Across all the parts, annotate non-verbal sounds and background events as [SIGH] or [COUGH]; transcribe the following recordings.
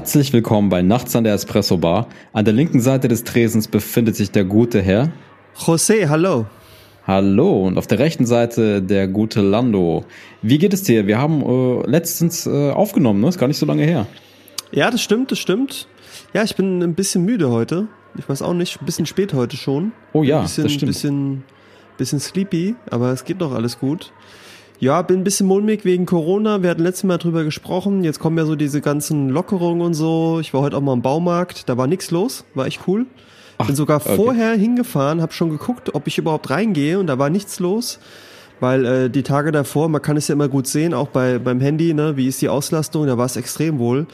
Herzlich willkommen bei Nachts an der Espresso Bar. An der linken Seite des Tresens befindet sich der gute Herr. José, hallo. Hallo und auf der rechten Seite der gute Lando. Wie geht es dir? Wir haben äh, letztens äh, aufgenommen, ne? Ist gar nicht so lange her. Ja, das stimmt, das stimmt. Ja, ich bin ein bisschen müde heute. Ich weiß auch nicht, ein bisschen spät heute schon. Oh ja, ein bisschen, das stimmt. Bisschen, bisschen sleepy, aber es geht doch alles gut. Ja, bin ein bisschen mulmig wegen Corona. Wir hatten letztes Mal drüber gesprochen. Jetzt kommen ja so diese ganzen Lockerungen und so. Ich war heute auch mal im Baumarkt. Da war nichts los. War echt cool. Ach, bin sogar okay. vorher hingefahren, habe schon geguckt, ob ich überhaupt reingehe und da war nichts los. Weil äh, die Tage davor, man kann es ja immer gut sehen, auch bei beim Handy, ne, wie ist die Auslastung, da war es extrem wohl.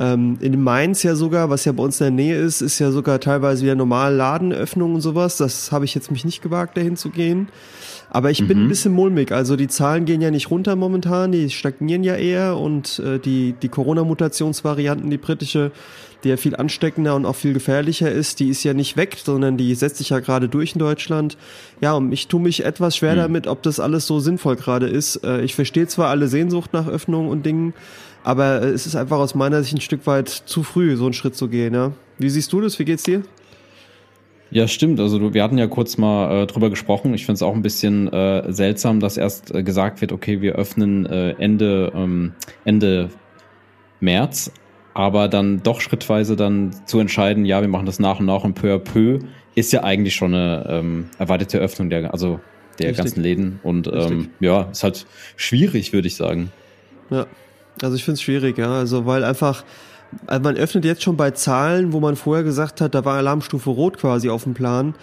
Ähm, in Mainz ja sogar, was ja bei uns in der Nähe ist, ist ja sogar teilweise wieder normal Ladenöffnung und sowas. Das habe ich jetzt mich nicht gewagt, dahin zu gehen. Aber ich bin ein bisschen mulmig. Also die Zahlen gehen ja nicht runter momentan, die stagnieren ja eher und äh, die, die Corona-Mutationsvarianten, die britische, die ja viel ansteckender und auch viel gefährlicher ist, die ist ja nicht weg, sondern die setzt sich ja gerade durch in Deutschland. Ja, und ich tue mich etwas schwer damit, ob das alles so sinnvoll gerade ist. Äh, ich verstehe zwar alle Sehnsucht nach Öffnung und Dingen, aber äh, es ist einfach aus meiner Sicht ein Stück weit zu früh, so einen Schritt zu gehen. Ja? Wie siehst du das? Wie geht's dir? Ja, stimmt. Also du, wir hatten ja kurz mal äh, drüber gesprochen. Ich finde es auch ein bisschen äh, seltsam, dass erst äh, gesagt wird, okay, wir öffnen äh, Ende, ähm, Ende März, aber dann doch schrittweise dann zu entscheiden, ja, wir machen das nach und nach und peu à peu, ist ja eigentlich schon eine ähm, erweiterte Öffnung der, also der Richtig. ganzen Läden. Und ähm, ja, ist halt schwierig, würde ich sagen. Ja, also ich finde es schwierig, ja. Also weil einfach, also man öffnet jetzt schon bei Zahlen, wo man vorher gesagt hat, da war Alarmstufe Rot quasi auf dem Plan.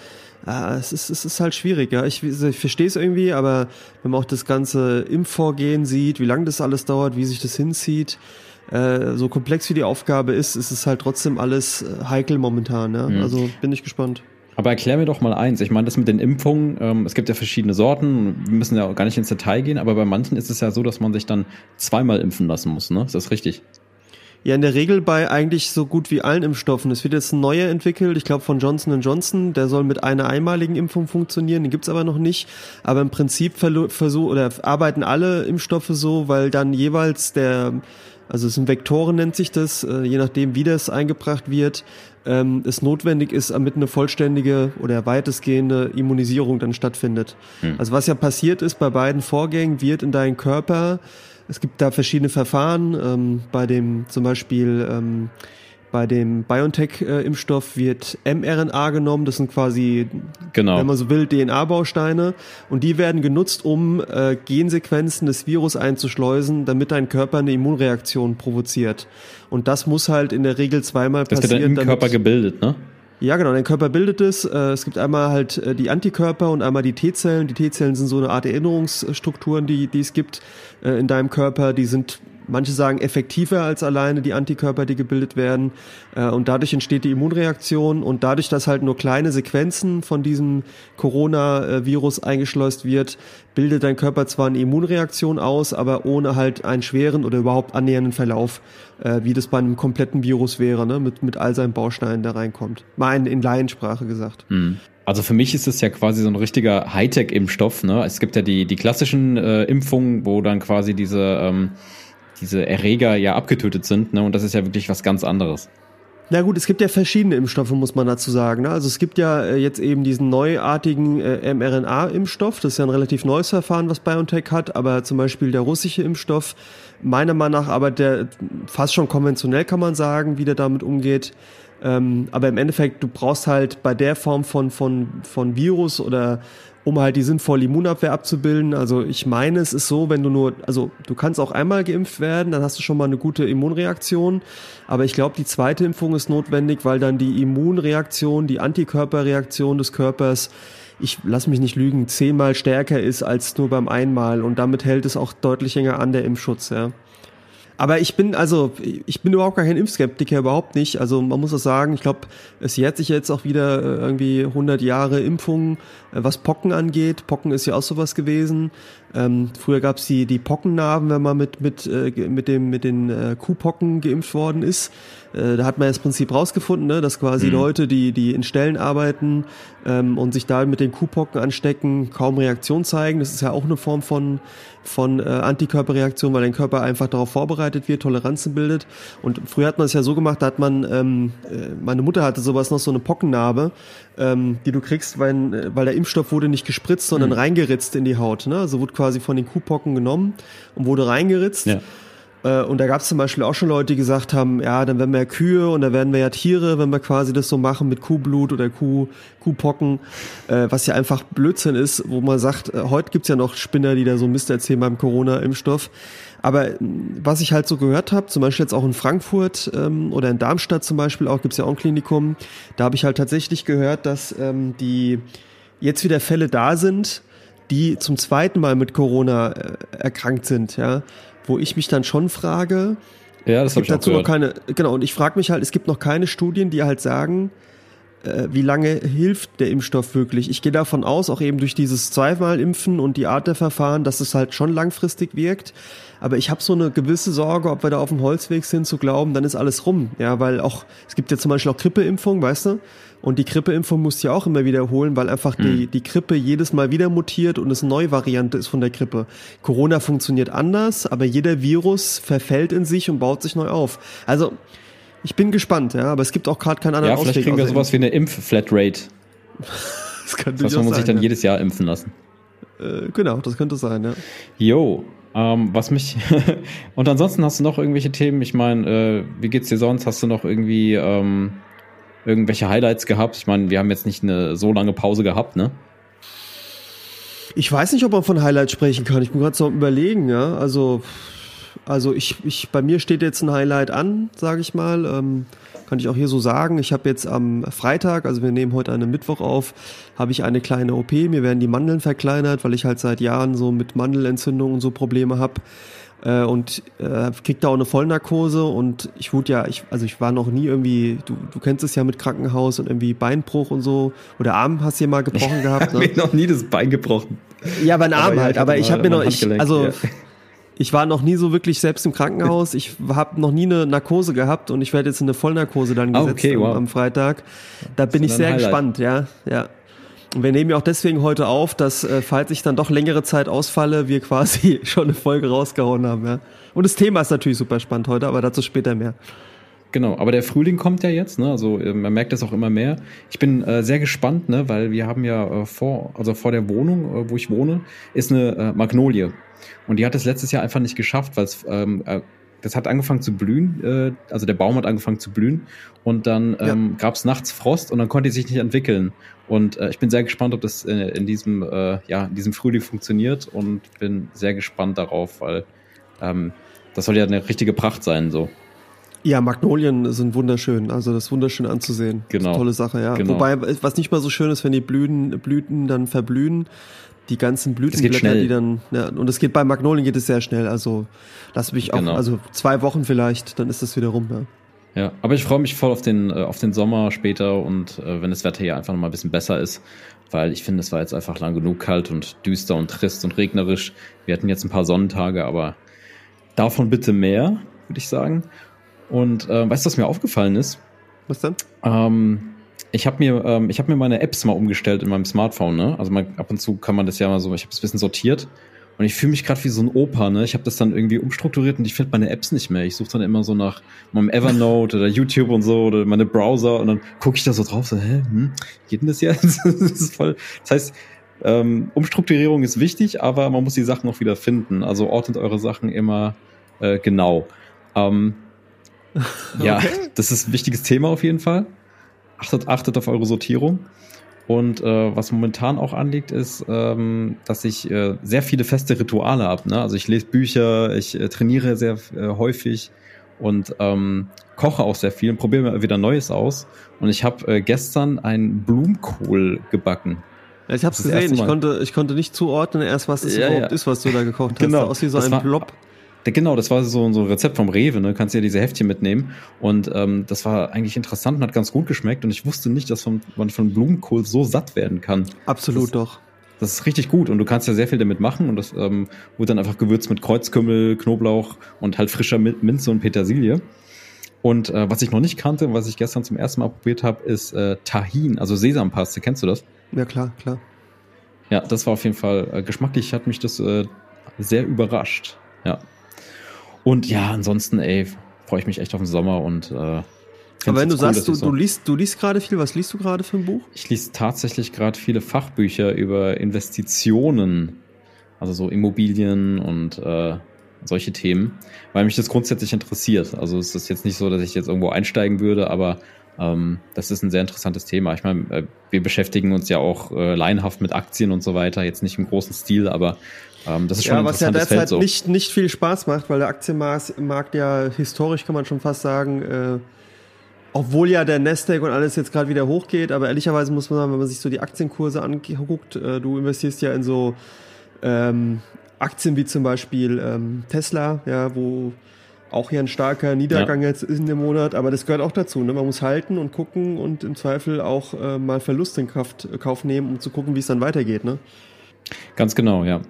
Äh, es, ist, es ist halt schwierig, ja. Ich, ich verstehe es irgendwie, aber wenn man auch das ganze Impfvorgehen sieht, wie lange das alles dauert, wie sich das hinzieht, äh, so komplex wie die Aufgabe ist, ist es halt trotzdem alles äh, heikel momentan, ja. Also bin ich gespannt. Aber erklär mir doch mal eins. Ich meine, das mit den Impfungen, ähm, es gibt ja verschiedene Sorten. Wir müssen ja auch gar nicht ins Detail gehen, aber bei manchen ist es ja so, dass man sich dann zweimal impfen lassen muss, ne? Ist das richtig? Ja, in der Regel bei eigentlich so gut wie allen Impfstoffen. Es wird jetzt ein neuer entwickelt, ich glaube von Johnson Johnson, der soll mit einer einmaligen Impfung funktionieren, den gibt's aber noch nicht. Aber im Prinzip verlo- versuch, oder arbeiten alle Impfstoffe so, weil dann jeweils der, also es sind Vektoren nennt sich das, äh, je nachdem wie das eingebracht wird, ähm, es notwendig ist, damit eine vollständige oder weitestgehende Immunisierung dann stattfindet. Also was ja passiert ist bei beiden Vorgängen, wird in deinen Körper es gibt da verschiedene Verfahren. Ähm, bei dem zum Beispiel ähm, bei dem BioNTech-Impfstoff wird mRNA genommen. Das sind quasi, Genau. wenn man so will, DNA-Bausteine. Und die werden genutzt, um äh, Gensequenzen des Virus einzuschleusen, damit dein Körper eine Immunreaktion provoziert. Und das muss halt in der Regel zweimal Das wird dann passieren. im Körper gebildet, ne? Ja, genau, dein Körper bildet es. Äh, Es gibt einmal halt äh, die Antikörper und einmal die T-Zellen. Die T-Zellen sind so eine Art Erinnerungsstrukturen, die, die es gibt äh, in deinem Körper. Die sind, manche sagen, effektiver als alleine die Antikörper, die gebildet werden. Äh, Und dadurch entsteht die Immunreaktion. Und dadurch, dass halt nur kleine Sequenzen von diesem Coronavirus eingeschleust wird, bildet dein Körper zwar eine Immunreaktion aus, aber ohne halt einen schweren oder überhaupt annähernden Verlauf, äh, wie das bei einem kompletten Virus wäre, ne? mit, mit all seinen Bausteinen, der reinkommt. Mal in, in Laiensprache gesagt. Also für mich ist es ja quasi so ein richtiger Hightech-Impfstoff. Ne? Es gibt ja die, die klassischen äh, Impfungen, wo dann quasi diese, ähm, diese Erreger ja abgetötet sind. Ne? Und das ist ja wirklich was ganz anderes. Na gut, es gibt ja verschiedene Impfstoffe, muss man dazu sagen. Ne? Also es gibt ja äh, jetzt eben diesen neuartigen äh, mRNA-Impfstoff. Das ist ja ein relativ neues Verfahren, was BioNTech hat. Aber zum Beispiel der russische Impfstoff, meiner Meinung nach aber der fast schon konventionell, kann man sagen, wie der damit umgeht. Ähm, aber im Endeffekt, du brauchst halt bei der Form von, von, von Virus oder um halt die sinnvolle Immunabwehr abzubilden. Also ich meine, es ist so, wenn du nur, also du kannst auch einmal geimpft werden, dann hast du schon mal eine gute Immunreaktion. Aber ich glaube, die zweite Impfung ist notwendig, weil dann die Immunreaktion, die Antikörperreaktion des Körpers, ich lass mich nicht lügen, zehnmal stärker ist als nur beim einmal. Und damit hält es auch deutlich länger an, der Impfschutz, ja. Aber ich bin, also, ich bin überhaupt gar kein Impfskeptiker, überhaupt nicht. Also man muss auch sagen, ich glaube, es jährt sich jetzt auch wieder äh, irgendwie 100 Jahre Impfung, äh, was Pocken angeht. Pocken ist ja auch sowas gewesen. Ähm, früher gab es die, die Pockennarben, wenn man mit, mit, äh, mit, dem, mit den äh, Kuhpocken geimpft worden ist. Äh, da hat man das Prinzip rausgefunden, ne, dass quasi mhm. Leute, die, die in Stellen arbeiten ähm, und sich da mit den Kuhpocken anstecken, kaum Reaktion zeigen. Das ist ja auch eine Form von, von äh, Antikörperreaktion, weil dein Körper einfach darauf vorbereitet wird, Toleranzen bildet. Und früher hat man es ja so gemacht, da hat man, ähm, äh, meine Mutter hatte sowas noch, so eine Pockennarbe, ähm, die du kriegst, weil, weil der Impfstoff wurde nicht gespritzt, sondern mhm. reingeritzt in die Haut. Ne? Also wurde quasi von den Kuhpocken genommen und wurde reingeritzt. Ja. Äh, und da gab es zum Beispiel auch schon Leute, die gesagt haben, ja, dann werden wir ja Kühe und dann werden wir ja Tiere, wenn wir quasi das so machen mit Kuhblut oder Kuh, Kuhpocken, äh, was ja einfach Blödsinn ist, wo man sagt, äh, heute gibt's ja noch Spinner, die da so Mist erzählen beim Corona-Impfstoff. Aber was ich halt so gehört habe, zum Beispiel jetzt auch in Frankfurt ähm, oder in Darmstadt zum Beispiel auch, gibt's ja auch ein Klinikum, da habe ich halt tatsächlich gehört, dass ähm, die jetzt wieder Fälle da sind, die zum zweiten Mal mit Corona äh, erkrankt sind, ja wo ich mich dann schon frage, ja, das habe ich dazu gehört. noch keine, genau, und ich frage mich halt, es gibt noch keine Studien, die halt sagen, wie lange hilft der Impfstoff wirklich? Ich gehe davon aus, auch eben durch dieses zweimal Impfen und die Art der Verfahren, dass es halt schon langfristig wirkt. Aber ich habe so eine gewisse Sorge, ob wir da auf dem Holzweg sind, zu glauben, dann ist alles rum. Ja, weil auch, es gibt ja zum Beispiel auch Grippeimpfung, weißt du? Und die Grippeimpfung musst du ja auch immer wiederholen, weil einfach die, mhm. die Grippe jedes Mal wieder mutiert und es eine neue Variante ist von der Grippe. Corona funktioniert anders, aber jeder Virus verfällt in sich und baut sich neu auf. Also, ich bin gespannt, ja, aber es gibt auch gerade keinen anderen Ja, vielleicht Ausweg kriegen wir sowas wie eine Impf-Flatrate. [LAUGHS] das könnte das man muss sich dann jedes Jahr impfen lassen. Äh, genau, das könnte sein, ja. Jo, ähm, was mich [LAUGHS] und ansonsten hast du noch irgendwelche Themen? Ich meine, äh, wie geht's dir sonst? Hast du noch irgendwie ähm, irgendwelche Highlights gehabt? Ich meine, wir haben jetzt nicht eine so lange Pause gehabt, ne? Ich weiß nicht, ob man von Highlights sprechen kann. Ich bin gerade so am überlegen, ja. Also, also ich, ich, bei mir steht jetzt ein Highlight an, sage ich mal. Ähm, kann ich auch hier so sagen. Ich habe jetzt am Freitag, also wir nehmen heute einen Mittwoch auf, habe ich eine kleine OP. Mir werden die Mandeln verkleinert, weil ich halt seit Jahren so mit Mandelentzündungen und so Probleme habe äh, und äh, krieg da auch eine Vollnarkose und ich wurde ja, ich, also ich war noch nie irgendwie, du, du kennst es ja mit Krankenhaus und irgendwie Beinbruch und so oder Arm hast du mal gebrochen [LAUGHS] gehabt. Ne? Ich habe noch nie das Bein gebrochen. Ja, mein Arm aber halt, aber ich habe mir noch, ich, also ja. Ich war noch nie so wirklich selbst im Krankenhaus. Ich habe noch nie eine Narkose gehabt und ich werde jetzt in eine Vollnarkose dann gesetzt oh, okay, wow. am, am, Freitag. Da bin ich sehr Highlight. gespannt, ja, ja. Und wir nehmen ja auch deswegen heute auf, dass, äh, falls ich dann doch längere Zeit ausfalle, wir quasi [LAUGHS] schon eine Folge rausgehauen haben. Ja. Und das Thema ist natürlich super spannend heute, aber dazu später mehr. Genau, aber der Frühling kommt ja jetzt, ne? Also äh, man merkt das auch immer mehr. Ich bin äh, sehr gespannt, ne, weil wir haben ja äh, vor, also vor der Wohnung, äh, wo ich wohne, ist eine äh, Magnolie. Und die hat es letztes Jahr einfach nicht geschafft, weil es ähm, äh, das hat angefangen zu blühen, äh, also der Baum hat angefangen zu blühen und dann ähm, ja. gab es nachts Frost und dann konnte sie sich nicht entwickeln. Und äh, ich bin sehr gespannt, ob das in, äh, in diesem, äh, ja, in diesem Frühling funktioniert und bin sehr gespannt darauf, weil ähm, das soll ja eine richtige Pracht sein, so. Ja, Magnolien sind wunderschön, also das ist wunderschön anzusehen. Genau. tolle Sache, ja. Genau. Wobei, was nicht mal so schön ist, wenn die Blüten, Blüten dann verblühen, die ganzen Blütenblätter, die dann, ja, und es geht bei Magnolien geht es sehr schnell, also lass mich auch, genau. also zwei Wochen vielleicht, dann ist das wieder rum, ja. Ja, aber ich freue mich voll auf den, äh, auf den Sommer später und äh, wenn das Wetter hier einfach nochmal ein bisschen besser ist, weil ich finde, es war jetzt einfach lang genug kalt und düster und trist und regnerisch. Wir hatten jetzt ein paar Sonnentage, aber davon bitte mehr, würde ich sagen. Und äh, weißt du, was mir aufgefallen ist? Was denn? Ähm, ich habe mir, ähm, ich habe mir meine Apps mal umgestellt in meinem Smartphone. Ne? Also mal, ab und zu kann man das ja mal so. Ich habe es ein bisschen sortiert und ich fühle mich gerade wie so ein Opa. Ne? Ich habe das dann irgendwie umstrukturiert und ich finde meine Apps nicht mehr. Ich suche dann immer so nach meinem Evernote oder YouTube und so oder meine Browser und dann gucke ich da so drauf. So, hä, hm, geht denn das jetzt? [LAUGHS] das ist voll. Das heißt, ähm, Umstrukturierung ist wichtig, aber man muss die Sachen auch wieder finden. Also ordnet eure Sachen immer äh, genau. Ähm, ja, okay. das ist ein wichtiges Thema auf jeden Fall achtet, achtet auf eure Sortierung. Und äh, was momentan auch anliegt, ist, ähm, dass ich äh, sehr viele feste Rituale habe. Ne? Also ich lese Bücher, ich äh, trainiere sehr äh, häufig und ähm, koche auch sehr viel und probiere mir wieder Neues aus. Und ich habe äh, gestern einen Blumenkohl gebacken. Ja, ich habe es gesehen, ich konnte, ich konnte nicht zuordnen erst, was das ja, überhaupt ja. ist, was du da gekocht hast. Genau. Da aus wie so das ein war, Blob. Genau, das war so, so ein Rezept vom Rewe, ne? Kannst ja diese Heftchen mitnehmen. Und ähm, das war eigentlich interessant und hat ganz gut geschmeckt. Und ich wusste nicht, dass man, man von Blumenkohl so satt werden kann. Absolut das, doch. Das ist richtig gut und du kannst ja sehr viel damit machen und das ähm, wird dann einfach gewürzt mit Kreuzkümmel, Knoblauch und halt frischer Minze und Petersilie. Und äh, was ich noch nicht kannte, was ich gestern zum ersten Mal probiert habe, ist äh, Tahin, also Sesampaste. Kennst du das? Ja, klar, klar. Ja, das war auf jeden Fall äh, geschmacklich, hat mich das äh, sehr überrascht. Ja. Und ja, ansonsten, ey, freue ich mich echt auf den Sommer und äh, aber wenn du cool, sagst, du, du liest, du liest gerade viel, was liest du gerade für ein Buch? Ich lese tatsächlich gerade viele Fachbücher über Investitionen, also so Immobilien und äh, solche Themen, weil mich das grundsätzlich interessiert. Also es ist jetzt nicht so, dass ich jetzt irgendwo einsteigen würde, aber ähm, das ist ein sehr interessantes Thema. Ich meine, äh, wir beschäftigen uns ja auch äh, laienhaft mit Aktien und so weiter, jetzt nicht im großen Stil, aber ähm, das ist schon ja, was ja derzeit Feld so. nicht, nicht viel Spaß macht, weil der Aktienmarkt ja historisch, kann man schon fast sagen, äh, obwohl ja der Nasdaq und alles jetzt gerade wieder hochgeht, aber ehrlicherweise muss man sagen, wenn man sich so die Aktienkurse anguckt, äh, du investierst ja in so ähm, Aktien wie zum Beispiel ähm, Tesla, ja, wo auch hier ein starker Niedergang ja. jetzt ist in dem Monat, aber das gehört auch dazu. Ne? Man muss halten und gucken und im Zweifel auch äh, mal Verlust in Kraft, äh, Kauf nehmen, um zu gucken, wie es dann weitergeht. Ne? Ganz genau, ja.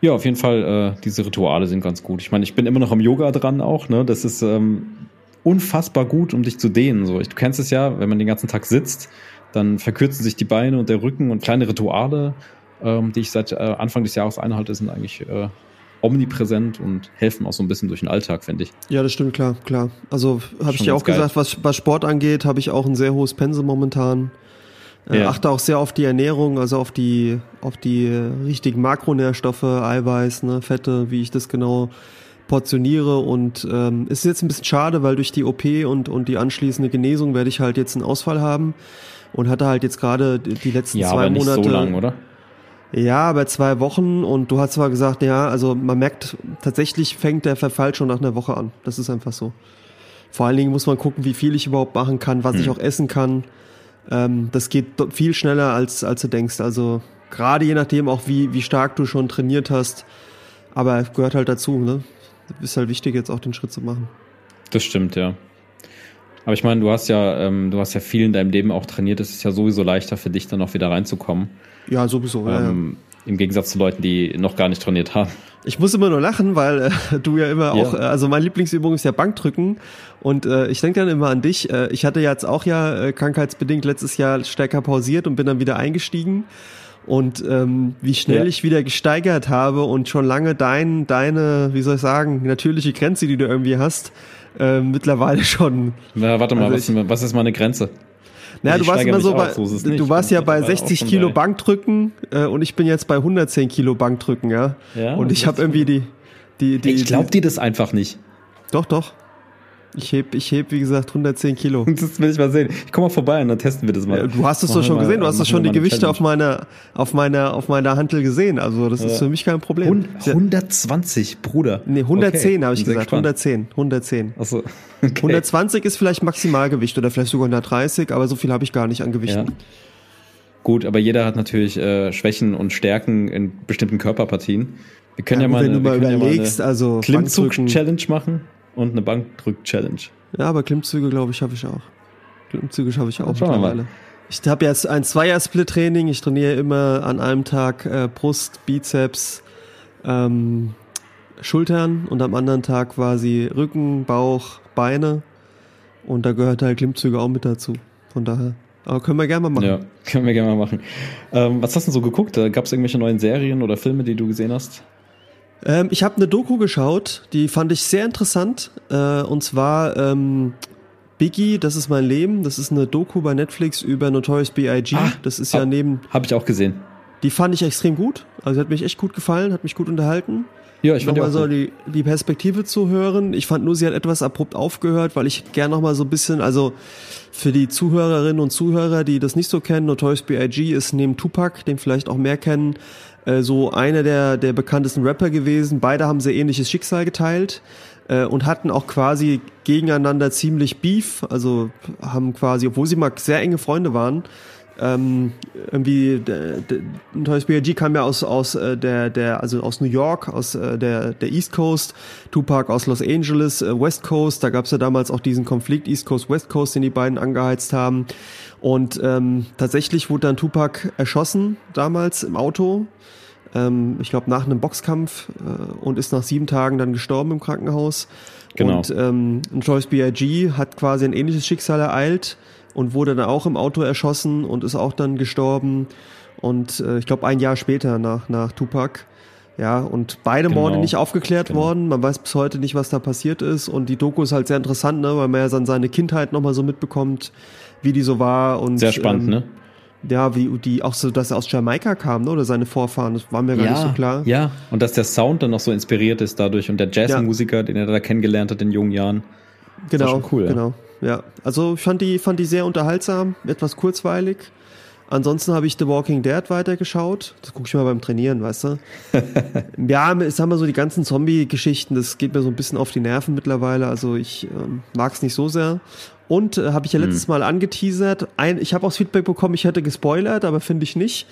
Ja, auf jeden Fall, äh, diese Rituale sind ganz gut. Ich meine, ich bin immer noch am Yoga dran auch, ne? Das ist ähm, unfassbar gut, um dich zu dehnen. So. Du kennst es ja, wenn man den ganzen Tag sitzt, dann verkürzen sich die Beine und der Rücken und kleine Rituale, ähm, die ich seit äh, Anfang des Jahres einhalte, sind eigentlich äh, omnipräsent und helfen auch so ein bisschen durch den Alltag, finde ich. Ja, das stimmt, klar, klar. Also habe ich dir auch geil. gesagt, was, was Sport angeht, habe ich auch ein sehr hohes Pensum momentan. Äh, ja. Achte auch sehr auf die Ernährung, also auf die, auf die richtigen Makronährstoffe, Eiweiß, ne, Fette, wie ich das genau portioniere und ähm, ist jetzt ein bisschen schade, weil durch die OP und, und die anschließende Genesung werde ich halt jetzt einen Ausfall haben und hatte halt jetzt gerade die letzten ja, zwei aber nicht Monate. So lang, oder? Ja, bei zwei Wochen und du hast zwar gesagt, ja, also man merkt, tatsächlich fängt der Verfall schon nach einer Woche an. Das ist einfach so. Vor allen Dingen muss man gucken, wie viel ich überhaupt machen kann, was hm. ich auch essen kann. Ähm, das geht viel schneller, als, als du denkst. Also gerade je nachdem auch, wie, wie stark du schon trainiert hast. Aber gehört halt dazu, ne? Ist halt wichtig, jetzt auch den Schritt zu machen. Das stimmt, ja. Aber ich meine, du hast ja, ähm, du hast ja viel in deinem Leben auch trainiert. Es ist ja sowieso leichter für dich, dann auch wieder reinzukommen. Ja, sowieso. Ja, ähm, ja. Im Gegensatz zu Leuten, die noch gar nicht trainiert haben. Ich muss immer nur lachen, weil äh, du ja immer ja. auch, äh, also meine Lieblingsübung ist ja Bankdrücken und äh, ich denke dann immer an dich. Äh, ich hatte jetzt auch ja äh, krankheitsbedingt letztes Jahr stärker pausiert und bin dann wieder eingestiegen und ähm, wie schnell ja. ich wieder gesteigert habe und schon lange dein, deine, wie soll ich sagen, natürliche Grenze, die du irgendwie hast, äh, mittlerweile schon. Na, warte mal, also was, was ist meine Grenze? Naja, du warst immer so bei, so du warst ja bei 60 Kilo Bankdrücken äh, und ich bin jetzt bei 110 Kilo Bankdrücken, ja. ja und ich habe irgendwie die, die, die. Ich glaub dir das einfach nicht. Doch, doch. Ich heb, ich heb, wie gesagt, 110 Kilo. [LAUGHS] Das will ich mal sehen. Ich komme mal vorbei und dann testen wir das mal. Ja, du hast es doch schon mal, gesehen. Du hast doch schon die Gewichte auf meiner, auf meiner, auf meiner Hantel gesehen. Also das ja. ist für mich kein Problem. 120, Bruder. Nee, 110 okay. habe ich gesagt. Gespannt. 110, 110. Achso. Okay. 120 ist vielleicht Maximalgewicht oder vielleicht sogar 130, aber so viel habe ich gar nicht an Gewichten. Ja. Gut, aber jeder hat natürlich äh, Schwächen und Stärken in bestimmten Körperpartien. Wir können ja, ja mal, wenn eine, du mal überlegst, also Klimmzug-Challenge machen und eine Bankdrück-Challenge. Ja, aber Klimmzüge, glaube ich, habe ich auch. Klimmzüge habe ich auch mittlerweile. Ich habe jetzt ein Zweier-Split-Training. Ich trainiere immer an einem Tag äh, Brust, Bizeps, ähm, Schultern und am anderen Tag quasi Rücken, Bauch, Beine. Und da gehört halt Klimmzüge auch mit dazu. Von daher. Aber können wir gerne mal machen. Ja, können wir gerne mal machen. Ähm, was hast du so geguckt? Gab es irgendwelche neuen Serien oder Filme, die du gesehen hast? Ähm, ich habe eine Doku geschaut, die fand ich sehr interessant. Äh, und zwar ähm, Biggie, das ist mein Leben. Das ist eine Doku bei Netflix über Notorious B.I.G. Ah, das ist ja hab, neben. Habe ich auch gesehen. Die fand ich extrem gut. Also hat mich echt gut gefallen, hat mich gut unterhalten. Ja, ich fand nochmal so die, die Perspektive zu hören. Ich fand nur, sie hat etwas abrupt aufgehört, weil ich gern noch mal so ein bisschen, also für die Zuhörerinnen und Zuhörer, die das nicht so kennen, Notorious B.I.G. ist neben Tupac, den vielleicht auch mehr kennen, äh, so einer der, der bekanntesten Rapper gewesen. Beide haben sehr ähnliches Schicksal geteilt äh, und hatten auch quasi gegeneinander ziemlich Beef, also haben quasi, obwohl sie mal sehr enge Freunde waren, ähm, irgendwie Notorious B.I.G. kam ja aus aus äh, der der also aus New York, aus äh, der der East Coast, Tupac aus Los Angeles, äh, West Coast. Da gab es ja damals auch diesen Konflikt East Coast West Coast, den die beiden angeheizt haben. Und ähm, tatsächlich wurde dann Tupac erschossen damals im Auto. Ähm, ich glaube nach einem Boxkampf äh, und ist nach sieben Tagen dann gestorben im Krankenhaus. Genau. Und ähm, Joyce B.I.G. hat quasi ein ähnliches Schicksal ereilt und wurde dann auch im Auto erschossen und ist auch dann gestorben. Und äh, ich glaube ein Jahr später nach, nach Tupac. Ja, und beide Genau. Morde nicht aufgeklärt Genau. worden. Man weiß bis heute nicht, was da passiert ist. Und die Doku ist halt sehr interessant, ne, weil man ja dann seine Kindheit nochmal so mitbekommt, wie die so war. Und, Sehr spannend, ähm, ne? Ja, wie die auch so, dass er aus Jamaika kam, ne? Oder seine Vorfahren, das war mir gar nicht so klar. Ja, und dass der Sound dann noch so inspiriert ist dadurch und der Jazzmusiker, den er da kennengelernt hat in jungen Jahren. Genau, schon cool, ja. genau. Ja, also ich fand die, fand die sehr unterhaltsam, etwas kurzweilig. Ansonsten habe ich The Walking Dead weitergeschaut. Das gucke ich mal beim Trainieren, weißt du? [LAUGHS] ja, ich sag mal so, die ganzen Zombie-Geschichten, das geht mir so ein bisschen auf die Nerven mittlerweile. Also ich ähm, mag es nicht so sehr. Und äh, habe ich ja letztes Mal angeteasert. Ein, ich habe auch das Feedback bekommen, ich hätte gespoilert, aber finde ich nicht.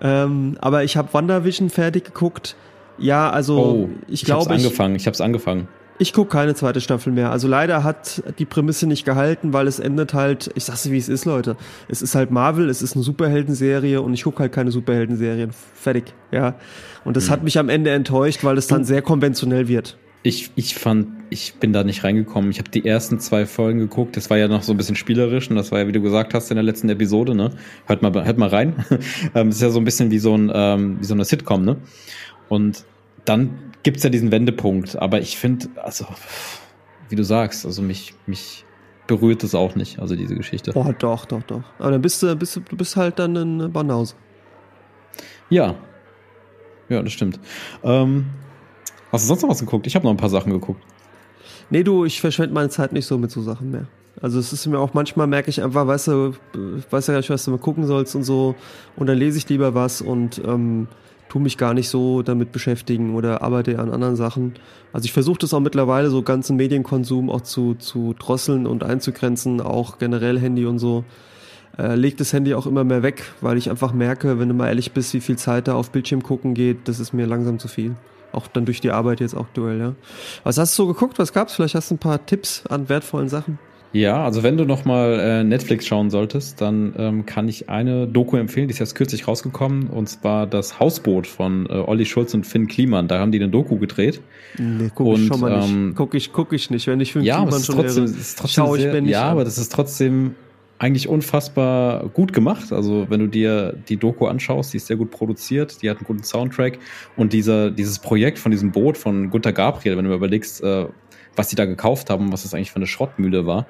Ähm, aber ich habe WandaVision fertig geguckt. Ja, also Oh, ich, ich hab's glaube, ich, angefangen. Ich hab's angefangen. ich gucke keine zweite Staffel mehr. Also leider hat die Prämisse nicht gehalten, weil es endet halt, ich sag's wie es ist, Leute. Es ist halt Marvel, es ist eine Superheldenserie und ich gucke halt keine Superheldenserien. Fertig, ja. Und das hat mich am Ende enttäuscht, weil es dann sehr konventionell wird. Ich, ich fand, ich bin da nicht reingekommen. Ich habe die ersten zwei Folgen geguckt. Das war ja noch so ein bisschen spielerisch und das war ja, wie du gesagt hast in der letzten Episode, ne? Hört mal, hört mal rein. [LAUGHS] Ähm, das ist ja so ein bisschen wie so ein, ähm, wie so eine Sitcom, ne? Und dann gibt's ja diesen Wendepunkt. Aber ich finde, also, wie du sagst, also mich, mich berührt es auch nicht, also diese Geschichte. Boah, doch, doch, doch. Aber dann bist du, bist du, du bist halt dann in Banause. Ja. Ja, das stimmt. Ähm, hast du sonst noch was geguckt? Ich habe noch ein paar Sachen geguckt. Nee, du, ich verschwende meine Zeit nicht so mit so Sachen mehr. Also es ist mir auch manchmal merke ich einfach, weißt du, ich weiß ja gar nicht, was du mal gucken sollst und so. Und dann lese ich lieber was und ähm, tu mich gar nicht so damit beschäftigen oder arbeite an anderen Sachen. Also ich versuche das auch mittlerweile, so ganzen Medienkonsum auch zu, zu drosseln und einzugrenzen, auch generell Handy und so. Äh, leg das Handy auch immer mehr weg, weil ich einfach merke, wenn du mal ehrlich bist, wie viel Zeit da auf Bildschirm gucken geht, das ist mir langsam zu viel. Auch dann durch die Arbeit jetzt aktuell, ja. Was hast du so geguckt? Was gab's? Vielleicht hast du ein paar Tipps an wertvollen Sachen. Ja, also wenn du noch mal äh, Netflix schauen solltest, dann ähm, kann ich eine Doku empfehlen, die ist jetzt kürzlich rausgekommen, und zwar das Hausboot von äh, Olli Schulz und Finn Kliman. Da haben die eine Doku gedreht. Nee, guck ich Und, schon mal ähm, nicht. Guck ich, guck ich nicht. Wenn ich fünf Ja, Kliman schon trotzdem, wäre, trotzdem schaue ich mir nicht ja, an. aber das ist trotzdem eigentlich unfassbar gut gemacht. Also wenn du dir die Doku anschaust, die ist sehr gut produziert, die hat einen guten Soundtrack und dieser dieses Projekt von diesem Boot von Gunter Gabriel, wenn du überlegst, äh, was die da gekauft haben, was das eigentlich für eine Schrottmühle war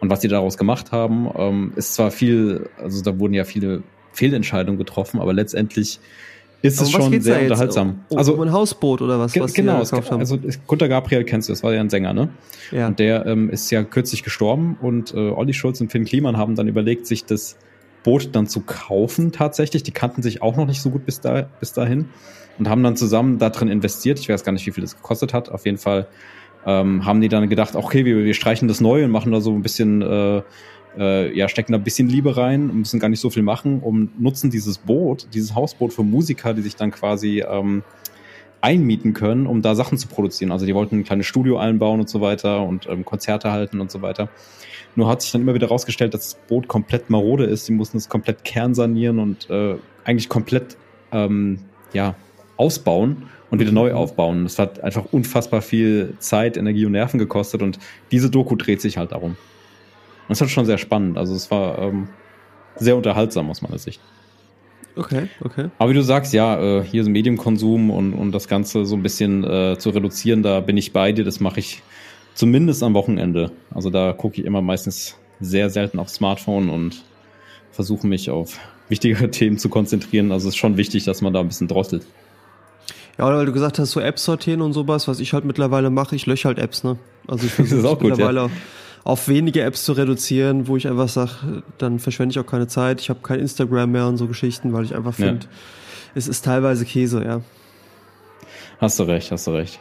und was die daraus gemacht haben, ähm, ist zwar viel, also da wurden ja viele Fehlentscheidungen getroffen, aber letztendlich ist es schon sehr unterhaltsam. Um, also um ein Hausboot oder was, was genau, es gibt, haben? also Gunter Gabriel kennst du, das war ja ein Sänger, ne? ja. Und der ähm, ist ja kürzlich gestorben und äh, Olli Schulz und Finn Kliman haben dann überlegt, sich das Boot dann zu kaufen tatsächlich. Die kannten sich auch noch nicht so gut bis, da, bis dahin und haben dann zusammen da drin investiert. Ich weiß gar nicht, wie viel das gekostet hat. Auf jeden Fall ähm, haben die dann gedacht, okay, wir, wir streichen das neu und machen da so ein bisschen, äh, äh, ja, stecken da ein bisschen Liebe rein und müssen gar nicht so viel machen und nutzen dieses Boot, dieses Hausboot für Musiker, die sich dann quasi ähm, einmieten können, um da Sachen zu produzieren. Also die wollten ein kleines Studio einbauen und so weiter und ähm, Konzerte halten und so weiter. Nur hat sich dann immer wieder rausgestellt, dass das Boot komplett marode ist. Die mussten es komplett kernsanieren und äh, eigentlich komplett ähm, ja, ausbauen und wieder neu aufbauen. Das hat einfach unfassbar viel Zeit, Energie und Nerven gekostet und diese Doku dreht sich halt darum. Es war schon sehr spannend. Also es war ähm, sehr unterhaltsam aus meiner Sicht. Okay, okay. Aber wie du sagst, ja, äh, hier ist Mediumkonsum und, und das Ganze so ein bisschen äh, zu reduzieren, da bin ich bei dir. Das mache ich zumindest am Wochenende. Also da gucke ich immer meistens sehr selten aufs Smartphone und versuche mich auf wichtigere [LAUGHS] Themen zu konzentrieren. Also es ist schon wichtig, dass man da ein bisschen drosselt. Ja, weil du gesagt hast, so Apps sortieren und sowas, was ich halt mittlerweile mache, ich lösche halt Apps, ne? Also ich [LAUGHS] Das ist versuche auch gut, mittlerweile auf wenige Apps zu reduzieren, wo ich einfach sage, dann verschwende ich auch keine Zeit. Ich habe kein Instagram mehr und so Geschichten, weil ich einfach Ja. finde, es ist teilweise Käse, ja. Hast du recht, hast du recht.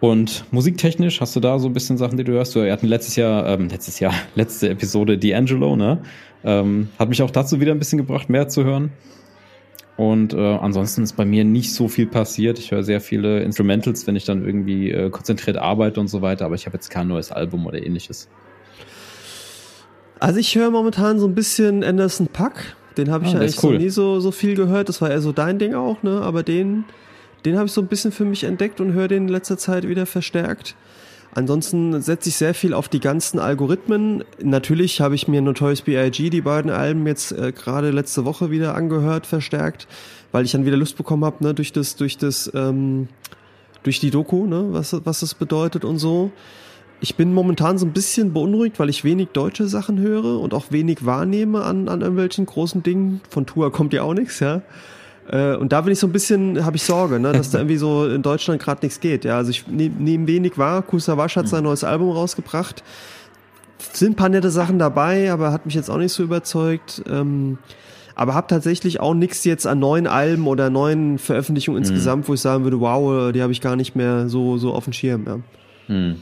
Und musiktechnisch hast du da so ein bisschen Sachen, die du hörst? Wir hatten letztes Jahr, ähm, letztes Jahr, [LAUGHS] letzte Episode D'Angelo, ne? Ähm, hat mich auch dazu wieder ein bisschen gebracht, mehr zu hören. Und äh, ansonsten ist bei mir nicht so viel passiert. Ich höre sehr viele Instrumentals, wenn ich dann irgendwie äh, konzentriert arbeite und so weiter, aber ich habe jetzt kein neues Album oder ähnliches. Also ich höre momentan so ein bisschen Anderson Puck. Den habe ich ah, eigentlich cool. so nie so, so viel gehört. Das war eher so dein Ding auch, ne? Aber den, den habe ich so ein bisschen für mich entdeckt und höre den in letzter Zeit wieder verstärkt. Ansonsten setze ich sehr viel auf die ganzen Algorithmen. Natürlich habe ich mir Notorious B.I.G. die beiden Alben jetzt äh, gerade letzte Woche wieder angehört, verstärkt, weil ich dann wieder Lust bekommen habe, ne, durch das, durch das, ähm, durch die Doku, ne, was, was das bedeutet und so. Ich bin momentan so ein bisschen beunruhigt, weil ich wenig deutsche Sachen höre und auch wenig wahrnehme an, an irgendwelchen großen Dingen. Von Tour kommt ja auch nichts, ja. Äh, und da bin ich so ein bisschen, habe ich Sorge, ne, dass da [LAUGHS] irgendwie so in Deutschland gerade nichts geht. Ja, also ich nehme nehm wenig wahr. Kusawasch hat sein neues Album rausgebracht. Sind ein paar nette Sachen dabei, aber hat mich jetzt auch nicht so überzeugt. Ähm, aber habe tatsächlich auch nichts jetzt an neuen Alben oder neuen Veröffentlichungen mhm. insgesamt, wo ich sagen würde, wow, die habe ich gar nicht mehr so so auf dem Schirm. Ja. Mhm.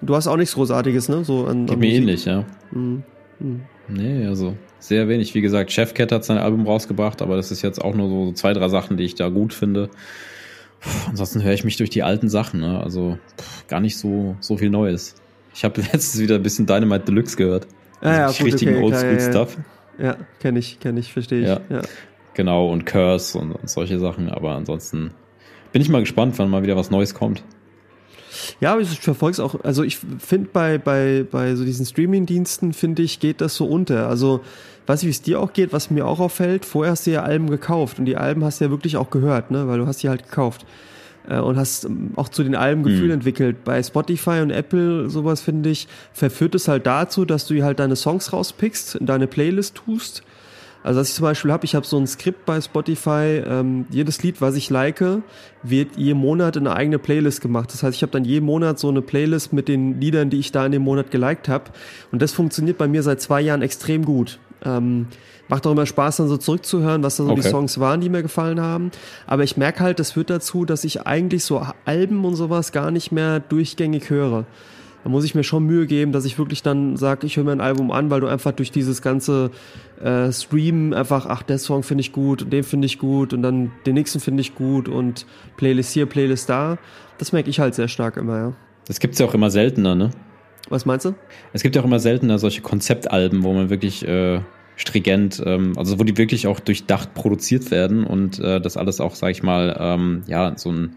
Du hast auch nichts Großartiges, ne? So an, an mir ähnlich, ja. Mhm. Nee, also sehr wenig. Wie gesagt, Chefcat hat sein Album rausgebracht, aber das ist jetzt auch nur so zwei, drei Sachen, die ich da gut finde. Puh, ansonsten höre ich mich durch die alten Sachen, ne? also pff, gar nicht so, so viel Neues. Ich habe [LAUGHS] letztens wieder ein bisschen Dynamite Deluxe gehört. Ah, ja, gut, richtigen okay, Oldschool-Stuff. Ja, ja kenne ich, kenne ich, verstehe ich. Ja. ja. Genau, und Curse und, und solche Sachen, aber ansonsten bin ich mal gespannt, wann mal wieder was Neues kommt. Ja, aber ich verfolge es auch. Also ich finde bei, bei, bei so diesen Streaming-Diensten, finde ich, geht das so unter. Also weiß ich, wie es dir auch geht, was mir auch auffällt, vorher hast du ja Alben gekauft und die Alben hast du ja wirklich auch gehört, ne? weil du hast die halt gekauft äh, und hast ähm, auch zu den Alben Gefühl mhm. entwickelt. Bei Spotify und Apple sowas finde ich, verführt es halt dazu, dass du halt deine Songs rauspickst, in deine Playlist tust also was ich zum Beispiel habe, ich habe so ein Skript bei Spotify, ähm, jedes Lied, was ich like, wird jeden Monat in eine eigene Playlist gemacht. Das heißt, ich habe dann jeden Monat so eine Playlist mit den Liedern, die ich da in dem Monat geliked habe. Und das funktioniert bei mir seit zwei Jahren extrem gut. Ähm, macht auch immer Spaß, dann so zurückzuhören, was da so okay. die Songs waren, die mir gefallen haben. Aber ich merke halt, das führt dazu, dass ich eigentlich so Alben und sowas gar nicht mehr durchgängig höre da muss ich mir schon Mühe geben, dass ich wirklich dann sage, ich höre mir ein Album an, weil du einfach durch dieses ganze äh, Streamen einfach, ach, der Song finde ich gut und den finde ich gut und dann den nächsten finde ich gut und Playlist hier, Playlist da. Das merke ich halt sehr stark immer, ja. Das gibt's ja auch immer seltener, ne? Was meinst du? Es gibt ja auch immer seltener solche Konzeptalben, wo man wirklich äh, stringent, ähm, also wo die wirklich auch durchdacht produziert werden und äh, das alles auch, sag ich mal, ähm, ja, so ein,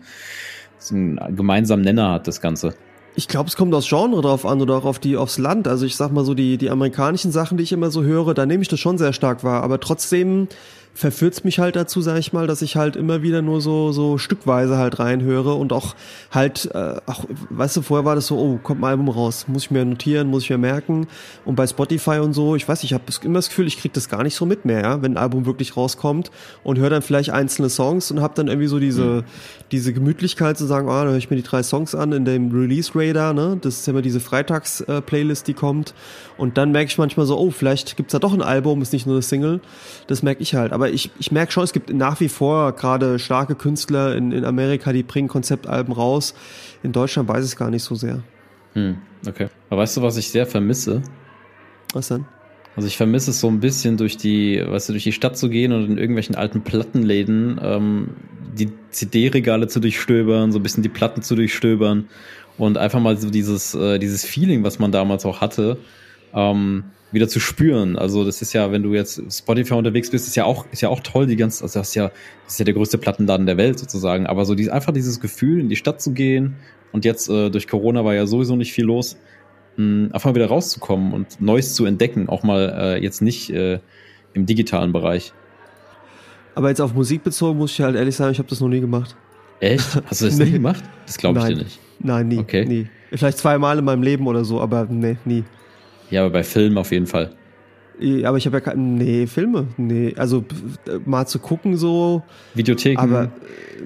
so ein gemeinsamen Nenner hat, das Ganze. Ich glaube, es kommt aufs Genre drauf an oder auch auf die, aufs Land. Also ich sag mal so, die, die amerikanischen Sachen, die ich immer so höre, da nehme ich das schon sehr stark wahr. Aber trotzdem verführt's mich halt dazu, sag ich mal, dass ich halt immer wieder nur so so stückweise halt reinhöre und auch halt, äh, auch, weißt du, vorher war das so, oh, kommt ein Album raus, muss ich mir notieren, muss ich mir merken. Und bei Spotify und so, ich weiß, ich habe immer das Gefühl, ich krieg das gar nicht so mit mehr, ja, wenn ein Album wirklich rauskommt und höre dann vielleicht einzelne Songs und habe dann irgendwie so diese mhm. diese Gemütlichkeit zu sagen, ah, da höre ich mir die drei Songs an in dem Release Radar, ne, das ist immer diese Freitags-Playlist, äh, die kommt und dann merke ich manchmal so, oh, vielleicht gibt's da doch ein Album, ist nicht nur eine Single. Das merke ich halt. Aber ich, ich merke schon, es gibt nach wie vor gerade starke Künstler in, in Amerika, die bringen Konzeptalben raus. In Deutschland weiß ich es gar nicht so sehr. Hm, okay. Aber weißt du, was ich sehr vermisse? Was denn? Also ich vermisse es so ein bisschen durch die, weißt du, durch die Stadt zu gehen und in irgendwelchen alten Plattenläden ähm, die CD-Regale zu durchstöbern, so ein bisschen die Platten zu durchstöbern und einfach mal so dieses, äh, dieses Feeling, was man damals auch hatte, ähm, wieder zu spüren. Also das ist ja, wenn du jetzt Spotify unterwegs bist, ist ja auch, ist ja auch toll, die ganze, also das ist ja, das ist ja der größte Plattenladen der Welt sozusagen. Aber so die, einfach dieses Gefühl, in die Stadt zu gehen und jetzt äh, durch Corona war ja sowieso nicht viel los, mh, einfach wieder rauszukommen und Neues zu entdecken, auch mal äh, jetzt nicht äh, im digitalen Bereich. Aber jetzt auf Musik bezogen muss ich halt ehrlich sagen, ich habe das noch nie gemacht. Echt? Hast du das [LAUGHS] nee. nie gemacht? Das glaube ich Nein. dir nicht. Nein, nie. Okay. Nie. Vielleicht zweimal in meinem Leben oder so, aber nee, nie. Ja, aber bei Filmen auf jeden Fall. Aber ich habe ja keine. Nee, Filme. Nee, also mal zu gucken so. Videotheken. Aber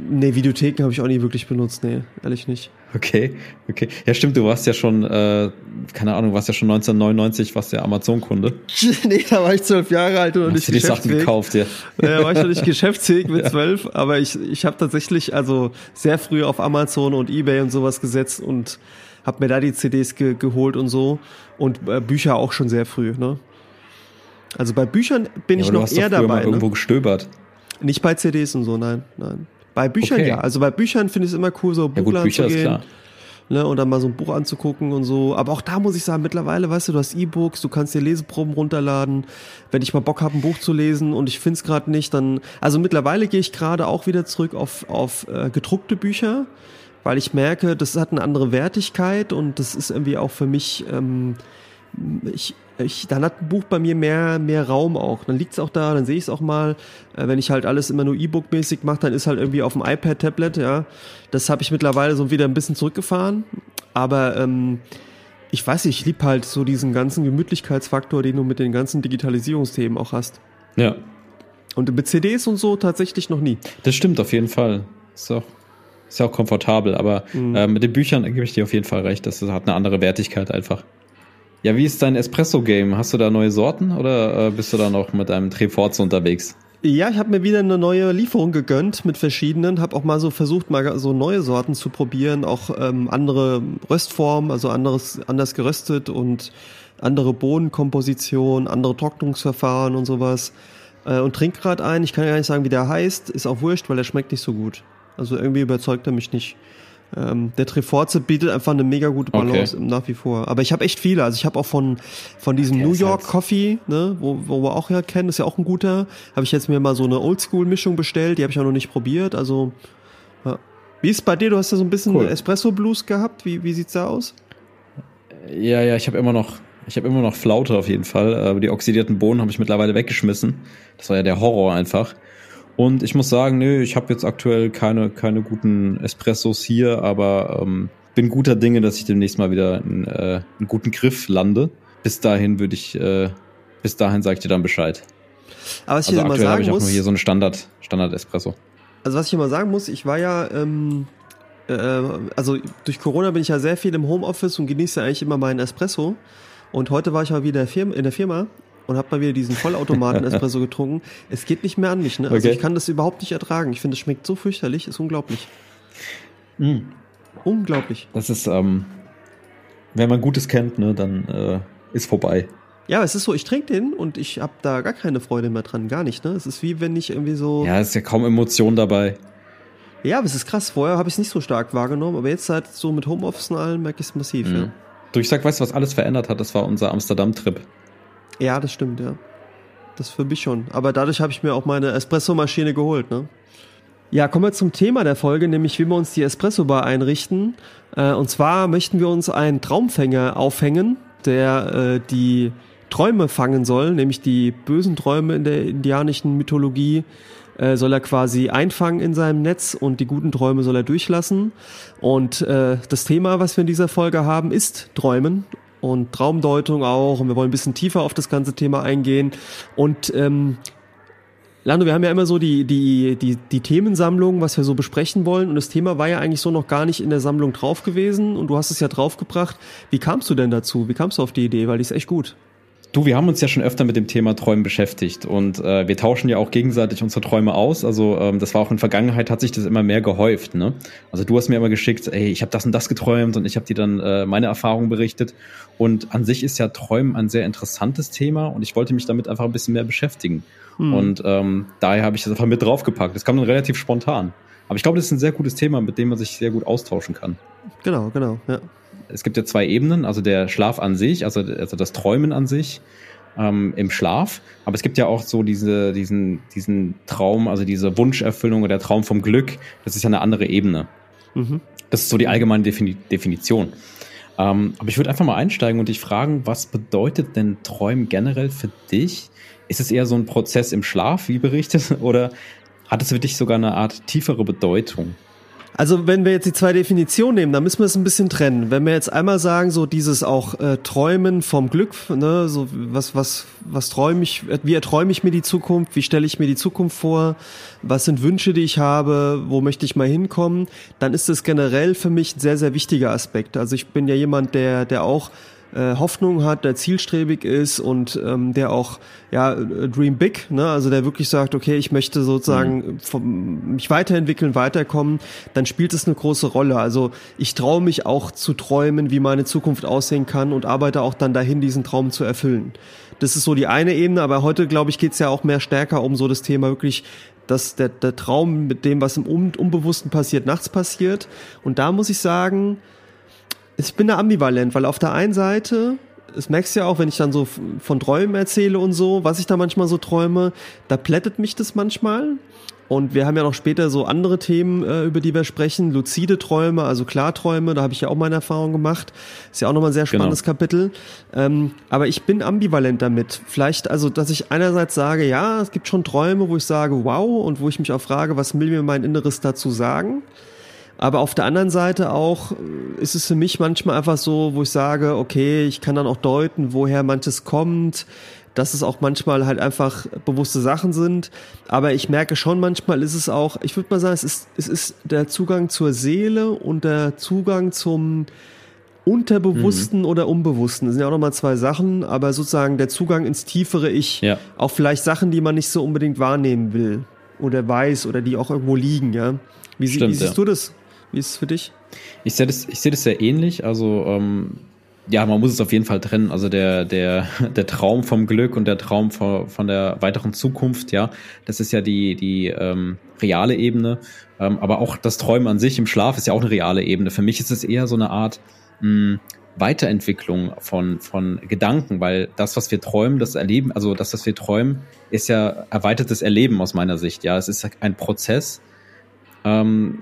nee, Videotheken habe ich auch nie wirklich benutzt. Nee, ehrlich nicht. Okay, okay. Ja, stimmt, du warst ja schon, äh, keine Ahnung, warst ja schon 1999, warst ja Amazon-Kunde. [LAUGHS] nee, da war ich zwölf Jahre alt und noch nicht Hast du die Sachen gekauft, ja. [LAUGHS] Ja, war ich noch nicht [LAUGHS] geschäftsfähig mit zwölf, aber ich, ich habe tatsächlich also sehr früh auf Amazon und Ebay und sowas gesetzt und habe mir da die CDs ge geholt und so und äh, Bücher auch schon sehr früh, ne? Also bei Büchern bin Ja, ich noch eher dabei. mal irgendwo Ne? gestöbert. Nicht bei CDs und so, nein, nein. Bei Büchern Okay. ja. Also bei Büchern finde ich es immer cool, so Ja gut, Buchladen Bücher zu ist gehen. Ne, und dann mal so ein Buch anzugucken und so. Aber auch da muss ich sagen, mittlerweile, weißt du, du hast E-Books, du kannst dir Leseproben runterladen. Wenn ich mal Bock habe, ein Buch zu lesen und ich find's gerade nicht, dann. Also mittlerweile gehe ich gerade auch wieder zurück auf, auf äh, gedruckte Bücher, weil ich merke, das hat eine andere Wertigkeit und das ist irgendwie auch für mich. Ähm, ich, ich, dann hat ein Buch bei mir mehr, mehr Raum auch. Dann liegt's auch da, dann sehe ich es auch mal. Äh, wenn ich halt alles immer nur E-Book-mäßig mache, dann ist halt irgendwie auf dem iPad, Tablet, ja. Das habe ich mittlerweile so wieder ein bisschen zurückgefahren. Aber ähm, ich weiß nicht, ich lieb halt so diesen ganzen Gemütlichkeitsfaktor, den du mit den ganzen Digitalisierungsthemen auch hast. Ja, Und mit CDs und so tatsächlich noch nie. das stimmt auf jeden Fall. Ist auch, ist ja auch komfortabel, aber Mhm. äh, mit den Büchern gebe ich dir auf jeden Fall recht. Das hat eine andere Wertigkeit einfach. Ja, wie ist dein Espresso-Game? Hast du da neue Sorten oder äh, bist du da noch mit einem Treforze unterwegs? Ja, ich habe mir wieder eine neue Lieferung gegönnt mit verschiedenen, habe auch mal so versucht, mal so neue Sorten zu probieren, auch ähm, andere Röstformen, also anderes, anders geröstet und andere Bohnenkomposition, andere Trocknungsverfahren und sowas. Äh, und trink gerade ein, ich kann ja gar nicht sagen, wie der heißt, ist auch wurscht, weil der schmeckt nicht so gut. Also irgendwie überzeugt er mich nicht. Ähm, der Treforze bietet einfach eine mega gute Balance Okay. nach wie vor. Aber ich habe echt viele. Also ich habe auch von von diesem New York halt- Coffee, ne, wo, wo wir auch ja kennen, ist ja auch ein guter. Habe ich jetzt mir mal so eine Oldschool-Mischung bestellt. Die habe ich auch noch nicht probiert. Also ja. wie ist bei dir? Du hast ja so ein bisschen Cool. Espresso Blues gehabt. Wie wie sieht's da aus? Ja, ja, ich habe immer noch, ich habe immer noch Flaute auf jeden Fall. Aber die oxidierten Bohnen habe ich mittlerweile weggeschmissen. Das war ja der Horror einfach. Und ich muss sagen, nö, ich habe jetzt aktuell keine, keine guten Espressos hier, aber ähm, bin guter Dinge, dass ich demnächst mal wieder in, äh, einen guten Griff lande. Bis dahin würde ich, äh, bis dahin sag ich dir dann Bescheid. Aber was Also ich immer aktuell habe ich auch muss, nur hier so einen Standard, Standard Espresso. Also was ich immer sagen muss, ich war ja, ähm, äh, also durch Corona bin ich ja sehr viel im Homeoffice und genieße eigentlich immer meinen Espresso. Und heute war ich mal wieder in der Firma und habe mal wieder diesen Vollautomaten-Espresso [LAUGHS] getrunken. Es geht nicht mehr an mich, ne? Also Okay. ich kann das überhaupt nicht ertragen. Ich finde, es schmeckt so fürchterlich, ist unglaublich. Mhm. Unglaublich. Das ist, ähm, wenn man Gutes kennt, ne, dann äh, ist vorbei. Ja, es ist so, ich trinke den und ich habe da gar keine Freude mehr dran, gar nicht, ne? Es ist wie wenn ich irgendwie so. Ja, es ist ja kaum Emotion dabei. Ja, aber es ist krass. Vorher habe ich es nicht so stark wahrgenommen, aber jetzt halt so mit Homeoffice und allem merke ich es massiv, ja. Mhm. Du, ich sag, weißt du, was alles verändert hat? Das war unser Amsterdam-Trip. Ja, das stimmt, ja. Das für mich schon. Aber dadurch habe ich mir auch meine Espresso-Maschine geholt, ne? Ja, kommen wir zum Thema der Folge, nämlich wie wir uns die Espresso-Bar einrichten. Äh, und zwar möchten wir uns einen Traumfänger aufhängen, der äh, die Träume fangen soll, nämlich die bösen Träume in der indianischen Mythologie äh, soll er quasi einfangen in seinem Netz und die guten Träume soll er durchlassen. Und das Thema, was wir in dieser Folge haben, ist Träumen und Traumdeutung auch. Und wir wollen ein bisschen tiefer auf das ganze Thema eingehen. Und ähm, Lando, wir haben ja immer so die, die, die, die Themensammlung, was wir so besprechen wollen. Und das Thema war ja eigentlich so noch gar nicht in der Sammlung drauf gewesen. Und du hast es ja draufgebracht. Wie kamst du denn dazu? Wie kamst du auf die Idee? Weil die ist echt gut. Du, wir haben uns ja schon öfter mit dem Thema Träumen beschäftigt und äh, wir tauschen ja auch gegenseitig unsere Träume aus. Also ähm, das war auch in Vergangenheit, hat sich das immer mehr gehäuft. Ne? Also du hast mir immer geschickt, ey, ich habe das und das geträumt und ich habe dir dann äh, meine Erfahrungen berichtet. Und an sich ist ja Träumen ein sehr interessantes Thema und ich wollte mich damit einfach ein bisschen mehr beschäftigen. Hm. Und ähm, daher habe ich das einfach mit draufgepackt. Das kam dann relativ spontan. Aber ich glaube, das ist ein sehr gutes Thema, mit dem man sich sehr gut austauschen kann. Genau, genau, ja. Es gibt ja zwei Ebenen, also der Schlaf an sich, also, also das Träumen an sich ähm, im Schlaf. Aber es gibt ja auch so diese, diesen, diesen Traum, also diese Wunscherfüllung oder der Traum vom Glück. Das ist ja eine andere Ebene. Mhm. Das ist so die allgemeine Defini Definition. Ähm, aber ich würde einfach mal einsteigen und dich fragen, was bedeutet denn Träumen generell für dich? Ist es eher so ein Prozess im Schlaf, wie berichtet, [LAUGHS] oder hat es für dich sogar eine Art tiefere Bedeutung? Also wenn wir jetzt die zwei Definitionen nehmen, dann müssen wir es ein bisschen trennen. Wenn wir jetzt einmal sagen, so dieses auch äh, Träumen vom Glück, ne, so was was was träume ich, wie erträume ich mir die Zukunft, wie stelle ich mir die Zukunft vor, was sind Wünsche, die ich habe, wo möchte ich mal hinkommen, dann ist es generell für mich ein sehr sehr wichtiger Aspekt. Also ich bin ja jemand, der der auch äh, Hoffnung hat, der zielstrebig ist und ähm, der auch ja Dream Big, ne? also der wirklich sagt, okay, ich möchte sozusagen mhm. vom, mich weiterentwickeln, weiterkommen, dann spielt es eine große Rolle. Also ich traue mich auch zu träumen, wie meine Zukunft aussehen kann und arbeite auch dann dahin, diesen Traum zu erfüllen. Das ist so die eine Ebene, aber heute, glaube ich, geht es ja auch mehr stärker um so das Thema wirklich dass der, der Traum mit dem, was im Unbewussten passiert, nachts passiert. Und da muss ich sagen, ich bin da ambivalent, weil auf der einen Seite, das merkst du ja auch, wenn ich dann so von Träumen erzähle und so, was ich da manchmal so träume, da plättet mich das manchmal. Und wir haben ja noch später so andere Themen, äh, über die wir sprechen. Luzide Träume, also Klarträume, da habe ich ja auch meine Erfahrung gemacht. Ist ja auch nochmal ein sehr spannendes genau. Kapitel. Ähm, aber ich bin ambivalent damit. Vielleicht, also, dass ich einerseits sage, ja, es gibt schon Träume, wo ich sage, wow, und wo ich mich auch frage, was will mir mein Inneres dazu sagen? Aber auf der anderen Seite auch äh, ist es für mich manchmal einfach so, wo ich sage, okay, ich kann dann auch deuten, woher manches kommt, dass es auch manchmal halt einfach bewusste Sachen sind. Aber ich merke schon, manchmal ist es auch, ich würde mal sagen, es ist, es ist der Zugang zur Seele und der Zugang zum Unterbewussten mhm. oder Unbewussten. Das sind ja auch nochmal zwei Sachen, aber sozusagen der Zugang ins tiefere Ich. Ja. Auch vielleicht Sachen, die man nicht so unbedingt wahrnehmen will oder weiß oder die auch irgendwo liegen, ja. Wie, Stimmt, wie siehst ja. du das? Wie ist es für dich? Ich sehe das, ich sehe das sehr ähnlich. Also ähm, ja, man muss es auf jeden Fall trennen. Also der, der, [LAUGHS] der Traum vom Glück und der Traum von, von der weiteren Zukunft, ja, das ist ja die, die ähm, reale Ebene. Ähm, aber auch das Träumen an sich im Schlaf ist ja auch eine reale Ebene. Für mich ist es eher so eine Art mh, Weiterentwicklung von, von Gedanken, weil das, was wir träumen, das Erleben, also das, was wir träumen, ist ja erweitertes Erleben aus meiner Sicht. Ja, es ist ein Prozess. Ähm,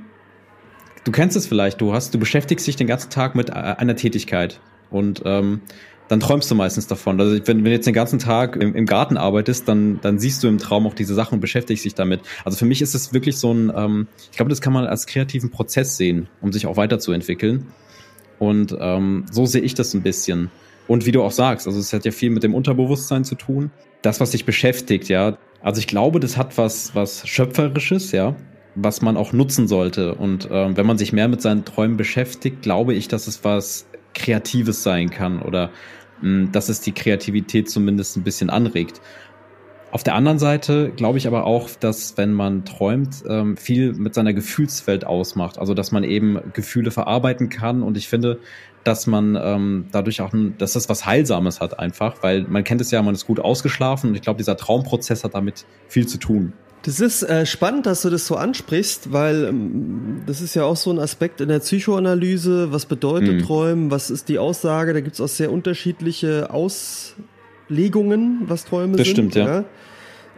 du kennst es vielleicht, du hast, du beschäftigst dich den ganzen Tag mit äh, einer Tätigkeit und ähm, dann träumst du meistens davon. Also wenn, wenn du jetzt den ganzen Tag im, im, Garten arbeitest, dann, dann siehst du im Traum auch diese Sachen und beschäftigst dich damit. Also für mich ist es wirklich so ein, ähm, ich glaube, das kann man als kreativen Prozess sehen, um sich auch weiterzuentwickeln. Und ähm, so sehe ich das ein bisschen. Und wie du auch sagst, also es hat ja viel mit dem Unterbewusstsein zu tun. Das, was dich beschäftigt, ja. Also ich glaube, das hat was, was Schöpferisches, ja was man auch nutzen sollte. Und ähm, wenn man sich mehr mit seinen Träumen beschäftigt, glaube ich, dass es was Kreatives sein kann oder mh, hm, dass es die Kreativität zumindest ein bisschen anregt. Auf der anderen Seite glaube ich aber auch, dass wenn man träumt, ähm, viel mit seiner Gefühlswelt ausmacht. Also dass man eben Gefühle verarbeiten kann. Und ich finde, dass man ähm, dadurch auch, dass das was Heilsames hat einfach, weil man kennt es ja, man ist gut ausgeschlafen und ich glaube, dieser Traumprozess hat damit viel zu tun. Das ist äh, spannend, dass du das so ansprichst, weil ähm, das ist ja auch so ein Aspekt in der Psychoanalyse. Was bedeutet mhm. Träumen? Was ist die Aussage? Da gibt es auch sehr unterschiedliche Auslegungen, was Träume das sind. Das stimmt, ja.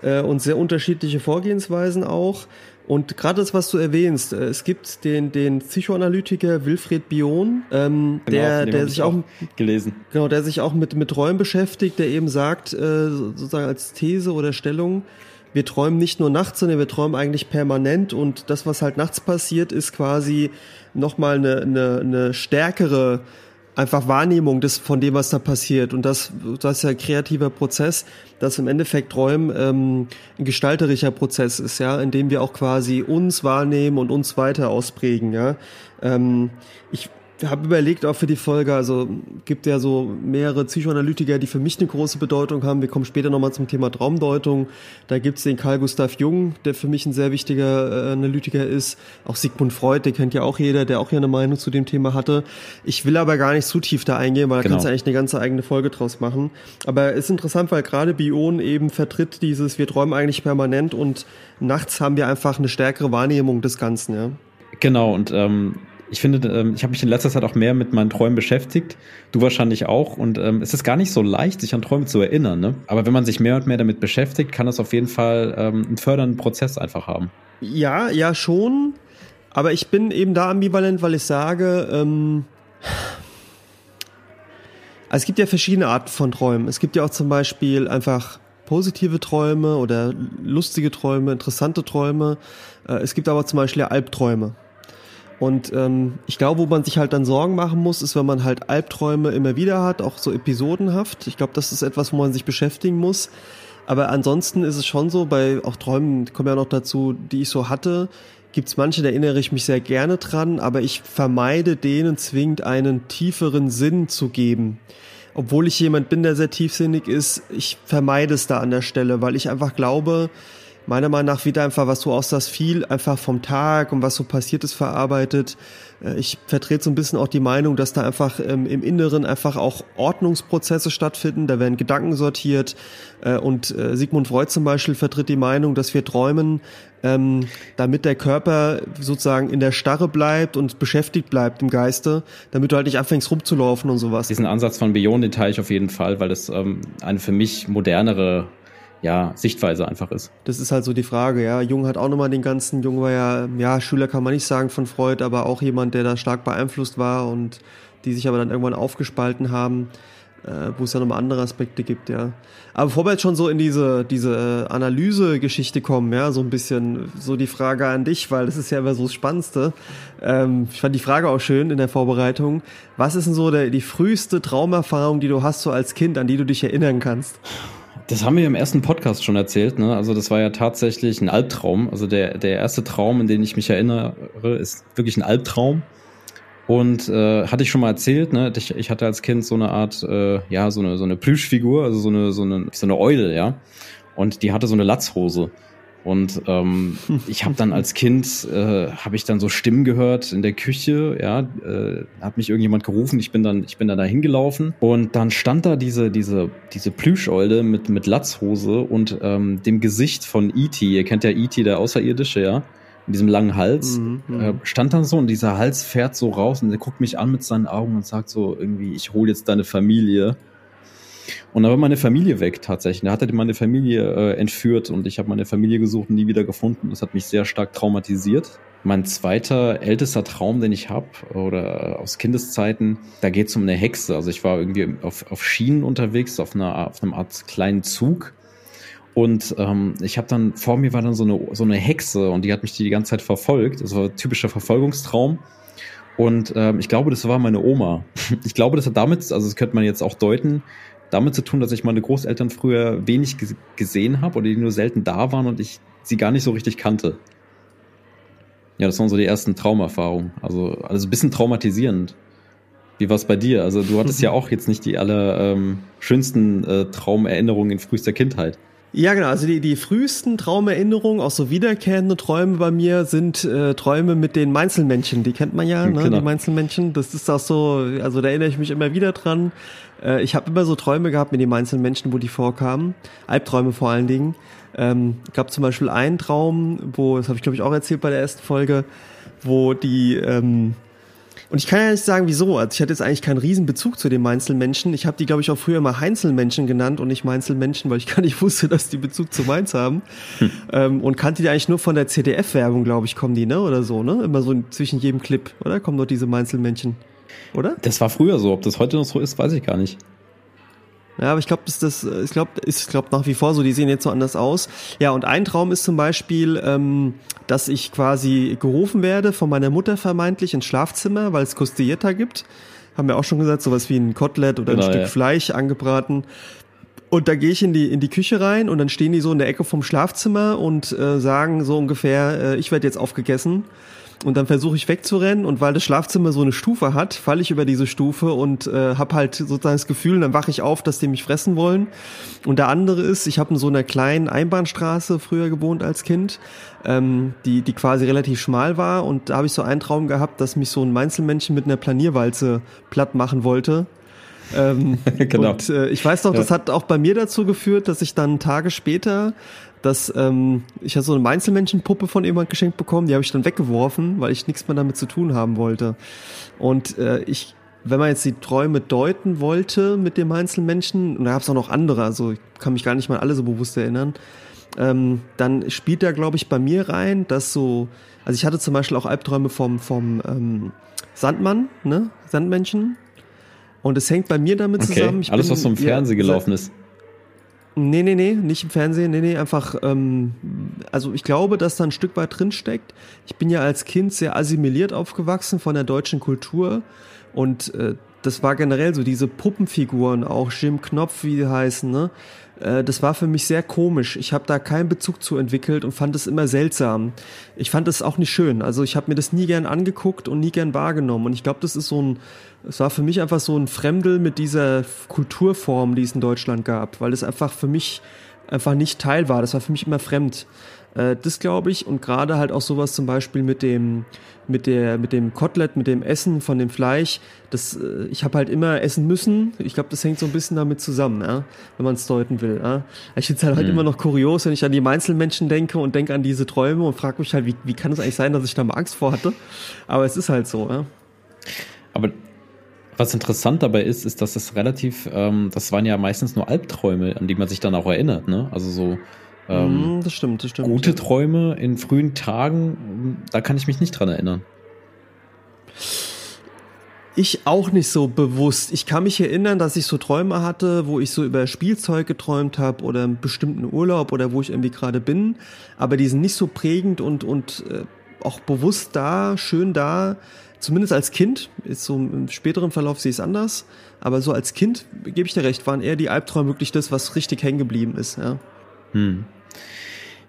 ja? Äh, und sehr unterschiedliche Vorgehensweisen auch. Und gerade das, was du erwähnst, äh, es gibt den, den Psychoanalytiker Wilfried Bion, ähm, genau, der, der sich auch, gelesen. Genau, der sich auch mit, mit Träumen beschäftigt, der eben sagt, äh, sozusagen als These oder Stellung, wir träumen nicht nur nachts, sondern wir träumen eigentlich permanent und das, was halt nachts passiert, ist quasi nochmal eine, eine, eine stärkere einfach Wahrnehmung des, von dem, was da passiert. Und das, das ist ja ein kreativer Prozess, dass im Endeffekt Träumen ähm, ein gestalterischer Prozess ist, ja, in dem wir auch quasi uns wahrnehmen und uns weiter ausprägen, ja. Ähm, ich habe überlegt auch für die Folge, also gibt ja so mehrere Psychoanalytiker, die für mich eine große Bedeutung haben. Wir kommen später nochmal zum Thema Traumdeutung. Da gibt's den Carl Gustav Jung, der für mich ein sehr wichtiger äh, Analytiker ist. Auch Sigmund Freud, den kennt ja auch jeder, der auch ja eine Meinung zu dem Thema hatte. Ich will aber gar nicht zu tief da eingehen, weil da genau. kannst du eigentlich eine ganze eigene Folge draus machen. Aber ist interessant, weil gerade Bion eben vertritt dieses, wir träumen eigentlich permanent und nachts haben wir einfach eine stärkere Wahrnehmung des Ganzen, ja. Genau, und ähm, ich finde, ähm, ich habe mich in letzter Zeit auch mehr mit meinen Träumen beschäftigt. Du wahrscheinlich auch. Und ähm, es ist gar nicht so leicht, sich an Träume zu erinnern. Ne? Aber wenn man sich mehr und mehr damit beschäftigt, kann das auf jeden Fall ähm, einen fördernden Prozess einfach haben. Ja, ja, schon. Aber ich bin eben da ambivalent, weil ich sage, ähm, also es gibt ja verschiedene Arten von Träumen. Es gibt ja auch zum Beispiel einfach positive Träume oder lustige Träume, interessante Träume. Äh, es gibt aber zum Beispiel Albträume. Und ähm, ich glaube, wo man sich halt dann Sorgen machen muss, ist, wenn man halt Albträume immer wieder hat, auch so episodenhaft. Ich glaube, das ist etwas, wo man sich beschäftigen muss. Aber ansonsten ist es schon so, bei auch Träumen kommen ja noch dazu, die ich so hatte, gibt es manche, da erinnere ich mich sehr gerne dran, aber ich vermeide denen zwingend einen tieferen Sinn zu geben. obwohl ich jemand bin, der sehr tiefsinnig ist, ich vermeide es da an der Stelle, weil ich einfach glaube, meiner Meinung nach wird einfach, was du aus das viel einfach vom Tag und was so passiert ist, verarbeitet. Äh, ich vertrete so ein bisschen auch die Meinung, dass da einfach ähm, im Inneren einfach auch Ordnungsprozesse stattfinden. Da werden Gedanken sortiert. Äh, und äh, Sigmund Freud zum Beispiel vertritt die Meinung, dass wir träumen, ähm, damit der Körper sozusagen in der Starre bleibt und beschäftigt bleibt im Geiste, damit du halt nicht anfängst rumzulaufen und sowas. Diesen Ansatz von Beyond den teile ich auf jeden Fall, weil das ähm, eine für mich modernere ja, Sichtweise einfach ist. Das ist halt so die Frage, ja. Jung hat auch nochmal den ganzen, Jung war ja, ja, Schüler kann man nicht sagen von Freud, aber auch jemand, der da stark beeinflusst war und die sich aber dann irgendwann aufgespalten haben, äh, wo es ja nochmal andere Aspekte gibt, ja. Aber bevor wir jetzt schon so in diese, diese Analyse-Geschichte kommen, ja, so ein bisschen so die Frage an dich, weil das ist ja immer so das Spannendste. Ähm, ich fand die Frage auch schön in der Vorbereitung. Was ist denn so der, die früheste Traumerfahrung, die du hast so als Kind, an die du dich erinnern kannst? Das haben wir im ersten Podcast schon erzählt. Ne? Also das war ja tatsächlich ein Albtraum. Also der, der erste Traum, in den ich mich erinnere, ist wirklich ein Albtraum. Und äh, hatte ich schon mal erzählt, ne? Ich, ich hatte als Kind so eine Art, äh, ja, so eine, so eine Plüschfigur, also so eine, so eine, so eine Eule, ja. Und die hatte so eine Latzhose. Und ähm, [LAUGHS] ich habe dann als Kind äh, habe ich dann so Stimmen gehört in der Küche, ja, äh, hat mich irgendjemand gerufen, ich bin dann ich bin dann da hingelaufen und dann stand da diese diese diese Plüscholde mit mit Latzhose und ähm, dem Gesicht von E.T. Ihr kennt ja E.T. der Außerirdische, ja, mit diesem langen Hals mhm, mhm, äh, stand dann so und dieser Hals fährt so raus und der guckt mich an mit seinen Augen und sagt so irgendwie ich hole jetzt deine Familie und da war meine Familie weg tatsächlich. Da hat er meine Familie äh, entführt und ich habe meine Familie gesucht und nie wieder gefunden. Das hat mich sehr stark traumatisiert. Mein zweiter ältester Traum, den ich habe, oder aus Kindeszeiten, da geht es um eine Hexe. Also ich war irgendwie auf, auf Schienen unterwegs, auf einer, auf einem Art kleinen Zug. Und ähm, ich habe dann, vor mir war dann so eine, so eine Hexe und die hat mich die, ganze Zeit verfolgt. Das war ein typischer Verfolgungstraum. Und ähm, ich glaube, das war meine Oma. [LAUGHS] Ich glaube, das hat damit, also das könnte man jetzt auch deuten, damit zu tun, dass ich meine Großeltern früher wenig gesehen habe oder die nur selten da waren und ich sie gar nicht so richtig kannte. Ja, das waren so die ersten Traumerfahrungen. Also, also ein bisschen traumatisierend. Wie war es bei dir? Also du hattest ja [LAUGHS] auch jetzt nicht die aller ähm, schönsten äh, Traumerinnerungen in frühester Kindheit. Ja, genau. Also die, die frühesten Traumerinnerungen, auch so wiederkehrende Träume bei mir, sind äh, Träume mit den Meinzelmännchen. Die kennt man ja, ne? Genau. die Meinzelmännchen. Das ist auch so, also da erinnere ich mich immer wieder dran. Äh, ich habe immer so Träume gehabt mit den Meinzelmännchen, wo die vorkamen. Albträume vor allen Dingen. Ähm, gab zum Beispiel einen Traum, wo, das habe ich glaube ich auch erzählt bei der ersten Folge, wo die ähm, und ich kann ja nicht sagen, wieso. Also ich hatte jetzt eigentlich keinen Riesenbezug zu den Mainzelmenschen. Ich habe die, glaube ich, auch früher mal Heinzelmenschen genannt und nicht Mainzelmenschen, weil ich gar nicht [LAUGHS] wusste, dass die Bezug zu Mainz haben. Hm. Ähm, und kannte die eigentlich nur von der CDF-Werbung, glaube ich, kommen die, ne? Oder so, ne? Immer so zwischen jedem Clip, oder? Kommen dort diese Mainzelmännchen. Oder? Das war früher so. Ob das heute noch so ist, weiß ich gar nicht. Ja, aber ich glaube, das, das, ich glaube, ist, glaube nach wie vor so. Die sehen jetzt so anders aus. Ja, und ein Traum ist zum Beispiel, ähm, dass ich quasi gerufen werde von meiner Mutter vermeintlich ins Schlafzimmer, weil es Costilletta gibt. Haben wir auch schon gesagt, sowas wie ein Kotelett oder genau, ein Stück ja. Fleisch angebraten. Und da gehe ich in die in die Küche rein und dann stehen die so in der Ecke vom Schlafzimmer und äh, sagen so ungefähr, äh, ich werde jetzt aufgegessen. Und dann versuche ich wegzurennen und weil das Schlafzimmer so eine Stufe hat, falle ich über diese Stufe und äh, habe halt sozusagen das Gefühl, dann wache ich auf, dass die mich fressen wollen. Und der andere ist, ich habe in so einer kleinen Einbahnstraße früher gewohnt als Kind, ähm, die, die quasi relativ schmal war. Und da habe ich so einen Traum gehabt, dass mich so ein Meinzelmännchen mit einer Planierwalze platt machen wollte. Ähm, [LAUGHS] genau. Und äh, ich weiß noch, das hat auch bei mir dazu geführt, dass ich dann Tage später dass ähm, ich hatte so eine Mainzelmenschenpuppe von jemand geschenkt bekommen, die habe ich dann weggeworfen, weil ich nichts mehr damit zu tun haben wollte. Und äh, ich, wenn man jetzt die Träume deuten wollte mit dem Einzelmenschen, und da gab es auch noch andere, also ich kann mich gar nicht mal alle so bewusst erinnern, ähm, dann spielt da, glaube ich, bei mir rein, dass so, also ich hatte zum Beispiel auch Albträume vom, vom ähm, Sandmann, ne, Sandmenschen. Und es hängt bei mir damit okay. zusammen. Ich Alles, bin, was so im Fernsehen ja, gelaufen ist. Nee, nee, nee, nicht im Fernsehen, nee, nee, einfach, ähm, also ich glaube, dass da ein Stück weit drin steckt. Ich bin ja als Kind sehr assimiliert aufgewachsen von der deutschen Kultur und äh, das war generell so, diese Puppenfiguren, auch Jim Knopf, wie die heißen, ne? Äh, das war für mich sehr komisch. Ich habe da keinen Bezug zu entwickelt und fand es immer seltsam. Ich fand es auch nicht schön. Also ich habe mir das nie gern angeguckt und nie gern wahrgenommen. Und ich glaube, das ist so ein, es war für mich einfach so ein Fremdel mit dieser Kulturform, die es in Deutschland gab, weil es einfach für mich einfach nicht Teil war. Das war für mich immer fremd. Äh, das glaube ich und gerade halt auch sowas zum Beispiel mit dem mit der mit dem Kotelett, mit dem Essen von dem Fleisch. Das äh, ich habe halt immer essen müssen. Ich glaube, das hängt so ein bisschen damit zusammen, ja, wenn man es deuten will. Ja. Ich finde es halt, halt mhm. immer noch kurios, wenn ich an die Einzelmenschen denke und denke an diese Träume und frage mich halt, wie, wie kann es eigentlich sein, dass ich da mal Angst vor hatte? Aber es ist halt so. Ja. Aber was interessant dabei ist, ist, dass es relativ, ähm, das waren ja meistens nur Albträume, an die man sich dann auch erinnert, ne? Also so ähm, mhm, das stimmt, das stimmt. Gute Träume in frühen Tagen, da kann ich mich nicht dran erinnern. Ich auch nicht so bewusst. Ich kann mich erinnern, dass ich so Träume hatte, wo ich so über Spielzeug geträumt habe oder einen bestimmten Urlaub oder wo ich irgendwie gerade bin. Aber die sind nicht so prägend und, und äh, auch bewusst da, schön da. Zumindest als Kind. Ist so im späteren Verlauf sehe ich es anders. Aber so als Kind, gebe ich dir recht, waren eher die Albträume wirklich das, was richtig hängen geblieben ist. Ja. Hm.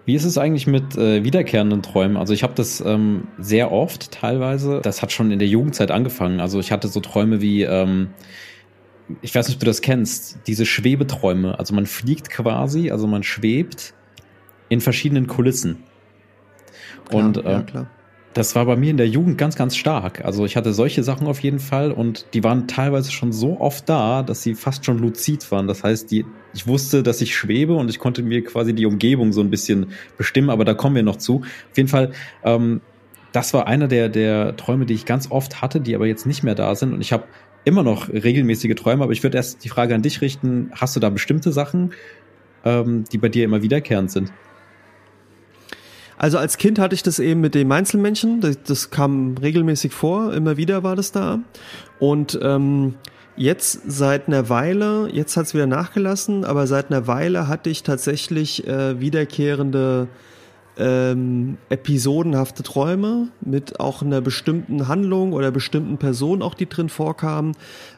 Wie ist es eigentlich mit äh, wiederkehrenden Träumen? Also ich habe das ähm, sehr oft teilweise. Das hat schon in der Jugendzeit angefangen. Also ich hatte so Träume wie, ähm, ich weiß nicht, ob du das kennst, diese Schwebeträume. Also man fliegt quasi, also man schwebt in verschiedenen Kulissen. Klar, Und äh, ja, klar das war bei mir in der Jugend ganz, ganz stark. Also ich hatte solche Sachen auf jeden Fall und die waren teilweise schon so oft da, dass sie fast schon luzid waren. Das heißt, die, ich wusste, dass ich schwebe und ich konnte mir quasi die Umgebung so ein bisschen bestimmen, aber da kommen wir noch zu. Auf jeden Fall, ähm, das war einer der, der Träume, die ich ganz oft hatte, die aber jetzt nicht mehr da sind. Und ich habe immer noch regelmäßige Träume, aber ich würde erst die Frage an dich richten, hast du da bestimmte Sachen, ähm, die bei dir immer wiederkehrend sind? Also als Kind hatte ich das eben mit dem Einzelmännchen, das, das kam regelmäßig vor, immer wieder war das da. Und ähm, jetzt seit einer Weile, jetzt hat es wieder nachgelassen, aber seit einer Weile hatte ich tatsächlich äh, wiederkehrende ähm, episodenhafte Träume mit auch einer bestimmten Handlung oder bestimmten Person auch, die drin vorkamen,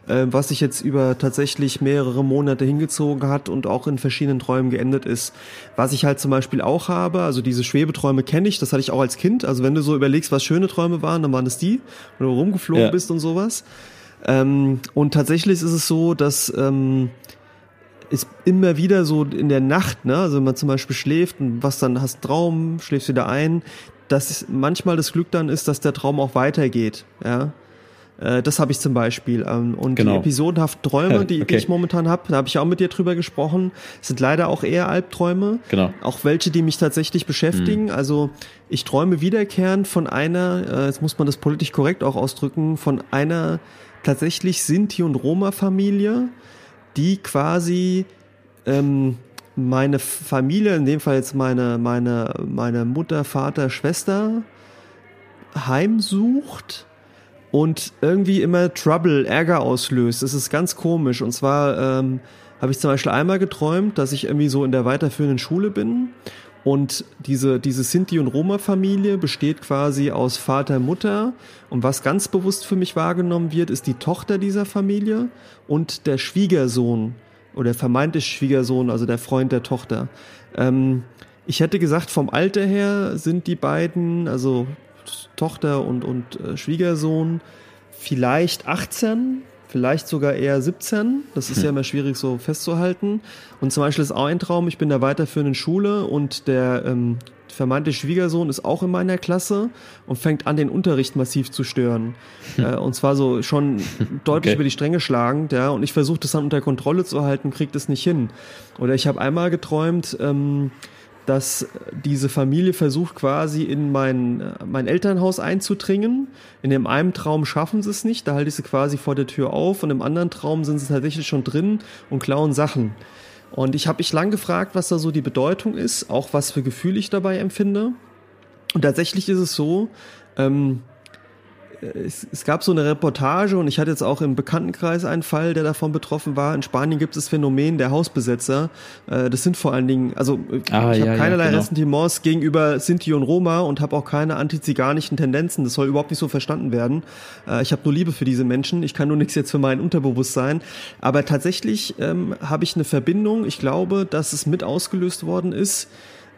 äh, was sich jetzt über tatsächlich mehrere Monate hingezogen hat und auch in verschiedenen Träumen geendet ist. Was ich halt zum Beispiel auch habe, also diese Schwebeträume kenne ich, das hatte ich auch als Kind. Also wenn du so überlegst, was schöne Träume waren, dann waren es die, wenn du rumgeflogen ja. bist und sowas. Ähm, und tatsächlich ist es so, dass ähm, ist immer wieder so in der Nacht, ne? Also wenn man zum Beispiel schläft und was dann hast Traum, schläfst wieder ein, dass manchmal das Glück dann ist, dass der Traum auch weitergeht, ja. Äh, das habe ich zum Beispiel. Ähm, und genau. die episodenhaften Träume, [LAUGHS] die, okay. ich momentan habe, da habe ich auch mit dir drüber gesprochen, sind leider auch eher Albträume. Genau. Auch welche, die mich tatsächlich beschäftigen. Mhm. Also ich träume wiederkehrend von einer, äh, jetzt muss man das politisch korrekt auch ausdrücken, von einer tatsächlich Sinti- und Roma-Familie, die quasi ähm, meine Familie, in dem Fall jetzt meine, meine, meine Mutter, Vater, Schwester, heimsucht und irgendwie immer Trouble, Ärger auslöst. Das ist ganz komisch. Und zwar ähm, habe ich zum Beispiel einmal geträumt, dass ich irgendwie so in der weiterführenden Schule bin und diese, diese Sinti- und Roma-Familie besteht quasi aus Vater, Mutter. Und was ganz bewusst für mich wahrgenommen wird, ist die Tochter dieser Familie und der Schwiegersohn oder vermeintlich Schwiegersohn, also der Freund der Tochter. Ähm, ich hätte gesagt, vom Alter her sind die beiden, also Tochter und, und äh, Schwiegersohn, vielleicht 18, vielleicht sogar eher 17. Das ist hm. ja immer schwierig so festzuhalten. Und zum Beispiel ist auch ein Traum, ich bin in der weiterführenden Schule und der ähm, vermeintliche Schwiegersohn ist auch in meiner Klasse und fängt an, den Unterricht massiv zu stören. Hm. [LAUGHS] Äh, und zwar so schon deutlich okay. über die Stränge schlagend, ja. Und ich versuche das dann unter Kontrolle zu halten, kriege das nicht hin. Oder ich habe einmal geträumt, ähm, dass diese Familie versucht quasi in mein, mein Elternhaus einzudringen. In dem einen Traum schaffen sie es nicht, da halte ich sie quasi vor der Tür auf und im anderen Traum sind sie tatsächlich schon drin und klauen Sachen. Und ich habe mich lang gefragt, was da so die Bedeutung ist, auch was für Gefühle ich dabei empfinde. Und tatsächlich ist es so, ähm, es, es, gab so eine Reportage und ich hatte jetzt auch im Bekanntenkreis einen Fall, der davon betroffen war. In Spanien gibt es das Phänomen der Hausbesetzer. Äh, das sind vor allen Dingen, also ah, ich ja, habe keinerlei ja, genau. Ressentiments gegenüber Sinti und Roma und habe auch keine antiziganischen Tendenzen. Das soll überhaupt nicht so verstanden werden. Äh, ich habe nur Liebe für diese Menschen. Ich kann nur [LAUGHS] nichts jetzt für mein Unterbewusstsein. Aber tatsächlich ähm, habe ich eine Verbindung. Ich glaube, dass es mit ausgelöst worden ist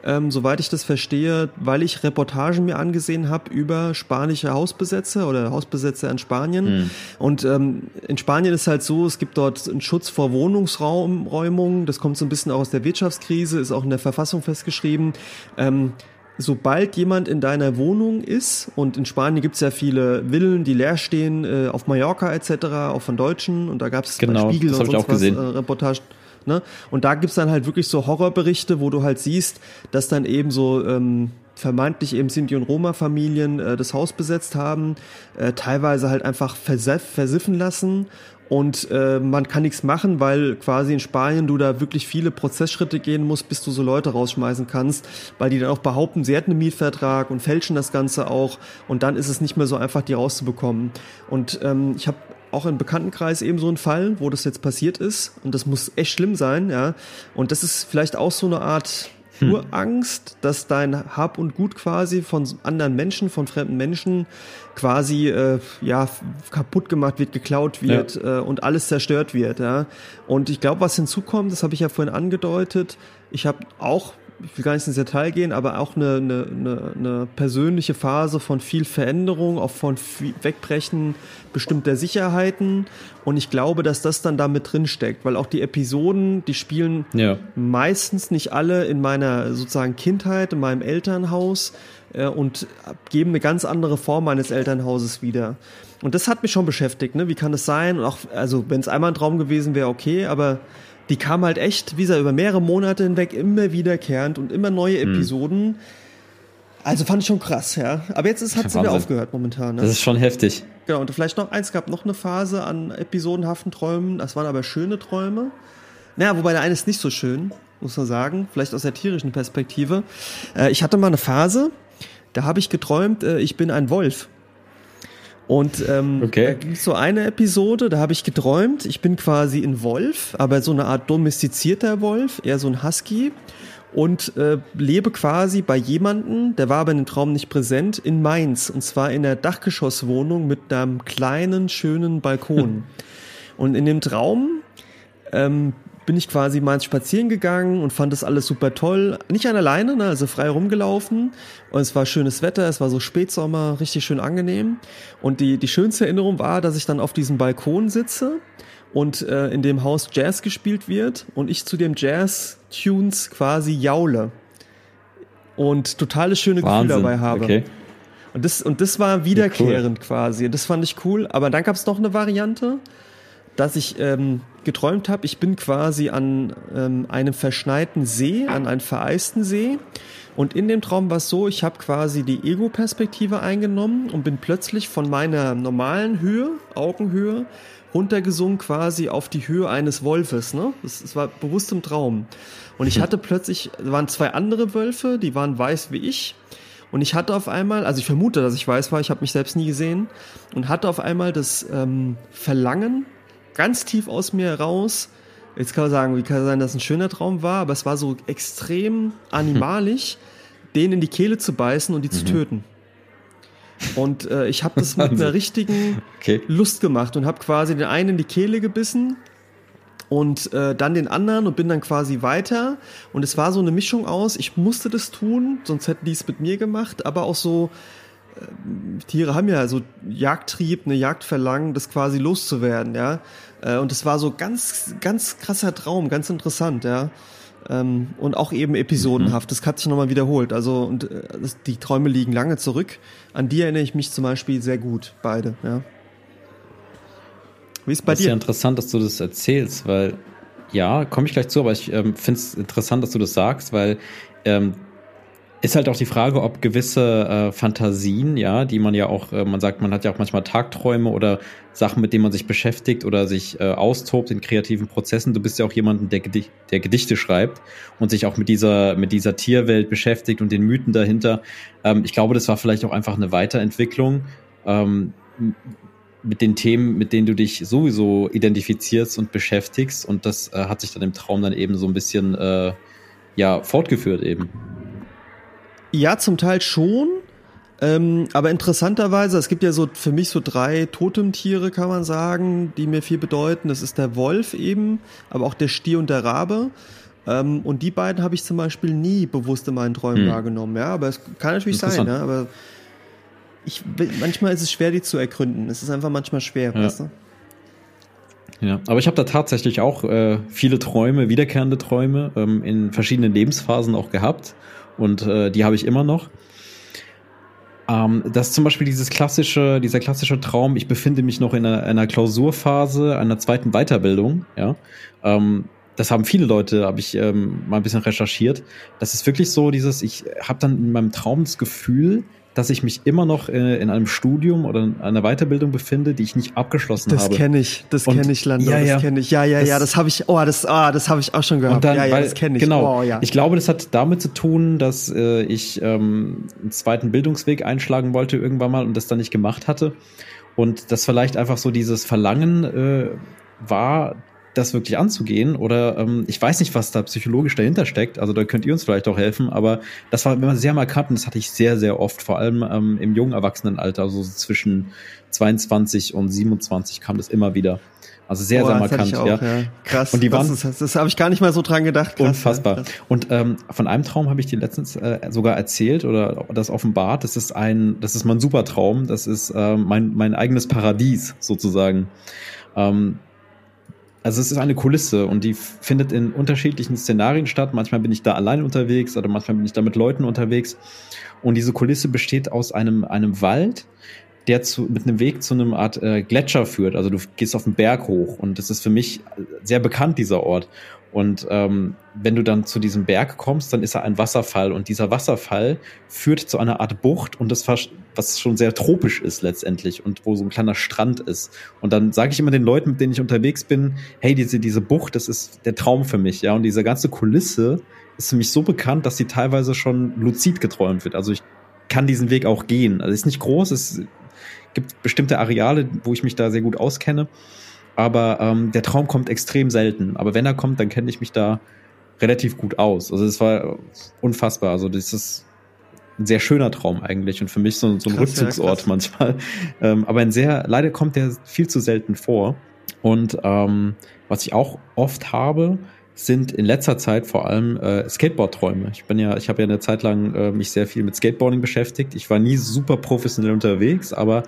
ähm, soweit ich das verstehe, weil ich Reportagen mir angesehen habe über spanische Hausbesetzer oder Hausbesetzer in Spanien. Mhm. Und ähm, in Spanien ist halt so, es gibt dort einen Schutz vor Wohnungsräumung. Das kommt so ein bisschen auch aus der Wirtschaftskrise, ist auch in der Verfassung festgeschrieben. Ähm, sobald jemand in deiner Wohnung ist, und in Spanien gibt es ja viele Villen, die leer stehen, äh, auf Mallorca etc., auch von Deutschen, und da gab es genau, Spiegel und sonst was, äh, Reportagen Ne? Und da gibt's dann halt wirklich so Horrorberichte, wo du halt siehst, dass dann eben so ähm, vermeintlich eben Sinti- und Roma-Familien äh, das Haus besetzt haben, äh, teilweise halt einfach versiff, versiffen lassen und äh, man kann nichts machen, weil quasi in Spanien du da wirklich viele Prozessschritte gehen musst, bis du so Leute rausschmeißen kannst, weil die dann auch behaupten, sie hätten einen Mietvertrag und fälschen das Ganze auch und dann ist es nicht mehr so einfach, die rauszubekommen. Und ähm, ich habe auch im Bekanntenkreis eben so ein Fall, wo das jetzt passiert ist. Und das muss echt schlimm sein, ja. Und das ist vielleicht auch so eine Art hm. Urangst, dass dein Hab und Gut quasi von anderen Menschen, von fremden Menschen quasi äh, ja kaputt gemacht wird, geklaut wird ja. äh, und alles zerstört wird. Ja. Und ich glaube, was hinzukommt, das habe ich ja vorhin angedeutet. Ich habe auch ich will gar nicht ins Detail gehen, aber auch eine, eine, eine, eine persönliche Phase von viel Veränderung, auch von Wegbrechen bestimmter Sicherheiten. Und ich glaube, dass das dann da mit drin steckt, weil auch die Episoden, die spielen ja. meistens nicht alle in meiner sozusagen Kindheit, in meinem Elternhaus äh, und geben eine ganz andere Form meines Elternhauses wieder. Und das hat mich schon beschäftigt, ne? Wie kann das sein? Und auch, also wenn es einmal ein Traum gewesen wäre, okay, aber die kam halt echt, wie gesagt, über mehrere Monate hinweg immer wiederkehrend und immer neue hm. Episoden. Mhm. Also fand ich schon krass, ja. Aber jetzt ist, hat sie wieder aufgehört momentan. Ne? Das ist schon heftig. Genau, und vielleicht noch eins gab noch eine Phase an episodenhaften Träumen. Das waren aber schöne Träume. Naja, wobei der eine ist nicht so schön, muss man sagen. Vielleicht aus der tierischen Perspektive. Äh, ich hatte mal eine Phase, da habe ich geträumt, äh, ich bin ein Wolf. Und ähm, okay. da gibt so eine Episode, da habe ich geträumt, ich bin quasi ein Wolf, aber so eine Art domestizierter Wolf, eher so ein Husky und äh, lebe quasi bei jemanden, der war aber in dem Traum nicht präsent, in Mainz und zwar in der Dachgeschosswohnung mit einem kleinen, schönen Balkon. [LAUGHS] und in dem Traum ähm, bin ich quasi mal spazieren gegangen und fand das alles super toll. Nicht an alleine, ne, also frei rumgelaufen. Und es war schönes Wetter, es war so Spätsommer, richtig schön angenehm. Und die, die schönste Erinnerung war, dass ich dann auf diesem Balkon sitze und äh, in dem Haus Jazz gespielt wird und ich zu dem Jazz-Tunes quasi jaule. Und totale schöne Wahnsinn. Gefühle dabei habe. Okay. Und das, und das war wiederkehrend cool. quasi. Das fand ich cool. Aber dann gab es noch eine Variante dass ich ähm, geträumt habe, ich bin quasi an ähm, einem verschneiten See, an einem vereisten See. Und in dem Traum war es so, ich habe quasi die Ego-Perspektive eingenommen und bin plötzlich von meiner normalen Höhe, Augenhöhe, runtergesungen quasi auf die Höhe eines Wolfes. Ne? Das, das war bewusst im Traum. Und ich hatte plötzlich, waren zwei andere Wölfe, die waren weiß wie ich. Und ich hatte auf einmal, also ich vermute, dass ich weiß war, ich habe mich selbst nie gesehen, und hatte auf einmal das ähm, Verlangen, ganz tief aus mir heraus. Jetzt kann man sagen, wie kann sein, dass es ein schöner Traum war, aber es war so extrem animalisch, denen in die Kehle zu beißen und die mhm. zu töten. Und äh, ich habe das mit [LAUGHS] einer richtigen okay. Lust gemacht und habe quasi den einen in die Kehle gebissen und äh, dann den anderen und bin dann quasi weiter. Und es war so eine Mischung aus, ich musste das tun, sonst hätten die es mit mir gemacht, aber auch so, Tiere haben ja so Jagdtrieb, eine Jagdverlangen, das quasi loszuwerden, ja. Äh, und das war so ganz, ganz krasser Traum, ganz interessant, ja. Ähm, und auch eben episodenhaft. Mhm. Das hat sich nochmal wiederholt. Also, und äh, die Träume liegen lange zurück. An die erinnere ich mich zum Beispiel sehr gut, beide, ja. Wie ist bei das dir? ist ja interessant, dass du das erzählst, weil ja, komme ich gleich zu, aber ich ähm, finde es interessant, dass du das sagst, weil ähm, ist halt auch die Frage, ob gewisse äh, Fantasien, ja, die man ja auch, äh, man sagt, man hat ja auch manchmal Tagträume oder Sachen, mit denen man sich beschäftigt oder sich äh, austobt in kreativen Prozessen. Du bist ja auch jemand, der, Gedicht, der Gedichte schreibt und sich auch mit dieser, mit dieser Tierwelt beschäftigt und den Mythen dahinter. Ähm, ich glaube, das war vielleicht auch einfach eine Weiterentwicklung. Ähm, mit den Themen, mit denen du dich sowieso identifizierst und beschäftigst. Und das äh, hat sich dann im Traum dann eben so ein bisschen äh, ja, fortgeführt eben. Ja, zum Teil schon. Ähm, aber interessanterweise, es gibt ja so für mich so drei Totemtiere, kann man sagen, die mir viel bedeuten. Das ist der Wolf eben, aber auch der Stier und der Rabe. Ähm, und die beiden habe ich zum Beispiel nie bewusst in meinen Träumen hm. wahrgenommen. Ja, aber es kann natürlich sein, ja, aber ich, manchmal ist es schwer, die zu ergründen. Es ist einfach manchmal schwer, ja. weißt du? Ja, aber ich habe da tatsächlich auch äh, viele Träume, wiederkehrende Träume ähm, in verschiedenen Lebensphasen auch gehabt und äh, die habe ich immer noch. Ähm, das ist zum Beispiel dieses klassische, dieser klassische Traum, ich befinde mich noch in einer, einer Klausurphase einer zweiten Weiterbildung, ja. Ähm, das haben viele Leute, habe ich ähm, mal ein bisschen recherchiert. Das ist wirklich so, dieses, ich habe dann in meinem Traum das Gefühl, dass ich mich immer noch äh, in einem Studium oder in einer Weiterbildung befinde, die ich nicht abgeschlossen das habe. Das kenne ich, das kenne ich, Lando, ja, ja. das kenne ich. Ja, ja, das, ja, das habe ich, oh, das, oh, das habe ich auch schon gehört. Dann, ja, ja, weil, das kenne ich. Genau, oh, ja. ich glaube, das hat damit zu tun, dass äh, ich ähm, einen zweiten Bildungsweg einschlagen wollte irgendwann mal und das dann nicht gemacht hatte. Und das vielleicht einfach so dieses Verlangen äh, war, das wirklich anzugehen. Oder ähm, ich weiß nicht, was da psychologisch dahinter steckt. Also da könnt ihr uns vielleicht auch helfen. Aber das war immer sehr markant und das hatte ich sehr, sehr oft, vor allem ähm, im jungen Erwachsenenalter, also zwischen 22 und 27 kam das immer wieder. Also sehr, oh, sehr markant. Auch, ja. ja. Krass. Und die waren, das, das, habe ich gar nicht mal so dran gedacht. Krass, unfassbar. Ja, und ähm, von einem Traum habe ich dir letztens äh, sogar erzählt oder das offenbart. Das ist ein, das ist mein Supertraum. Das ist äh, mein mein eigenes Paradies sozusagen. Ähm, also es ist eine Kulisse und die findet in unterschiedlichen Szenarien statt. Manchmal bin ich da allein unterwegs oder manchmal bin ich da mit Leuten unterwegs. Und diese Kulisse besteht aus einem, einem Wald, der zu, mit einem Weg zu einem Art äh, Gletscher führt. Also du gehst auf den Berg hoch und das ist für mich sehr bekannt, dieser Ort. Und ähm, wenn du dann zu diesem Berg kommst, dann ist er ein Wasserfall und dieser Wasserfall führt zu einer Art Bucht und das was schon sehr tropisch ist letztendlich und wo so ein kleiner Strand ist. Und dann sage ich immer den Leuten, mit denen ich unterwegs bin, hey, diese diese Bucht, das ist der Traum für mich, ja. Und diese ganze Kulisse ist für mich so bekannt, dass sie teilweise schon luzid geträumt wird. Also ich kann diesen Weg auch gehen. Also ist nicht groß, es gibt bestimmte Areale, wo ich mich da sehr gut auskenne. Aber ähm, der Traum kommt extrem selten. Aber wenn er kommt, dann kenne ich mich da relativ gut aus. Also es war unfassbar. Also das ist ein sehr schöner Traum eigentlich und für mich so, so ein krass, Rückzugsort ja, manchmal. [LAUGHS] Ähm, aber ein sehr, leider kommt der viel zu selten vor. Und ähm, was ich auch oft habe, sind in letzter Zeit vor allem äh, Skateboard-Träume. Ich bin ja, ich habe ja eine Zeit lang äh, mich sehr viel mit Skateboarding beschäftigt. Ich war nie super professionell unterwegs, aber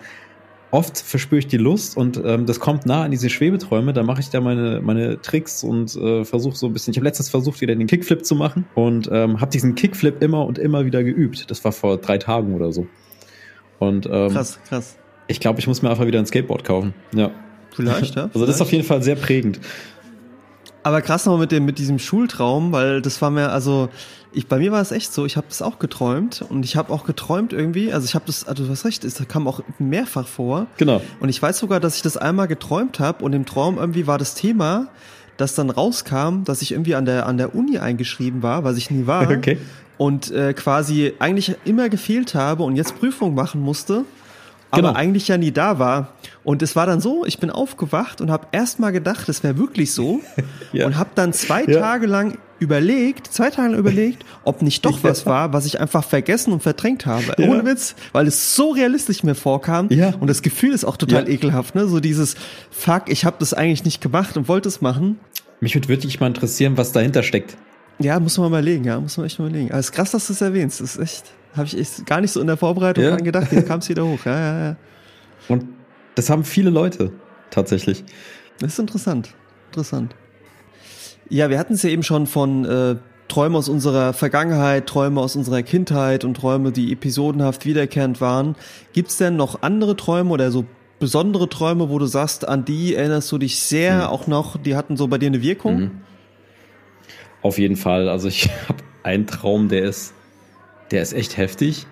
oft verspüre ich die Lust und ähm, das kommt nah an diese Schwebeträume. Da mache ich da meine, meine Tricks und äh, versuche so ein bisschen. Ich habe letztens versucht, wieder den Kickflip zu machen und ähm, habe diesen Kickflip immer und immer wieder geübt. Das war vor drei Tagen oder so. Und ähm, krass, krass. Ich glaube, ich muss mir einfach wieder ein Skateboard kaufen. Ja. Vielleicht, ja. [LAUGHS] Also das ist auf jeden Fall sehr prägend. Aber krass noch mit dem mit diesem Schultraum, weil das war mir also ich, bei mir war es echt so, ich habe das auch geträumt und ich habe auch geträumt irgendwie, also ich habe das, also du hast recht, es kam auch mehrfach vor. Genau. Und ich weiß sogar, dass ich das einmal geträumt habe und im Traum irgendwie war das Thema, das dann rauskam, dass ich irgendwie an der an der Uni eingeschrieben war, was ich nie war. [LAUGHS] Okay. Und äh, quasi eigentlich immer gefehlt habe und jetzt Prüfung machen musste aber genau. eigentlich ja nie da war. Und es war dann so, ich bin aufgewacht und habe erst mal gedacht, es wäre wirklich so [LAUGHS] ja. und habe dann zwei ja. Tage lang überlegt, zwei Tage lang überlegt, ob nicht doch [LAUGHS] was war, was ich einfach vergessen und verdrängt habe. Ja. Ohne Witz, weil es so realistisch mir vorkam ja. und das Gefühl ist auch total ekelhaft, ne? So dieses Fuck, ich habe das eigentlich nicht gemacht und wollte es machen. Mich würde wirklich mal interessieren, was dahinter steckt. Ja, muss man mal überlegen, ja, muss man echt mal überlegen. Aber es ist krass, dass du es erwähnst. Das ist echt habe ich echt gar nicht so in der Vorbereitung ja. gedacht. Jetzt kam es wieder hoch. Ja, ja, ja. Und das haben viele Leute tatsächlich. Das ist interessant. Interessant. Ja, wir hatten es ja eben schon von äh, Träume aus unserer Vergangenheit, Träume aus unserer Kindheit und Träume, die episodenhaft wiederkehrend waren. Gibt es denn noch andere Träume oder so besondere Träume, wo du sagst, an die erinnerst du dich sehr, mhm. auch noch, die hatten so bei dir eine Wirkung? Mhm. Auf jeden Fall. Also ich [LAUGHS] habe einen Traum, der ist der ist echt heftig.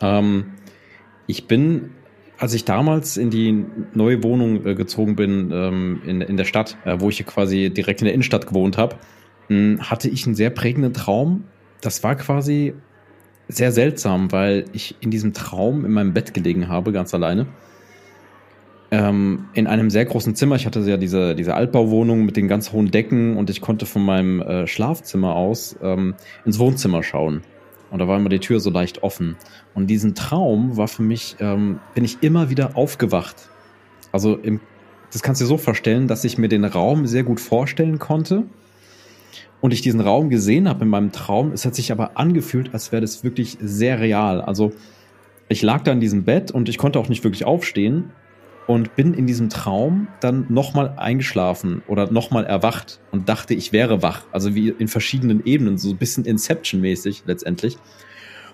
Ähm, ich bin, als ich damals in die neue Wohnung äh, gezogen bin ähm, in, in der Stadt, äh, wo ich quasi direkt in der Innenstadt gewohnt habe, hatte ich einen sehr prägenden Traum. Das war quasi sehr seltsam, weil ich in diesem Traum in meinem Bett gelegen habe, ganz alleine. ähm, in einem sehr großen Zimmer. Ich hatte ja diese, diese Altbauwohnung mit den ganz hohen Decken und ich konnte von meinem äh, Schlafzimmer aus ähm, ins Wohnzimmer schauen. Und da war immer die Tür so leicht offen. Und diesen Traum war für mich, ähm, bin ich immer wieder aufgewacht. Also im, das kannst du dir so vorstellen, dass ich mir den Raum sehr gut vorstellen konnte. Und ich diesen Raum gesehen habe in meinem Traum. Es hat sich aber angefühlt, als wäre das wirklich sehr real. Also ich lag da in diesem Bett und ich konnte auch nicht wirklich aufstehen und bin in diesem Traum dann nochmal eingeschlafen oder nochmal erwacht und dachte, ich wäre wach. Also wie in verschiedenen Ebenen, so ein bisschen Inception-mäßig letztendlich.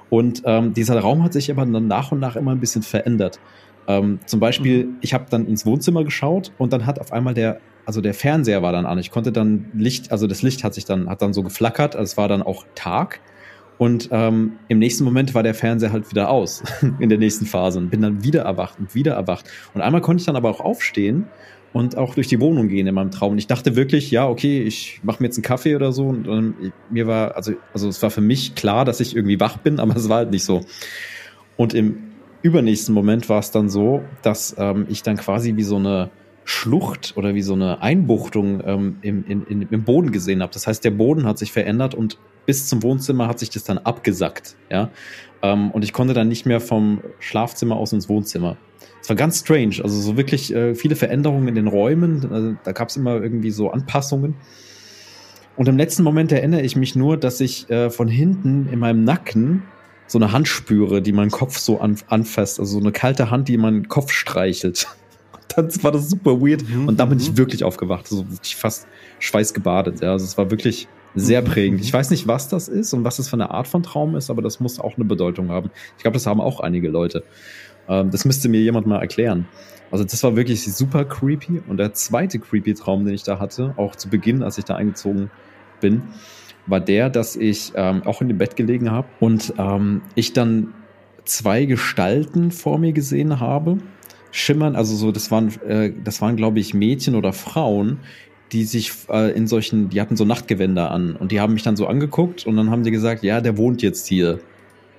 Und ähm, dieser Raum hat sich aber dann nach und nach immer ein bisschen verändert. Ähm, zum Beispiel, mhm. ich habe dann ins Wohnzimmer geschaut und dann hat auf einmal der, also der Fernseher war dann an. Ich konnte dann Licht, also das Licht hat sich dann, hat dann so geflackert, also es war dann auch Tag. Und ähm, im nächsten Moment war der Fernseher halt wieder aus [LAUGHS] in der nächsten Phase und bin dann wieder erwacht und wieder erwacht. Und einmal konnte ich dann aber auch aufstehen und auch durch die Wohnung gehen in meinem Traum. Und ich dachte wirklich, ja, okay, ich mache mir jetzt einen Kaffee oder so. Und, und mir war, also, also es war für mich klar, dass ich irgendwie wach bin, [LAUGHS] aber es war halt nicht so. Und im übernächsten Moment war es dann so, dass ähm, ich dann quasi wie so eine Schlucht oder wie so eine Einbuchtung ähm, im, in, in, im Boden gesehen habe. Das heißt, der Boden hat sich verändert und bis zum Wohnzimmer hat sich das dann abgesackt, ja. Ähm, und ich konnte dann nicht mehr vom Schlafzimmer aus ins Wohnzimmer. Es war ganz strange, also so wirklich äh, viele Veränderungen in den Räumen. Also, da gab es immer irgendwie so Anpassungen. Und im letzten Moment erinnere ich mich nur, dass ich äh, von hinten in meinem Nacken so eine Hand spüre, die meinen Kopf so an, anfasst. Also so eine kalte Hand, die meinen Kopf streichelt. Dann war das super weird. Mhm. Und dann bin ich mhm. wirklich aufgewacht. So also wirklich fast schweißgebadet. Ja, also es war wirklich sehr prägend. Ich weiß nicht, was das ist und was das für eine Art von Traum ist, aber das muss auch eine Bedeutung haben. Ich glaube, das haben auch einige Leute. Ähm, das müsste mir jemand mal erklären. Also das war wirklich super creepy. Und der zweite creepy Traum, den ich da hatte, auch zu Beginn, als ich da eingezogen bin, war der, dass ich ähm, auch in dem Bett gelegen habe und ähm, ich dann zwei Gestalten vor mir gesehen habe. Schimmern, also so, das waren, äh, das waren, glaube ich, Mädchen oder Frauen, die sich äh, in solchen, die hatten so Nachtgewänder an und die haben mich dann so angeguckt und dann haben die gesagt, ja, der wohnt jetzt hier.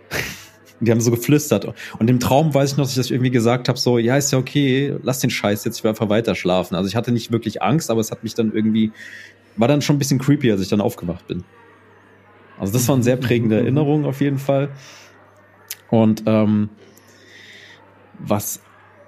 [LAUGHS] die haben so geflüstert. Und im Traum weiß ich noch, dass ich das irgendwie gesagt habe, so, ja, ist ja okay, lass den Scheiß jetzt, ich will einfach weiter schlafen. Also ich hatte nicht wirklich Angst, aber es hat mich dann irgendwie, war dann schon ein bisschen creepy, als ich dann aufgewacht bin. Also das war eine sehr prägende [LAUGHS] Erinnerung auf jeden Fall. Und ähm, was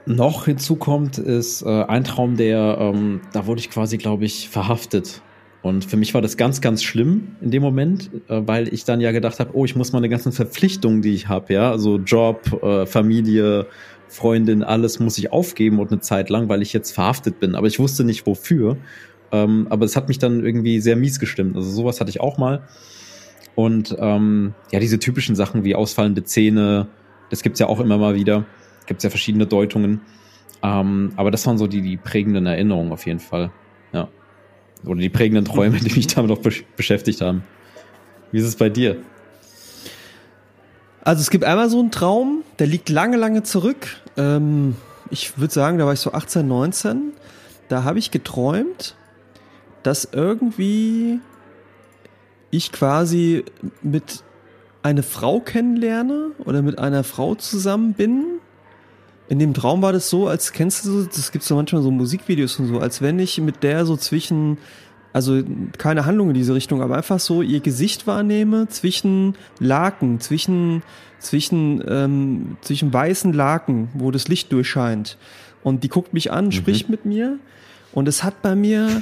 noch hinzukommt, ist äh, ein Traum, der, ähm, da wurde ich quasi, glaube ich, verhaftet. Und für mich war das ganz, ganz schlimm in dem Moment, äh, weil ich dann ja gedacht habe, oh, ich muss meine ganzen Verpflichtungen, die ich habe, ja, also Job, äh, Familie, Freundin, alles muss ich aufgeben und eine Zeit lang, weil ich jetzt verhaftet bin. Aber ich wusste nicht wofür. Ähm, aber es hat mich dann irgendwie sehr mies gestimmt. Also sowas hatte ich auch mal. Und ähm, ja, diese typischen Sachen wie ausfallende Zähne, das gibt's ja auch immer mal wieder. Gibt es ja verschiedene Deutungen. Ähm, aber das waren so die, die prägenden Erinnerungen auf jeden Fall. Ja. Oder die prägenden Träume, die mich damit auch besch beschäftigt haben. Wie ist es bei dir? Also es gibt einmal so einen Traum, der liegt lange, lange zurück. Ähm, ich würde sagen, da war ich so 18, 19. Da habe ich geträumt, dass irgendwie ich quasi mit einer Frau kennenlerne oder mit einer Frau zusammen bin in dem Traum war das so, als kennst du so, das gibt so manchmal so Musikvideos und so, als wenn ich mit der so zwischen, also keine Handlung in diese Richtung, aber einfach so ihr Gesicht wahrnehme zwischen Laken, zwischen, zwischen, ähm, zwischen weißen Laken, wo das Licht durchscheint. Und die guckt mich an, mhm. spricht mit mir. Und es hat bei mir,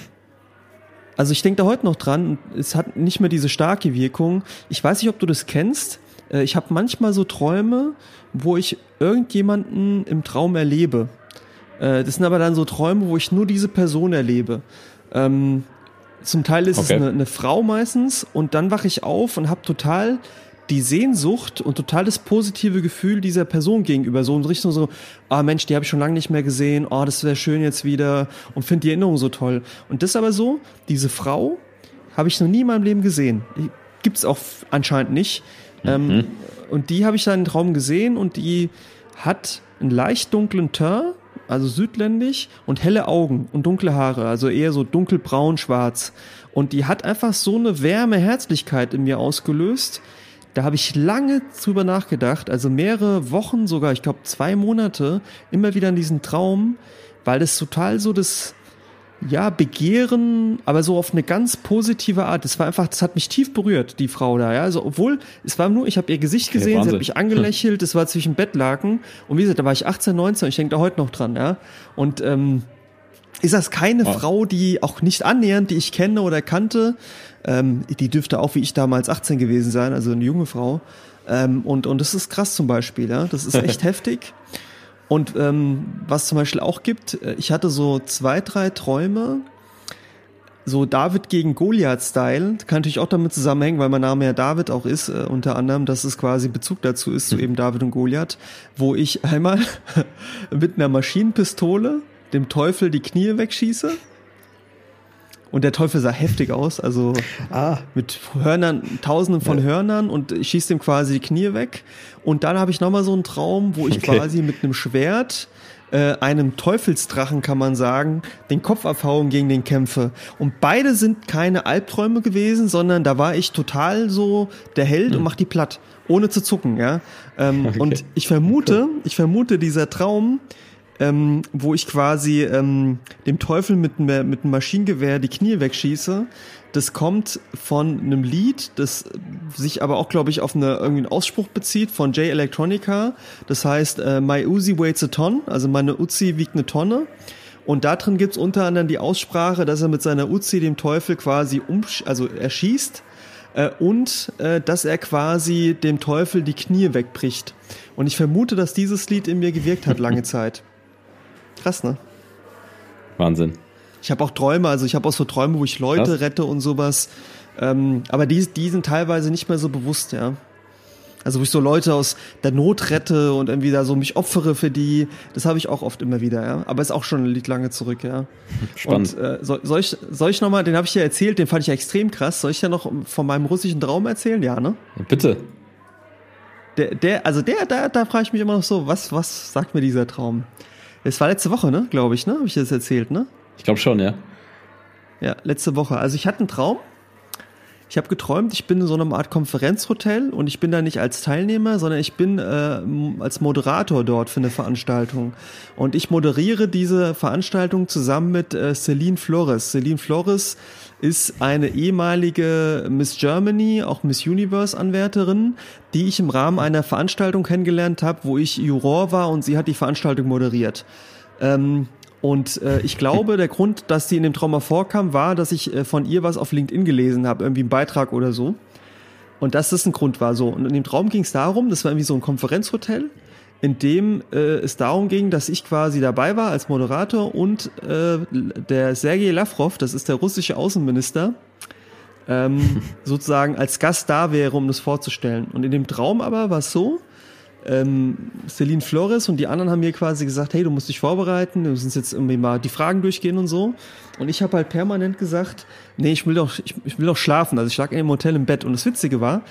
also ich denke da heute noch dran, es hat nicht mehr diese starke Wirkung. Ich weiß nicht, ob du das kennst. Äh, ich habe manchmal so Träume, wo ich irgendjemanden im Traum erlebe. Äh, das sind aber dann so Träume, wo ich nur diese Person erlebe. Ähm, zum Teil ist okay. es eine, eine, Frau meistens und dann wache ich auf und habe total die Sehnsucht und total das positive Gefühl dieser Person gegenüber. So in Richtung so, ah Mensch, die habe ich schon lange nicht mehr gesehen, oh, das wäre schön jetzt wieder und finde die Erinnerung so toll. Und das aber so, diese Frau habe ich noch nie in meinem Leben gesehen. Gibt es auch anscheinend nicht. Ähm, mhm. Ähm, und die habe ich dann im Traum gesehen und die hat einen leicht dunklen Teint, also südländisch, und helle Augen und dunkle Haare, also eher so dunkelbraun, schwarz. Und die hat einfach so eine Wärme, Herzlichkeit in mir ausgelöst. Da habe ich lange drüber nachgedacht, also mehrere Wochen sogar, ich glaube zwei Monate, immer wieder in diesen Traum, weil das total so das, ja, Begehren, aber so auf eine ganz positive Art. Das war einfach, das hat mich tief berührt, die Frau da, ja. Also, obwohl, es war nur, ich habe ihr Gesicht gesehen, okay, sie hat mich angelächelt, es war zwischen Bettlaken. Und wie gesagt, da war ich 18, 19, ich denke da heute noch dran, ja. Und ähm, ist das keine wow. Frau, die auch nicht annähernd, die ich kenne oder kannte. Ähm, die dürfte auch wie ich damals 18 gewesen sein, also eine junge Frau. Ähm, und, und das ist krass zum Beispiel, ja. Das ist echt [LAUGHS] heftig. Und ähm, was zum Beispiel auch gibt, äh, ich hatte so zwei, drei Träume, so David gegen Goliath-Style, kann natürlich auch damit zusammenhängen, weil mein Name ja David auch ist, äh, unter anderem, dass es quasi Bezug dazu ist, zu so eben David und Goliath, wo ich einmal [LAUGHS] mit einer Maschinenpistole dem Teufel die Knie wegschieße und der Teufel sah heftig aus, also ah. mit Hörnern, tausenden von ja. Hörnern und ich schieße ihm quasi die Knie weg. Und dann habe ich nochmal so einen Traum, wo ich okay. quasi mit einem Schwert äh, einem Teufelsdrachen, kann man sagen, den Kopf abhauen gegen den kämpfe. Und beide sind keine Albträume gewesen, sondern da war ich total so der Held hm. und mach die platt, ohne zu zucken, ja. Ähm, [LAUGHS] okay. Und ich vermute, ich vermute, dieser Traum ähm, wo ich quasi ähm, dem Teufel mit, mit einem Maschinengewehr die Knie wegschieße. Das kommt von einem Lied, das sich aber auch, glaube ich, auf eine, irgendwie einen Ausspruch bezieht von J Electronica. Das heißt, äh, My Uzi weighs a ton, also meine Uzi wiegt eine Tonne. Und da drin gibt's unter anderem die Aussprache, dass er mit seiner Uzi dem Teufel quasi um, also erschießt äh, und äh, dass er quasi dem Teufel die Knie wegbricht. Und ich vermute, dass dieses Lied in mir gewirkt hat lange [LAUGHS] Zeit. Krass, ne? Wahnsinn. Ich habe auch Träume, also ich habe auch so Träume, wo ich Leute Krass. rette und sowas. Ähm, aber die, die sind teilweise nicht mehr so bewusst, ja. Also wo ich so Leute aus der Not rette und irgendwie da so mich opfere für die, das habe ich auch oft immer wieder, ja. Aber ist auch schon liegt lange zurück, ja. [LAUGHS] Spannend. Und, äh, soll, soll ich, soll ich nochmal, den habe ich ja erzählt, den fand ich ja extrem krass. Soll ich ja noch von meinem russischen Traum erzählen? Ja, ne? Bitte. Der, der, also der, da, da frage ich mich immer noch so, was, was sagt mir dieser Traum? Es war letzte Woche, ne? Glaube ich, ne? Habe ich das erzählt, ne? Ich glaube schon, ja. Ja, letzte Woche. Also ich hatte einen Traum. Ich habe geträumt, ich bin in so einer Art Konferenzhotel und ich bin da nicht als Teilnehmer, sondern ich bin äh, als Moderator dort für eine Veranstaltung. Und ich moderiere diese Veranstaltung zusammen mit äh, Celine Flores. Celine Flores ist eine ehemalige Miss Germany, auch Miss Universe Anwärterin, die ich im Rahmen einer Veranstaltung kennengelernt habe, wo ich Juror war und sie hat die Veranstaltung moderiert. Ähm, und äh, ich glaube, der Grund, dass sie in dem Trauma vorkam, war, dass ich äh, von ihr was auf LinkedIn gelesen habe, irgendwie einen Beitrag oder so. Und dass das ein Grund war so. Und in dem Traum ging es darum, das war irgendwie so ein Konferenzhotel in dem äh, es darum ging, dass ich quasi dabei war als Moderator und äh, der Sergei Lavrov, das ist der russische Außenminister, ähm, [LAUGHS] sozusagen als Gast da wäre, um das vorzustellen. Und in dem Traum aber war es so, ähm, Celine Flores und die anderen haben mir quasi gesagt, hey, du musst dich vorbereiten, du musst jetzt irgendwie mal die Fragen durchgehen und so. Und ich habe halt permanent gesagt, nee, ich will doch, ich, ich will doch schlafen. Also ich lag in dem Hotel im Bett. Und das Witzige war,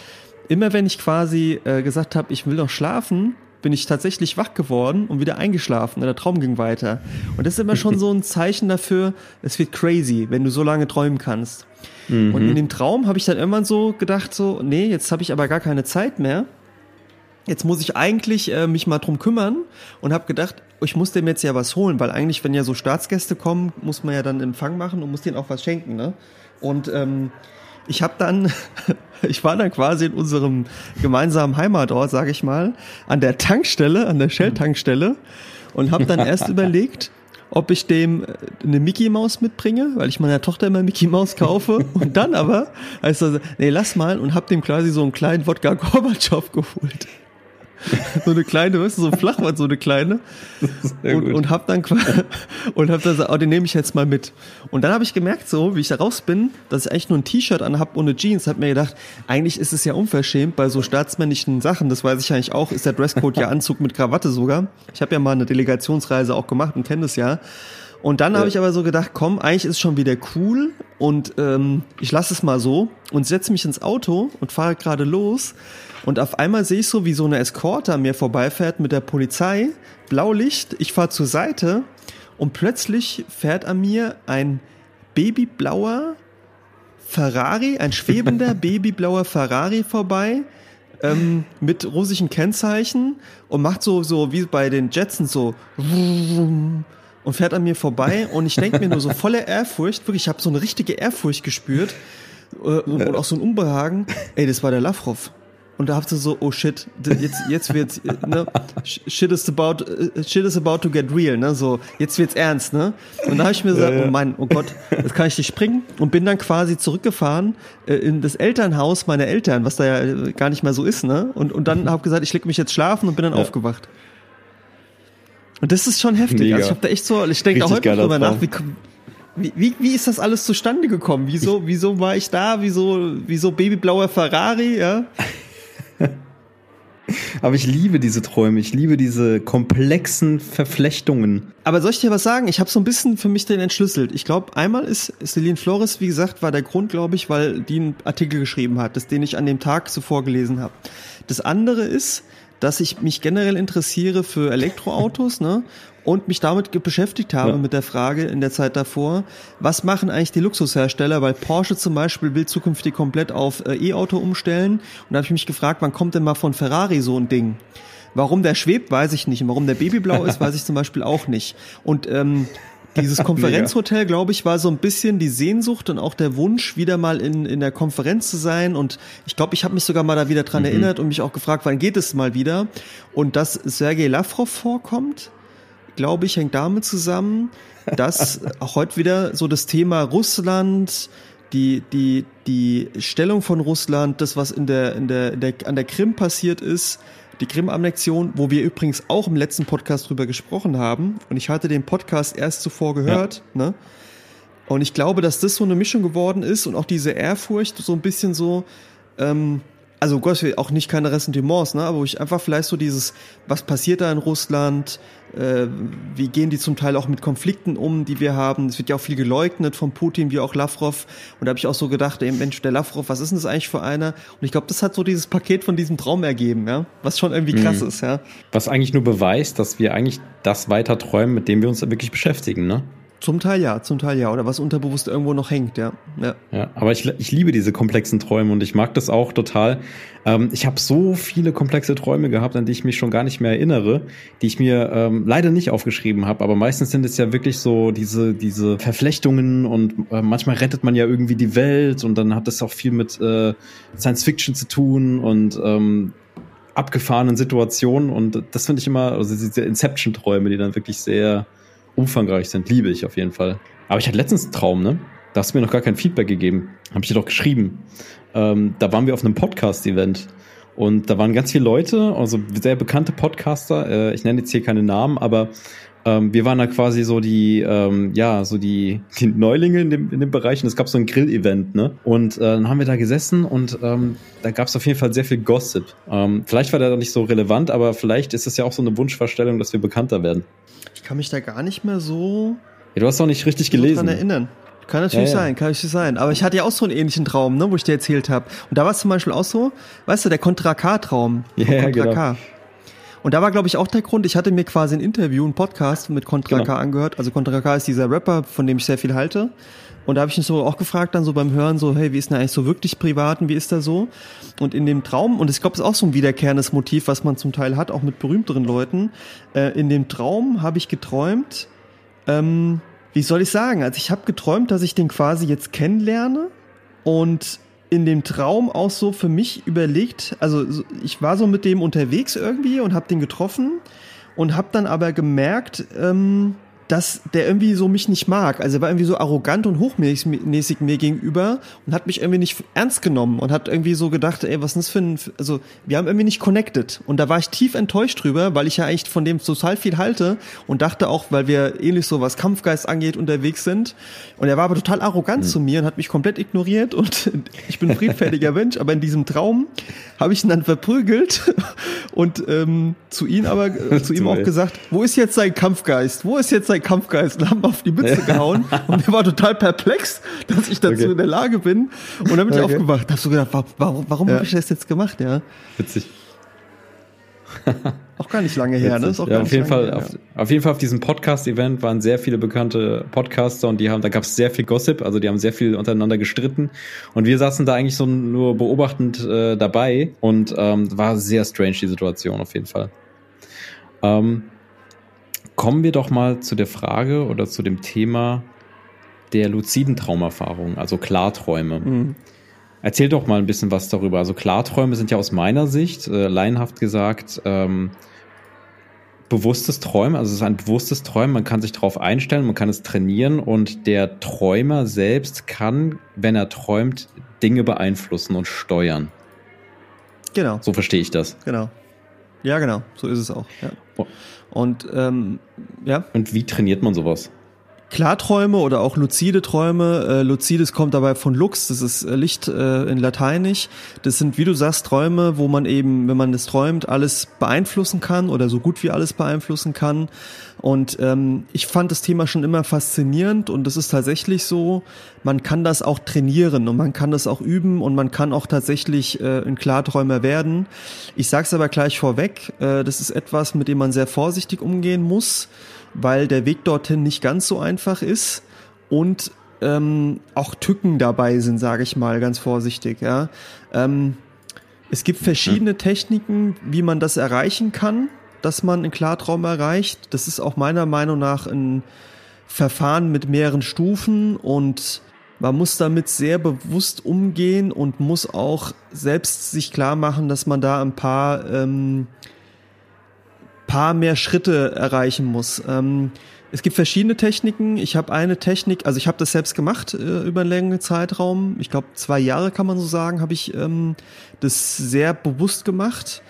immer wenn ich quasi äh, gesagt habe, ich will doch schlafen, bin ich tatsächlich wach geworden und wieder eingeschlafen und der Traum ging weiter. Und das ist immer schon [LAUGHS] so ein Zeichen dafür, es wird crazy, wenn du so lange träumen kannst. Mhm. Und in dem Traum habe ich dann irgendwann so gedacht, so, nee, jetzt habe ich aber gar keine Zeit mehr. Jetzt muss ich eigentlich äh, mich mal drum kümmern und habe gedacht, ich muss dem jetzt ja was holen, weil eigentlich, wenn ja so Staatsgäste kommen, muss man ja dann Empfang machen und muss denen auch was schenken, ne? Und ähm, ich habe dann, [LAUGHS] [LAUGHS] ich war dann quasi in unserem gemeinsamen Heimatort, sage ich mal, an der Tankstelle, an der Shell-Tankstelle und habe dann erst [LAUGHS] überlegt, ob ich dem eine Mickey Maus mitbringe, weil ich meiner Tochter immer Mickey Maus kaufe [LAUGHS] und dann aber, also nee, lass mal und hab dem quasi so einen kleinen Wodka Gorbatschow geholt. [LAUGHS] so eine kleine, weißt du, so ein Flachwand, so eine kleine. [LAUGHS] Und, und hab dann [LAUGHS] und hab dann gesagt, oh, den nehme ich jetzt mal mit. Und dann habe ich gemerkt, so wie ich da raus bin, dass ich eigentlich nur ein T-Shirt anhab ohne Jeans. Hab mir gedacht, eigentlich ist es ja unverschämt bei so staatsmännlichen Sachen. Das weiß ich eigentlich auch. Ist der Dresscode ja Anzug mit Krawatte sogar. Ich habe ja mal eine Delegationsreise auch gemacht und kenne das ja. Und dann ja. habe ich aber so gedacht, komm, eigentlich ist schon wieder cool und ähm, ich lasse es mal so und setze mich ins Auto und fahre gerade los. Und auf einmal sehe ich so, wie so eine Eskorte an mir vorbeifährt mit der Polizei. Blaulicht, ich fahre zur Seite und plötzlich fährt an mir ein babyblauer Ferrari, ein schwebender [LAUGHS] babyblauer Ferrari vorbei ähm, mit russischen Kennzeichen und macht so, so wie bei den Jetsons so [LAUGHS] und fährt an mir vorbei und ich denke mir nur so voller Ehrfurcht, wirklich, ich habe so eine richtige Ehrfurcht gespürt äh, und, und auch so ein Unbehagen. Ey, das war der Lavrov. Und da habt ihr so, oh shit, jetzt, jetzt wird's, ne, shit is about, äh, shit is about to get real, ne, so, jetzt wird's ernst, ne. Und da habe ich mir gesagt, ja, ja. oh mein, oh Gott, jetzt kann ich nicht springen und bin dann quasi zurückgefahren äh, in das Elternhaus meiner Eltern, was da ja äh, gar nicht mehr so ist, ne. Und, und dann habe gesagt, ich leg mich jetzt schlafen und bin dann ja. aufgewacht. Und das ist schon heftig. Mega. Also ich habe da echt so, ich denke da heute drüber nach, wie, wie, wie, wie ist das alles zustande gekommen? Wieso, wieso war ich da? Wieso, wieso babyblauer Ferrari, ja? [LAUGHS] Aber ich liebe diese Träume, ich liebe diese komplexen Verflechtungen. Aber soll ich dir was sagen? Ich habe so ein bisschen für mich den entschlüsselt. Ich glaube, einmal ist Celine Flores, wie gesagt, war der Grund, glaube ich, weil die einen Artikel geschrieben hat, das den ich an dem Tag zuvor gelesen habe. Das andere ist, dass ich mich generell interessiere für Elektroautos, ne? Und mich damit da habe ja. mit der Frage in der Zeit davor, was machen eigentlich die Luxushersteller, weil Porsche zum Beispiel will zukünftig komplett auf äh, E-Auto umstellen und da habe ich mich gefragt, wann kommt denn mal von Ferrari so ein Ding? Warum der schwebt, weiß ich nicht. Und warum der Babyblau ist, [LAUGHS] weiß ich zum Beispiel auch nicht. Und ähm, dieses [LAUGHS] Konferenzhotel, glaube ich, war so ein bisschen die Sehnsucht und auch der Wunsch, wieder mal in, in der Konferenz zu sein. Und ich glaube, ich habe mich sogar mal da wieder dran mhm. erinnert und mich auch gefragt, wann geht es mal wieder? Und dass Sergei Lavrov vorkommt, glaube ich, hängt damit zusammen, dass [LAUGHS] auch heute wieder so das Thema Russland, die, die, die Stellung von Russland, das, was in der, in der, in der, an der Krim passiert ist, die Krim-Annexion, wo wir übrigens auch im letzten Podcast drüber gesprochen haben. Und ich hatte den Podcast erst zuvor gehört, ja. ne? Und ich glaube, dass das so eine Mischung geworden ist und auch diese Ehrfurcht so ein bisschen so, ähm, also Gott, auch nicht keine Ressentiments, ne, aber wo ich einfach vielleicht so dieses, was passiert da in Russland, äh, wie gehen die zum Teil auch mit Konflikten um, die wir haben. Es wird ja auch viel geleugnet von Putin, wie auch Lavrov. Und da habe ich auch so gedacht, ey Mensch, der Lavrov, was ist denn das eigentlich für einer? Und ich glaube, das hat so dieses Paket von diesem Traum ergeben, ja, was schon irgendwie krass mhm. ist, ja. Was eigentlich nur beweist, dass wir eigentlich das weiter träumen, mit dem wir uns wirklich beschäftigen, ne? Zum Teil ja, zum Teil ja. Oder was unterbewusst irgendwo noch hängt, ja. Ja, ja aber ich, ich liebe diese komplexen Träume und ich mag das auch total. Ähm, ich habe so viele komplexe Träume gehabt, an die ich mich schon gar nicht mehr erinnere, die ich mir ähm, leider nicht aufgeschrieben habe. Aber meistens sind es ja wirklich so diese, diese Verflechtungen und äh, manchmal rettet man ja irgendwie die Welt und dann hat das auch viel mit äh, Science Fiction zu tun und ähm, abgefahrenen Situationen. Und das finde ich immer, also diese Inception-Träume, die dann wirklich sehr umfangreich sind, liebe ich auf jeden Fall. Aber ich hatte letztens einen Traum, ne? Da hast du mir noch gar kein Feedback gegeben. Habe ich dir doch geschrieben. Ähm, da waren wir auf einem Podcast-Event. Und da waren ganz viele Leute, also sehr bekannte Podcaster. Äh, ich nenne jetzt hier keine Namen, aber ähm, wir waren da quasi so die, ähm, ja, so die, die Neulinge in dem, in dem Bereich. Und es gab so ein Grill-Event, ne? Und äh, dann haben wir da gesessen und ähm, da gab es auf jeden Fall sehr viel Gossip. Ähm, vielleicht war der nicht so relevant, aber vielleicht ist es ja auch so eine Wunschvorstellung, dass wir bekannter werden. Ich kann mich da gar nicht mehr so. Ja, du hast doch nicht richtig gelesen. Daran erinnern. Kann natürlich ja, ja. sein, kann natürlich sein. Aber ich hatte ja auch so einen ähnlichen Traum, ne, wo ich dir erzählt habe. Und da war es zum Beispiel auch so, weißt du, der Contra K-Traum. Ja, yeah, genau. K. Und da war, glaube ich, auch der Grund, ich hatte mir quasi ein Interview, ein Podcast mit Contra genau. K angehört. Also Contra K ist dieser Rapper, von dem ich sehr viel halte. Und da habe ich mich so auch gefragt, dann so beim Hören, so, hey, wie ist denn eigentlich so wirklich privat und wie ist da so? Und in dem Traum, und ich glaube, es ist auch so ein wiederkehrendes Motiv, was man zum Teil hat, auch mit berühmteren Leuten. Äh, in dem Traum habe ich geträumt, ähm, wie soll ich sagen? Also ich habe geträumt, dass ich den quasi jetzt kennenlerne und in dem Traum auch so für mich überlegt, also ich war so mit dem unterwegs irgendwie und habe den getroffen und habe dann aber gemerkt, ähm, dass der irgendwie so mich nicht mag. Also er war irgendwie so arrogant und hochmäßig mir gegenüber und hat mich irgendwie nicht ernst genommen und hat irgendwie so gedacht, ey, was ist das für ein, also wir haben irgendwie nicht connected. Und da war ich tief enttäuscht drüber, weil ich ja echt von dem total viel halte und dachte auch, weil wir ähnlich so was Kampfgeist angeht unterwegs sind. Und er war aber total arrogant mhm. zu mir und hat mich komplett ignoriert und [LAUGHS] ich bin ein friedfertiger Mensch, aber in diesem Traum habe ich ihn dann verprügelt [LAUGHS] und ähm, zu ihm aber äh, [LAUGHS] zu ihm auch gesagt, wo ist jetzt sein Kampfgeist? Wo ist jetzt sein Kampfgeist? Und haben auf die Mütze [LAUGHS] gehauen und er war total perplex, dass ich dazu okay. in der Lage bin. Und dann bin ich okay. aufgewacht. Hast du gedacht, warum, warum ja. habe ich das jetzt gemacht? Ja. Witzig. Auch gar nicht lange her, ne? ja, auf jeden Fall, her, auf, ja. auf, jeden Fall auf diesem Podcast-Event waren sehr viele bekannte Podcaster und die haben, da gab es sehr viel Gossip, also die haben sehr viel untereinander gestritten und wir saßen da eigentlich so nur beobachtend äh, dabei und ähm, war sehr strange die Situation auf jeden Fall. Ähm, kommen wir doch mal zu der Frage oder zu dem Thema der luziden Traumerfahrung, also Klarträume. Mhm. Erzähl doch mal ein bisschen was darüber. Also Klarträume sind ja aus meiner Sicht, äh, laienhaft gesagt, ähm, bewusstes Träumen, also es ist ein bewusstes Träumen, man kann sich darauf einstellen, man kann es trainieren und der Träumer selbst kann, wenn er träumt, Dinge beeinflussen und steuern. Genau. So verstehe ich das. Genau. Ja, genau, so ist es auch. Ja. Und ähm, ja. Und wie trainiert man sowas? Klarträume oder auch luzide Träume. Äh, lucides kommt dabei von Lux, das ist äh, Licht äh, in Lateinisch. Das sind, wie du sagst, Träume, wo man eben, wenn man es träumt, alles beeinflussen kann oder so gut wie alles beeinflussen kann. Und ähm, ich fand das Thema schon immer faszinierend und es ist tatsächlich so, man kann das auch trainieren und man kann das auch üben und man kann auch tatsächlich äh, ein Klarträumer werden. Ich sage es aber gleich vorweg, äh, das ist etwas, mit dem man sehr vorsichtig umgehen muss weil der Weg dorthin nicht ganz so einfach ist und ähm, auch Tücken dabei sind, sage ich mal ganz vorsichtig. Ja. Ähm, es gibt verschiedene Techniken, wie man das erreichen kann, dass man einen Klartraum erreicht. Das ist auch meiner Meinung nach ein Verfahren mit mehreren Stufen und man muss damit sehr bewusst umgehen und muss auch selbst sich klar machen, dass man da ein paar ähm, paar mehr Schritte erreichen muss. Ähm, es gibt verschiedene Techniken. Ich habe eine Technik, also ich habe das selbst gemacht äh, über einen längeren Zeitraum. Ich glaube, zwei Jahre kann man so sagen, habe ich ähm, das sehr bewusst gemacht.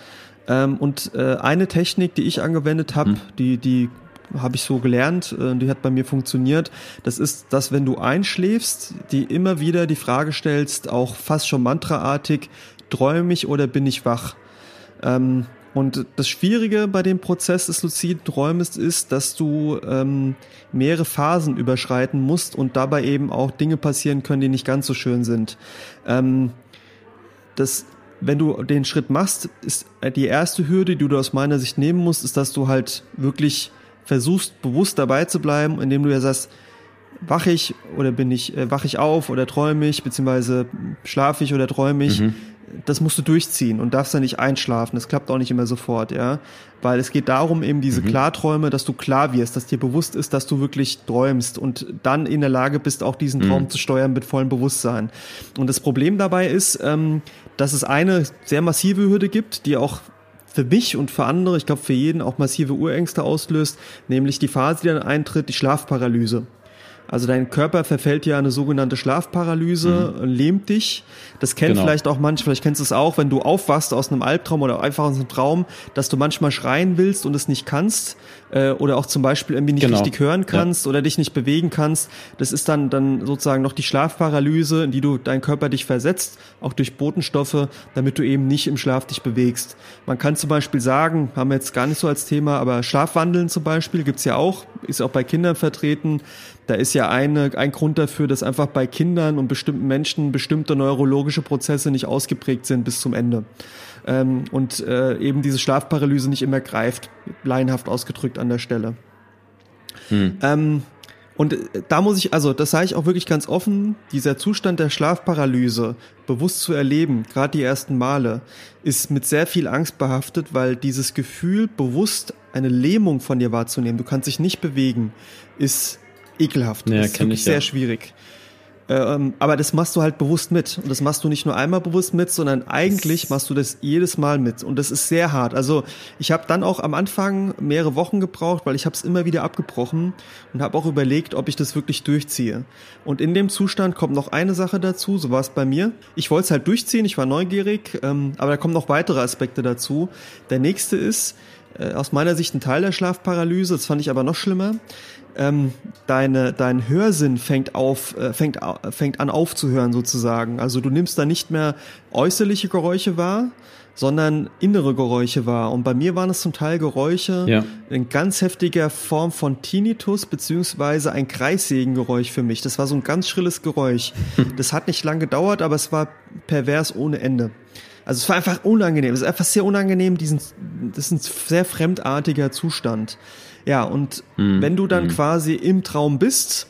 Ähm, und äh, eine Technik, die ich angewendet habe, hm. die, die habe ich so gelernt, äh, die hat bei mir funktioniert. Das ist, dass wenn du einschläfst, die immer wieder die Frage stellst, auch fast schon mantraartig, träume ich oder bin ich wach? Ähm, und das Schwierige bei dem Prozess des luziden Träumens ist, dass du ähm, mehrere Phasen überschreiten musst und dabei eben auch Dinge passieren können, die nicht ganz so schön sind. Ähm, das, wenn du den Schritt machst, ist die erste Hürde, die du aus meiner Sicht nehmen musst, ist, dass du halt wirklich versuchst, bewusst dabei zu bleiben, indem du ja sagst, wach ich oder bin ich, äh, wach ich auf oder träume ich, beziehungsweise schlafe ich oder träume ich. Mhm das musst du durchziehen und darfst da nicht einschlafen. Das klappt auch nicht immer sofort, ja. Weil es geht darum, eben diese mhm. Klarträume, dass du klar wirst, dass dir bewusst ist, dass du wirklich träumst und dann in der Lage bist, auch diesen Traum mhm. zu steuern mit vollem Bewusstsein. Und das Problem dabei ist, ähm, dass es eine sehr massive Hürde gibt, die auch für mich und für andere, ich glaube für jeden auch massive Urängste auslöst, nämlich die Phase, die dann eintritt, die Schlafparalyse. Also dein Körper verfällt ja eine sogenannte Schlafparalyse, mhm. lähmt dich. Das kennt genau. vielleicht auch manche, vielleicht kennst du es auch, wenn du aufwachst aus einem Albtraum oder einfach aus einem Traum, dass du manchmal schreien willst und es nicht kannst äh, oder auch zum Beispiel irgendwie nicht genau. richtig hören kannst ja. oder dich nicht bewegen kannst. Das ist dann dann sozusagen noch die Schlafparalyse, in die du dein Körper dich versetzt, auch durch Botenstoffe, damit du eben nicht im Schlaf dich bewegst. Man kann zum Beispiel sagen, haben wir jetzt gar nicht so als Thema, aber Schlafwandeln zum Beispiel gibt's ja auch, ist auch bei Kindern vertreten. Da ist ja eine, ein Grund dafür, dass einfach bei Kindern und bestimmten Menschen bestimmte neurologische Prozesse nicht ausgeprägt sind bis zum Ende. Ähm, und äh, eben diese Schlafparalyse nicht immer greift, laienhaft ausgedrückt an der Stelle. Hm. Ähm, und äh, da muss ich, also das sage ich auch wirklich ganz offen, dieser Zustand der Schlafparalyse bewusst zu erleben, gerade die ersten Male, ist mit sehr viel Angst behaftet, weil dieses Gefühl, bewusst eine Lähmung von dir wahrzunehmen, du kannst dich nicht bewegen, ist ekelhaft. Ja, ist wirklich ich, sehr schwierig. Ähm, aber das machst du halt bewusst mit. Und das machst du nicht nur einmal bewusst mit, sondern eigentlich machst du das jedes Mal mit. Und das ist sehr hart. Also ich habe dann auch am Anfang mehrere Wochen gebraucht, weil ich habe es immer wieder abgebrochen und habe auch überlegt, ob ich das wirklich durchziehe. Und in dem Zustand kommt noch eine Sache dazu, so war es bei mir. Ich wollte es halt durchziehen, ich war neugierig, ähm, aber da kommen noch weitere Aspekte dazu. Der nächste ist, äh, aus meiner Sicht ein Teil der Schlafparalyse, das fand ich aber noch schlimmer ähm, deine, dein Hörsinn fängt auf, äh, fängt, fängt an aufzuhören sozusagen. Also du nimmst da nicht mehr äußerliche Geräusche wahr, sondern innere Geräusche wahr. Und bei mir waren es zum Teil Geräusche ja. in ganz heftiger Form von Tinnitus, beziehungsweise ein Kreissägengeräusch für mich. Das war so ein ganz schrilles Geräusch. [LAUGHS] das hat nicht lang gedauert, aber es war pervers ohne Ende. Also es war einfach unangenehm. Es ist einfach sehr unangenehm, diesen, das ist ein sehr fremdartiger Zustand. Ja, und mhm. wenn du dann mhm. quasi im Traum bist,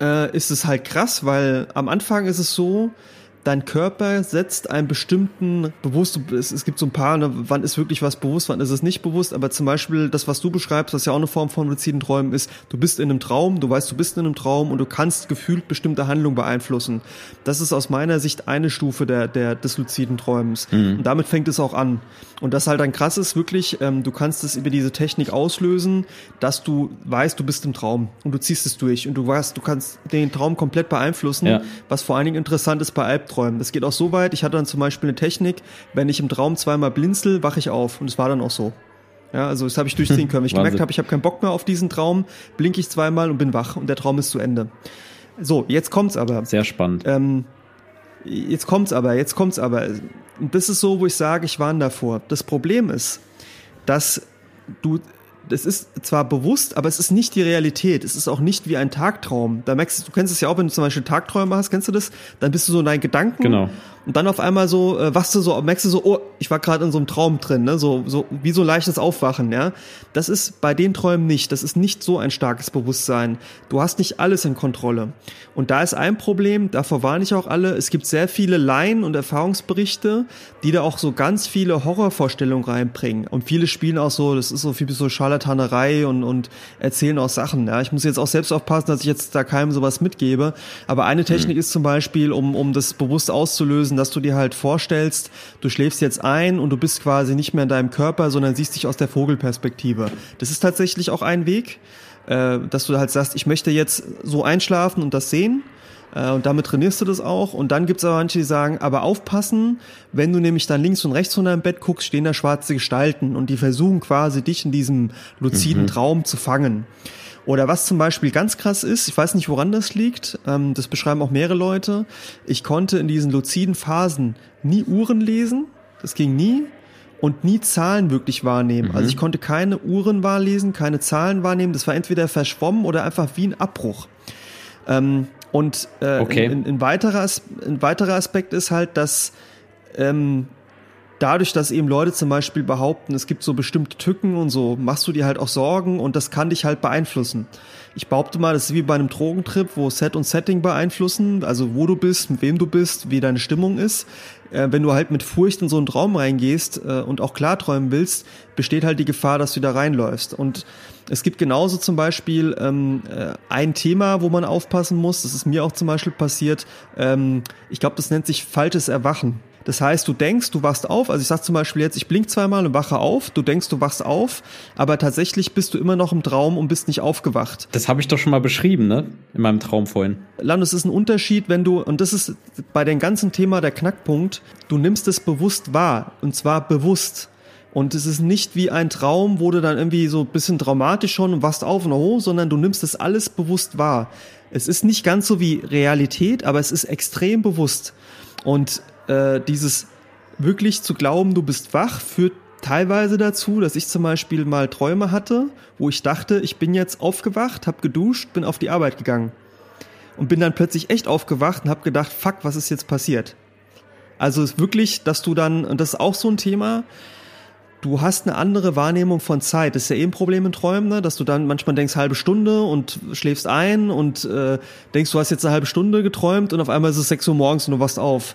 äh, ist es halt krass, weil am Anfang ist es so, dein Körper setzt einen bestimmten bewusst, es, es gibt so ein paar, ne, wann ist wirklich was bewusst, wann ist es nicht bewusst, aber zum Beispiel das, was du beschreibst, was ja auch eine Form von luziden Träumen ist, du bist in einem Traum, du weißt, du bist in einem Traum und du kannst gefühlt bestimmte Handlungen beeinflussen. Das ist aus meiner Sicht eine Stufe der, der des luziden Träumens. Mhm. Und damit fängt es auch an. Und das halt dann krass ist, wirklich, ähm, du kannst es über diese Technik auslösen, dass du weißt, du bist im Traum und du ziehst es durch und du weißt, du kannst den Traum komplett beeinflussen, ja. was vor allen Dingen interessant ist bei Albträumen. Das geht auch so weit, ich hatte dann zum Beispiel eine Technik, wenn ich im Traum zweimal blinzel, wache ich auf und es war dann auch so. Ja, also das habe ich durchziehen [LAUGHS] können. Wenn ich gemerkt habe, ich habe keinen Bock mehr auf diesen Traum, blinke ich zweimal und bin wach und der Traum ist zu Ende. So, jetzt kommt's aber. Sehr spannend. Ähm, jetzt kommt's aber, jetzt kommt's aber. Und das ist so, wo ich sage, ich warne davor. Das Problem ist, dass du, das ist zwar bewusst, aber es ist nicht die Realität. Es ist auch nicht wie ein Tagtraum. Da merkst du, du kennst es ja auch, wenn du zum Beispiel Tagträume hast, kennst du das? Dann bist du so in deinen Gedanken. Genau. Und dann auf einmal so, äh, wachst du so, merkst du so, oh, ich war gerade in so einem Traum drin, ne? So, so wie so leichtes Aufwachen, ja. Das ist bei den Träumen nicht. Das ist nicht so ein starkes Bewusstsein. Du hast nicht alles in Kontrolle. Und da ist ein Problem, davor warne ich auch alle, es gibt sehr viele Laien und Erfahrungsberichte, die da auch so ganz viele Horrorvorstellungen reinbringen. Und viele spielen auch so, das ist so viel so Scharlatanerei und, und erzählen auch Sachen. Ja. Ich muss jetzt auch selbst aufpassen, dass ich jetzt da keinem sowas mitgebe. Aber eine Technik mhm. ist zum Beispiel, um, um das bewusst auszulösen, lösen, dass du dir halt vorstellst, du schläfst jetzt ein und du bist quasi nicht mehr in deinem Körper, sondern siehst dich aus der Vogelperspektive. Das ist tatsächlich auch ein Weg, äh, dass du halt sagst, ich möchte jetzt so einschlafen und das sehen. Äh, und damit trainierst du das auch. Und dann gibt es aber manche, die sagen, aber aufpassen, wenn du nämlich dann links und rechts von deinem Bett guckst, stehen da schwarze Gestalten und die versuchen quasi dich in diesem luziden mhm. Traum zu fangen. Oder was zum Beispiel ganz krass ist, ich weiß nicht, woran das liegt, ähm, das beschreiben auch mehrere Leute. Ich konnte in diesen luziden Phasen nie Uhren lesen, das ging nie, und nie Zahlen wirklich wahrnehmen. Mhm. Also ich konnte keine Uhren wahrlesen, keine Zahlen wahrnehmen. Das war entweder verschwommen oder einfach wie ein Abbruch. Ähm, und äh, okay. ein, ein, weiterer, ein weiterer Aspekt ist halt, dass ähm, dadurch, dass eben Leute zum Beispiel behaupten, es gibt so bestimmte Tücken und so, machst du dir halt auch Sorgen und das kann dich halt beeinflussen. Ich behaupte mal, das ist wie bei einem Drogentrip, wo Set und Setting beeinflussen, also wo du bist, mit wem du bist, wie deine Stimmung ist. Äh, wenn du halt mit Furcht in so einen Traum reingehst äh, und auch klarträumen willst, besteht halt die Gefahr, dass du da reinläufst. Und es gibt genauso zum Beispiel ähm, äh, ein Thema, wo man aufpassen muss. Das ist mir auch zum Beispiel passiert. Ähm, ich glaube, das nennt sich falsches Erwachen. Das heißt, du denkst, du wachst auf. Also ich sag zum Beispiel jetzt, ich blink zweimal und wache auf. Du denkst, du wachst auf, aber tatsächlich bist du immer noch im Traum und bist nicht aufgewacht. Das habe ich doch schon mal beschrieben, ne? In meinem Traum vorhin. Landus ist ein Unterschied, wenn du, und das ist bei dem ganzen Thema der Knackpunkt, du nimmst es bewusst wahr. Und zwar bewusst. Und es ist nicht wie ein Traum, wo du dann irgendwie so ein bisschen traumatisch schon und wachst auf und hoch, sondern du nimmst das alles bewusst wahr. Es ist nicht ganz so wie Realität, aber es ist extrem bewusst. Und äh, dieses wirklich zu glauben, du bist wach, führt teilweise dazu, dass ich zum Beispiel mal Träume hatte, wo ich dachte, ich bin jetzt aufgewacht, habe geduscht, bin auf die Arbeit gegangen und bin dann plötzlich echt aufgewacht und habe gedacht, fuck, was ist jetzt passiert? Also ist wirklich, dass du dann, und das ist auch so ein Thema, du hast eine andere Wahrnehmung von Zeit. Das ist ja eben eh ein Problem in Träumen, ne? dass du dann manchmal denkst halbe Stunde und schläfst ein und äh, denkst, du hast jetzt eine halbe Stunde geträumt und auf einmal ist es 6 Uhr morgens und du wachst auf.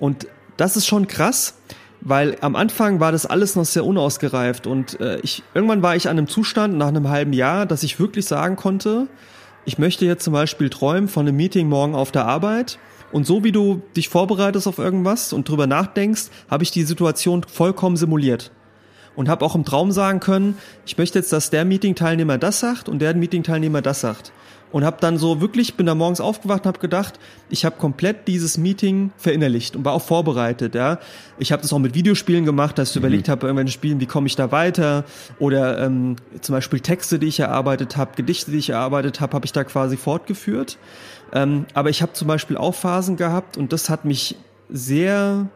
Und das ist schon krass, weil am Anfang war das alles noch sehr unausgereift und äh, ich irgendwann war ich an einem Zustand nach einem halben Jahr, dass ich wirklich sagen konnte, ich möchte jetzt zum Beispiel träumen von einem Meeting morgen auf der Arbeit und so wie du dich vorbereitest auf irgendwas und drüber nachdenkst, habe ich die Situation vollkommen simuliert und habe auch im Traum sagen können, ich möchte jetzt, dass der Meeting-Teilnehmer das sagt und der Meeting-Teilnehmer das sagt und habe dann so wirklich, bin da morgens aufgewacht und habe gedacht, ich habe komplett dieses Meeting verinnerlicht und war auch vorbereitet. Ja, ich habe das auch mit Videospielen gemacht, dass ich mhm. überlegt habe, bei irgendwelchen Spielen, wie komme ich da weiter oder ähm, zum Beispiel Texte, die ich erarbeitet habe, Gedichte, die ich erarbeitet habe, habe ich da quasi fortgeführt. Ähm, aber ich habe zum Beispiel auch Phasen gehabt und das hat mich sehr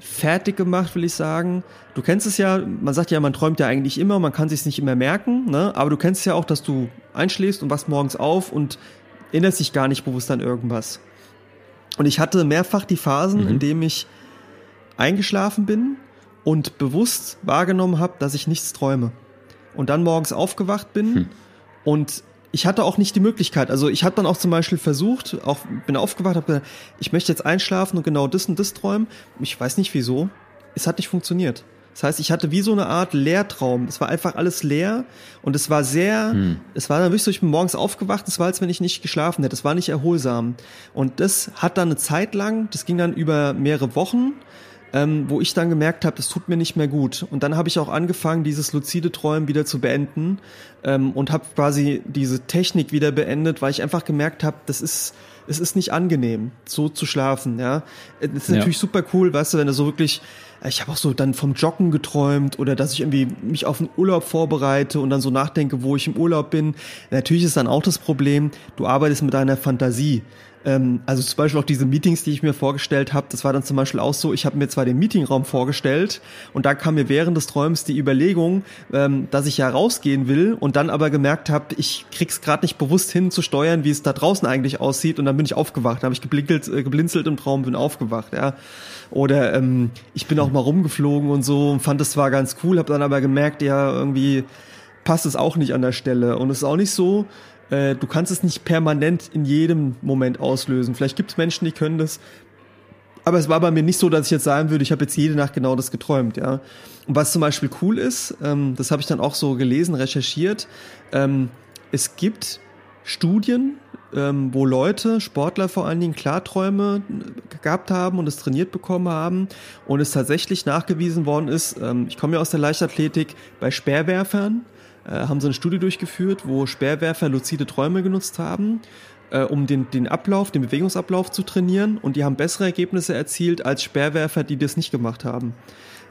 fertig gemacht, will ich sagen. Du kennst es ja, man sagt ja, man träumt ja eigentlich immer, man kann sich nicht immer merken, ne? aber du kennst es ja auch, dass du einschläfst und wachst morgens auf und erinnerst dich gar nicht bewusst an irgendwas. Und ich hatte mehrfach die Phasen, mhm. in denen ich eingeschlafen bin und bewusst wahrgenommen habe, dass ich nichts träume. Und dann morgens aufgewacht bin hm. und ich hatte auch nicht die Möglichkeit. Also ich habe dann auch zum Beispiel versucht, auch bin aufgewacht, habe gesagt, ich möchte jetzt einschlafen und genau das und das träumen. Ich weiß nicht wieso. Es hat nicht funktioniert. Das heißt, ich hatte wie so eine Art Leertraum. Es war einfach alles leer und es war sehr, hm. es war dann wirklich so, ich bin morgens aufgewacht, es war, als wenn ich nicht geschlafen hätte. Es war nicht erholsam. Und das hat dann eine Zeit lang, das ging dann über mehrere Wochen, ähm, wo ich dann gemerkt habe, das tut mir nicht mehr gut. Und dann habe ich auch angefangen, dieses luzide Träumen wieder zu beenden ähm, und habe quasi diese Technik wieder beendet, weil ich einfach gemerkt habe, das ist es ist nicht angenehm, so zu schlafen. Ja, es ist ja. natürlich super cool, weißt du, wenn du so wirklich ich habe auch so dann vom Joggen geträumt oder dass ich irgendwie mich auf den Urlaub vorbereite und dann so nachdenke, wo ich im Urlaub bin. Natürlich ist dann auch das Problem, du arbeitest mit deiner Fantasie. Ähm, also zum Beispiel auch diese Meetings, die ich mir vorgestellt habe, das war dann zum Beispiel auch so, ich habe mir zwar den Meetingraum vorgestellt und da kam mir während des Träums die Überlegung, ähm, dass ich ja rausgehen will und dann aber gemerkt habe, ich krieg's gerade nicht bewusst hin zu steuern, wie es da draußen eigentlich aussieht und dann bin ich aufgewacht, habe ich geblinkelt, äh, geblinzelt im Traum, bin aufgewacht, ja. Oder ähm, ich bin auch mal rumgeflogen und so und fand das zwar ganz cool, habe dann aber gemerkt, ja, irgendwie passt es auch nicht an der Stelle und es ist auch nicht so, äh, du kannst es nicht permanent in jedem Moment auslösen. Vielleicht gibt es Menschen, die können das. Aber es war bei mir nicht so, dass ich jetzt sagen würde, ich habe jetzt jede Nacht genau das geträumt, ja. Und was zum Beispiel cool ist, ähm, das habe ich dann auch so gelesen, recherchiert, ähm, es gibt Studien, ähm, wo Leute, Sportler vor allen Dingen, Klarträume gehabt haben und es trainiert bekommen haben und es tatsächlich nachgewiesen worden ist, ähm, ich komme ja aus der Leichtathletik, bei Speerwerfern, äh, haben so eine Studie durchgeführt, wo Speerwerfer luzide Träume genutzt haben, äh, um den, den Ablauf, den Bewegungsablauf zu trainieren. Und die haben bessere Ergebnisse erzielt als Speerwerfer, die das nicht gemacht haben.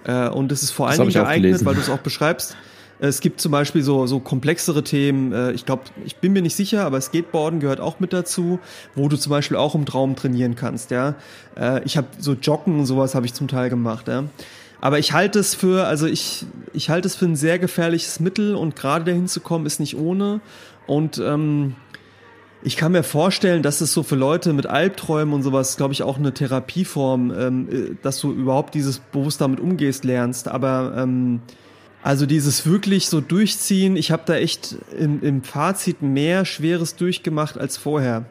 Äh, und das ist vor allen Dingen geeignet, weil du es auch beschreibst. Es gibt zum Beispiel so, so komplexere Themen. Äh, ich glaube, ich bin mir nicht sicher, aber Skateboarden gehört auch mit dazu, wo du zum Beispiel auch im Traum trainieren kannst. Ja, äh, ich habe so Joggen und sowas habe ich zum Teil gemacht. Ja. Aber ich halte es für, also ich, ich halte es für ein sehr gefährliches Mittel und gerade dahin zu kommen ist nicht ohne. Und ähm, ich kann mir vorstellen, dass es so für Leute mit Albträumen und sowas, glaube ich, auch eine Therapieform, ähm, äh, dass du überhaupt dieses bewusst damit umgehst, lernst. Aber ähm, also dieses wirklich so durchziehen, ich habe da echt im, im Fazit mehr Schweres durchgemacht als vorher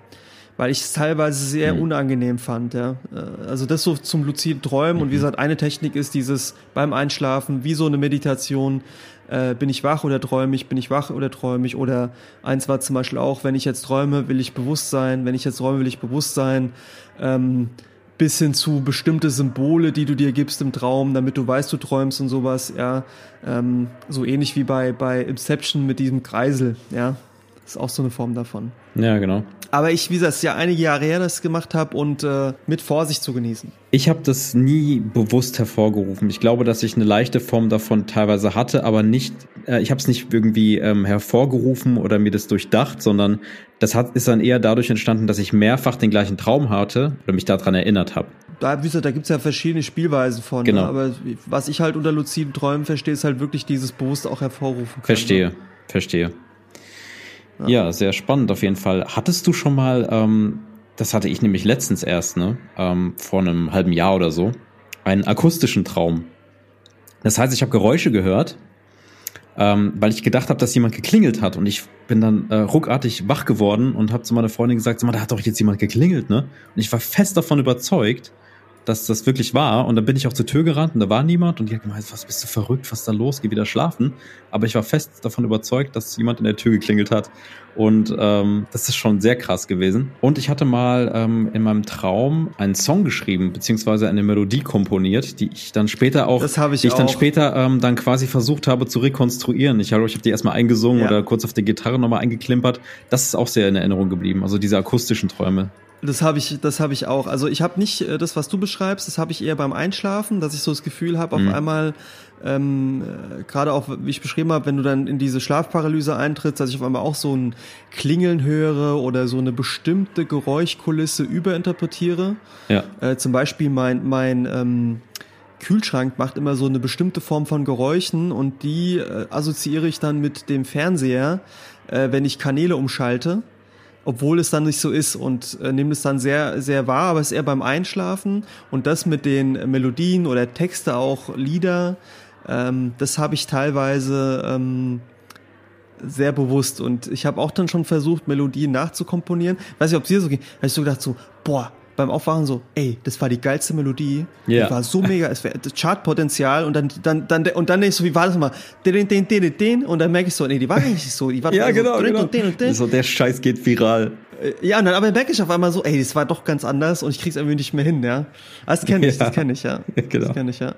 weil ich es teilweise sehr mhm. unangenehm fand. Ja. Äh, also das so zum luziden Träumen mhm. und wie mhm. gesagt, eine Technik ist dieses beim Einschlafen, wie so eine Meditation, äh, bin ich wach oder träume ich, bin ich wach oder träume ich oder eins war zum Beispiel auch, wenn ich jetzt träume, will ich bewusst sein, wenn ich jetzt träume, will ich bewusst sein, ähm, bis hin zu bestimmte Symbole, die du dir gibst im Traum, damit du weißt, du träumst und sowas, ja, ähm, so ähnlich wie bei, bei Inception mit diesem Kreisel, ja, ist auch so eine Form davon. Ja, genau. Aber ich, wie gesagt, es ist ja einige Jahre her, dass ich gemacht habe und äh, mit Vorsicht zu genießen. Ich habe das nie bewusst hervorgerufen. Ich glaube, dass ich eine leichte Form davon teilweise hatte, aber nicht, äh, ich habe es nicht irgendwie ähm, hervorgerufen oder mir das durchdacht, sondern das hat, ist dann eher dadurch entstanden, dass ich mehrfach den gleichen Traum hatte oder mich daran erinnert habe. Da, wie gesagt, da gibt's ja verschiedene Spielweisen von. Ne? Genau. Ne? Aber was ich halt unter luziden Träumen verstehe, ist halt wirklich dieses bewusst auch hervorrufen können. Verstehe, ne? verstehe. Ja. sehr spannend auf jeden Fall. Hattest du schon mal, ähm, das hatte ich nämlich letztens erst, ne, ähm, vor einem halben Jahr oder so, einen akustischen Traum. Das heißt, ich habe Geräusche gehört, ähm, weil ich gedacht habe, dass jemand geklingelt hat und ich bin dann äh, ruckartig wach geworden und habe zu meiner Freundin gesagt, da hat doch jetzt jemand geklingelt, ne? Und ich war fest davon überzeugt, dass das wirklich war. Und dann bin ich auch zur Tür gerannt und da war niemand. Und die hat gemeint, was bist du verrückt, was ist da los, geh wieder schlafen. Aber ich war fest davon überzeugt, dass jemand in der Tür geklingelt hat. Und ähm, das ist schon sehr krass gewesen. Und ich hatte mal ähm, in meinem Traum einen Song geschrieben, beziehungsweise eine Melodie komponiert, die ich dann später auch, das ich die ich auch. dann später ähm, dann quasi versucht habe zu rekonstruieren. Ich habe ich hab die erstmal eingesungen ja. oder kurz auf der Gitarre nochmal eingeklimpert. Das ist auch sehr in Erinnerung geblieben. Also diese akustischen Träume. Das habe ich, das habe ich auch. Also ich habe nicht äh, das, was du beschreibst, das habe ich eher beim Einschlafen, dass ich so das Gefühl habe, auf mhm. einmal ähm, äh, gerade auch, wie ich beschrieben habe, wenn du dann in diese Schlafparalyse eintrittst, dass ich auf einmal auch so ein Klingeln höre oder so eine bestimmte Geräuschkulisse überinterpretiere. Ja. Äh, zum Beispiel mein mein ähm, Kühlschrank macht immer so eine bestimmte Form von Geräuschen und die äh, assoziiere ich dann mit dem Fernseher, äh, wenn ich Kanäle umschalte obwohl es dann nicht so ist und äh, nehme es dann sehr, sehr wahr, aber es ist eher beim Einschlafen und das mit den Melodien oder Texte auch Lieder, ähm, das habe ich teilweise, ähm, sehr bewusst. Und ich habe auch dann schon versucht, Melodien nachzukomponieren. Weiß nicht, ob es dir so ging. Da ich so gedacht so, boah, beim Aufwachen so, ey, das war die geilste Melodie. Ja. Die war so mega, es wäre Chartpotenzial und dann, dann, dann, und dann denke ich so, wie war das nochmal? Den, den, den, den, und dann merke ich so, nee, die war eigentlich nicht so. Die war [LAUGHS] Ja, so genau, genau. Und den und den. So, der Scheiß geht viral. Äh, Ja, und dann aber merke ich auf einmal so, ey, das war doch ganz anders und ich krieg's irgendwie nicht mehr hin, ja. Ah, Das kenne [LAUGHS] ich, Ja. das kenne ich, ja. Genau. Das kenne ich, ja.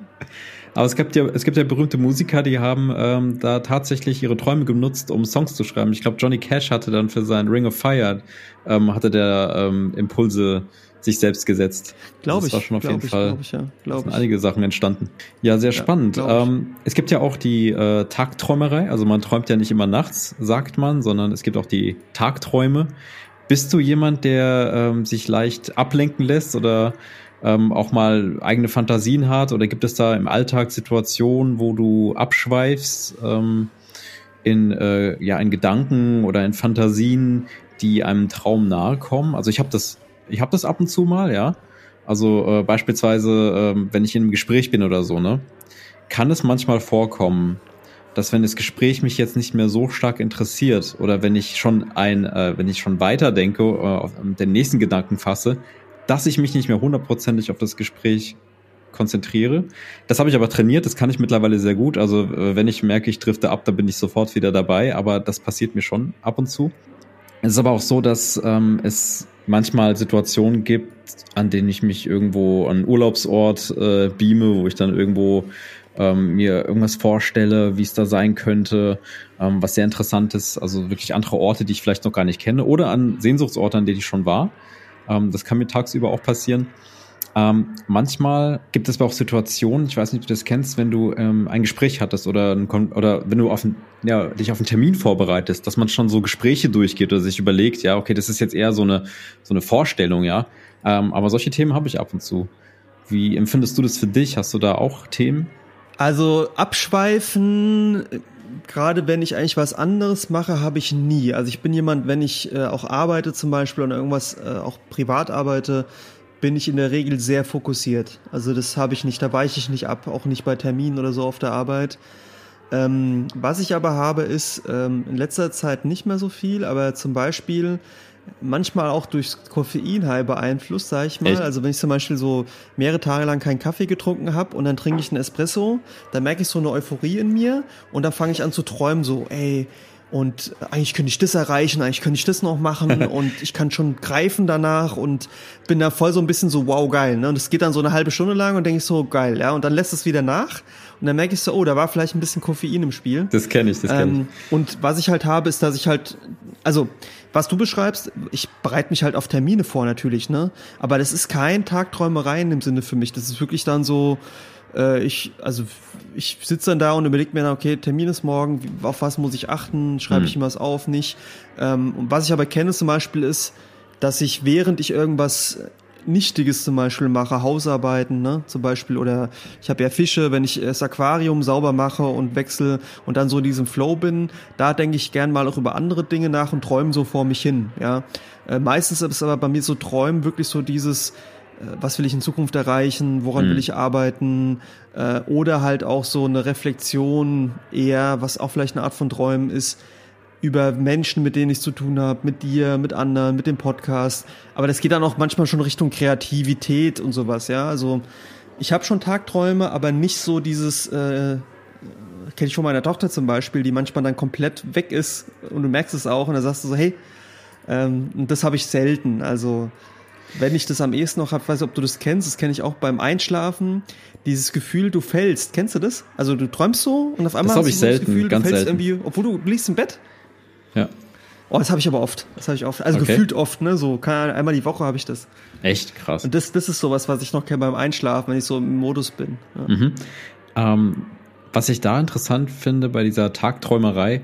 Aber es gibt ja, es gibt ja berühmte Musiker, die haben ähm, da tatsächlich ihre Träume genutzt, um Songs zu schreiben. Ich glaube, Johnny Cash hatte dann für sein Ring of Fire, ähm, hatte der ähm, Impulse sich selbst gesetzt. Glaube das ich. war schon auf glaub jeden ich, Fall. Glaube ich, ja. Da Glaube sind ich. einige Sachen entstanden. Ja, sehr spannend. glaub ich. Ähm, es gibt ja auch die äh, Tagträumerei. Also man träumt ja nicht immer nachts, sagt man, sondern es gibt auch die Tagträume. Bist du jemand, der ähm, sich leicht ablenken lässt oder ähm, auch mal eigene Fantasien hat? Oder gibt es da im Alltag Situationen, wo du abschweifst ähm, in, äh, ja, in Gedanken oder in Fantasien, die einem Traum nahe kommen? Also ich habe das, ich habe das ab und zu mal, ja. Also äh, beispielsweise, ähm, wenn ich in einem Gespräch bin oder so, ne, kann es manchmal vorkommen, dass wenn das Gespräch mich jetzt nicht mehr so stark interessiert oder wenn ich schon ein, äh, wenn ich schon weiterdenke, äh, auf den nächsten Gedanken fasse, dass ich mich nicht mehr hundertprozentig auf das Gespräch konzentriere. Das habe ich aber trainiert, das kann ich mittlerweile sehr gut. Also äh, wenn ich merke, ich drifte ab, dann bin ich sofort wieder dabei, aber das passiert mir schon ab und zu. Es ist aber auch so, dass ähm, es manchmal Situationen gibt, an denen ich mich irgendwo an Urlaubsort äh, beame, wo ich dann irgendwo ähm, mir irgendwas vorstelle, wie es da sein könnte, ähm, was sehr interessant ist, also wirklich andere Orte, die ich vielleicht noch gar nicht kenne, oder an Sehnsuchtsorte, an denen ich schon war. Ähm, das kann mir tagsüber auch passieren. Ähm, manchmal gibt es aber auch Situationen, ich weiß nicht, ob du das kennst, wenn du ähm, ein Gespräch hattest oder, ein oder wenn du auf ein, ja, dich auf einen Termin vorbereitest, dass man schon so Gespräche durchgeht oder sich überlegt, ja, okay, das ist jetzt eher so eine, so eine Vorstellung, ja. Ähm, aber solche Themen habe ich ab und zu. Wie empfindest du das für dich? Hast du da auch Themen? Also abschweifen, gerade wenn ich eigentlich was anderes mache, habe ich nie. Also ich bin jemand, wenn ich äh, auch arbeite zum Beispiel oder irgendwas äh, auch privat arbeite, bin ich in der Regel sehr fokussiert. Also das habe ich nicht, da weiche ich nicht ab, auch nicht bei Terminen oder so auf der Arbeit. Ähm, was ich aber habe, ist ähm, in letzter Zeit nicht mehr so viel, aber zum Beispiel manchmal auch durchs Koffein halb beeinflusst, sage ich mal. Echt? Also wenn ich zum Beispiel so mehrere Tage lang keinen Kaffee getrunken habe und dann trinke ich einen Espresso, dann merke ich so eine Euphorie in mir und dann fange ich an zu träumen, so, ey, und eigentlich könnte ich das erreichen, eigentlich könnte ich das noch machen [LAUGHS] und ich kann schon greifen danach und bin da voll so ein bisschen so, wow, geil. Ne? Und es geht dann so eine halbe Stunde lang und denke ich so, geil, ja. Und dann lässt es wieder nach und dann merke ich so, oh, da war vielleicht ein bisschen Koffein im Spiel. Das kenne ich, das kenne Ähm, und was ich halt habe, ist, dass ich halt, also was du beschreibst, ich bereite mich halt auf Termine vor natürlich, ne? Aber das ist kein Tagträumerei in dem Sinne für mich. Das ist wirklich dann so, äh, ich, also ich sitze dann da und überlege mir dann, okay, Termin ist morgen, auf was muss ich achten, schreibe Hm. ich ihm was auf, nicht. Ähm, und was ich aber kenne zum Beispiel ist, dass ich während ich irgendwas Nichtiges zum Beispiel mache, Hausarbeiten, ne, zum Beispiel, oder ich habe ja Fische, wenn ich das Aquarium sauber mache und wechsle und dann so in diesem Flow bin, da denke ich gern mal auch über andere Dinge nach und träume so vor mich hin, ja. Äh, meistens ist aber bei mir so Träumen wirklich so dieses, was will ich in Zukunft erreichen, woran Mhm. will ich arbeiten, äh, oder halt auch so eine Reflexion eher, was auch vielleicht eine Art von Träumen ist, über Menschen, mit denen ich zu tun habe, mit dir, mit anderen, mit dem Podcast. Aber das geht dann auch manchmal schon Richtung Kreativität und sowas, ja. Also ich habe schon Tagträume, aber nicht so dieses, äh, kenne ich von meiner Tochter zum Beispiel, die manchmal dann komplett weg ist und du merkst es auch und dann sagst du so, hey, ähm, das habe ich selten. Also wenn ich das am ehesten noch habe, weiß nicht, ob du das kennst, das kenne ich auch beim Einschlafen, dieses Gefühl, du fällst. Kennst du das? Also du träumst so und auf einmal hab hast ich du selten, das Gefühl, ganz du fällst selten. irgendwie, obwohl du liegst im Bett. Ja. Oh, das habe ich aber oft. Das habe ich oft. Also Okay. gefühlt oft, ne? So kann, einmal die Woche habe ich das. Echt krass. Und das, das ist sowas, was ich noch kenne beim Einschlafen, wenn ich so im Modus bin. Ja. Mhm. Ähm, was ich da interessant finde bei dieser Tagträumerei,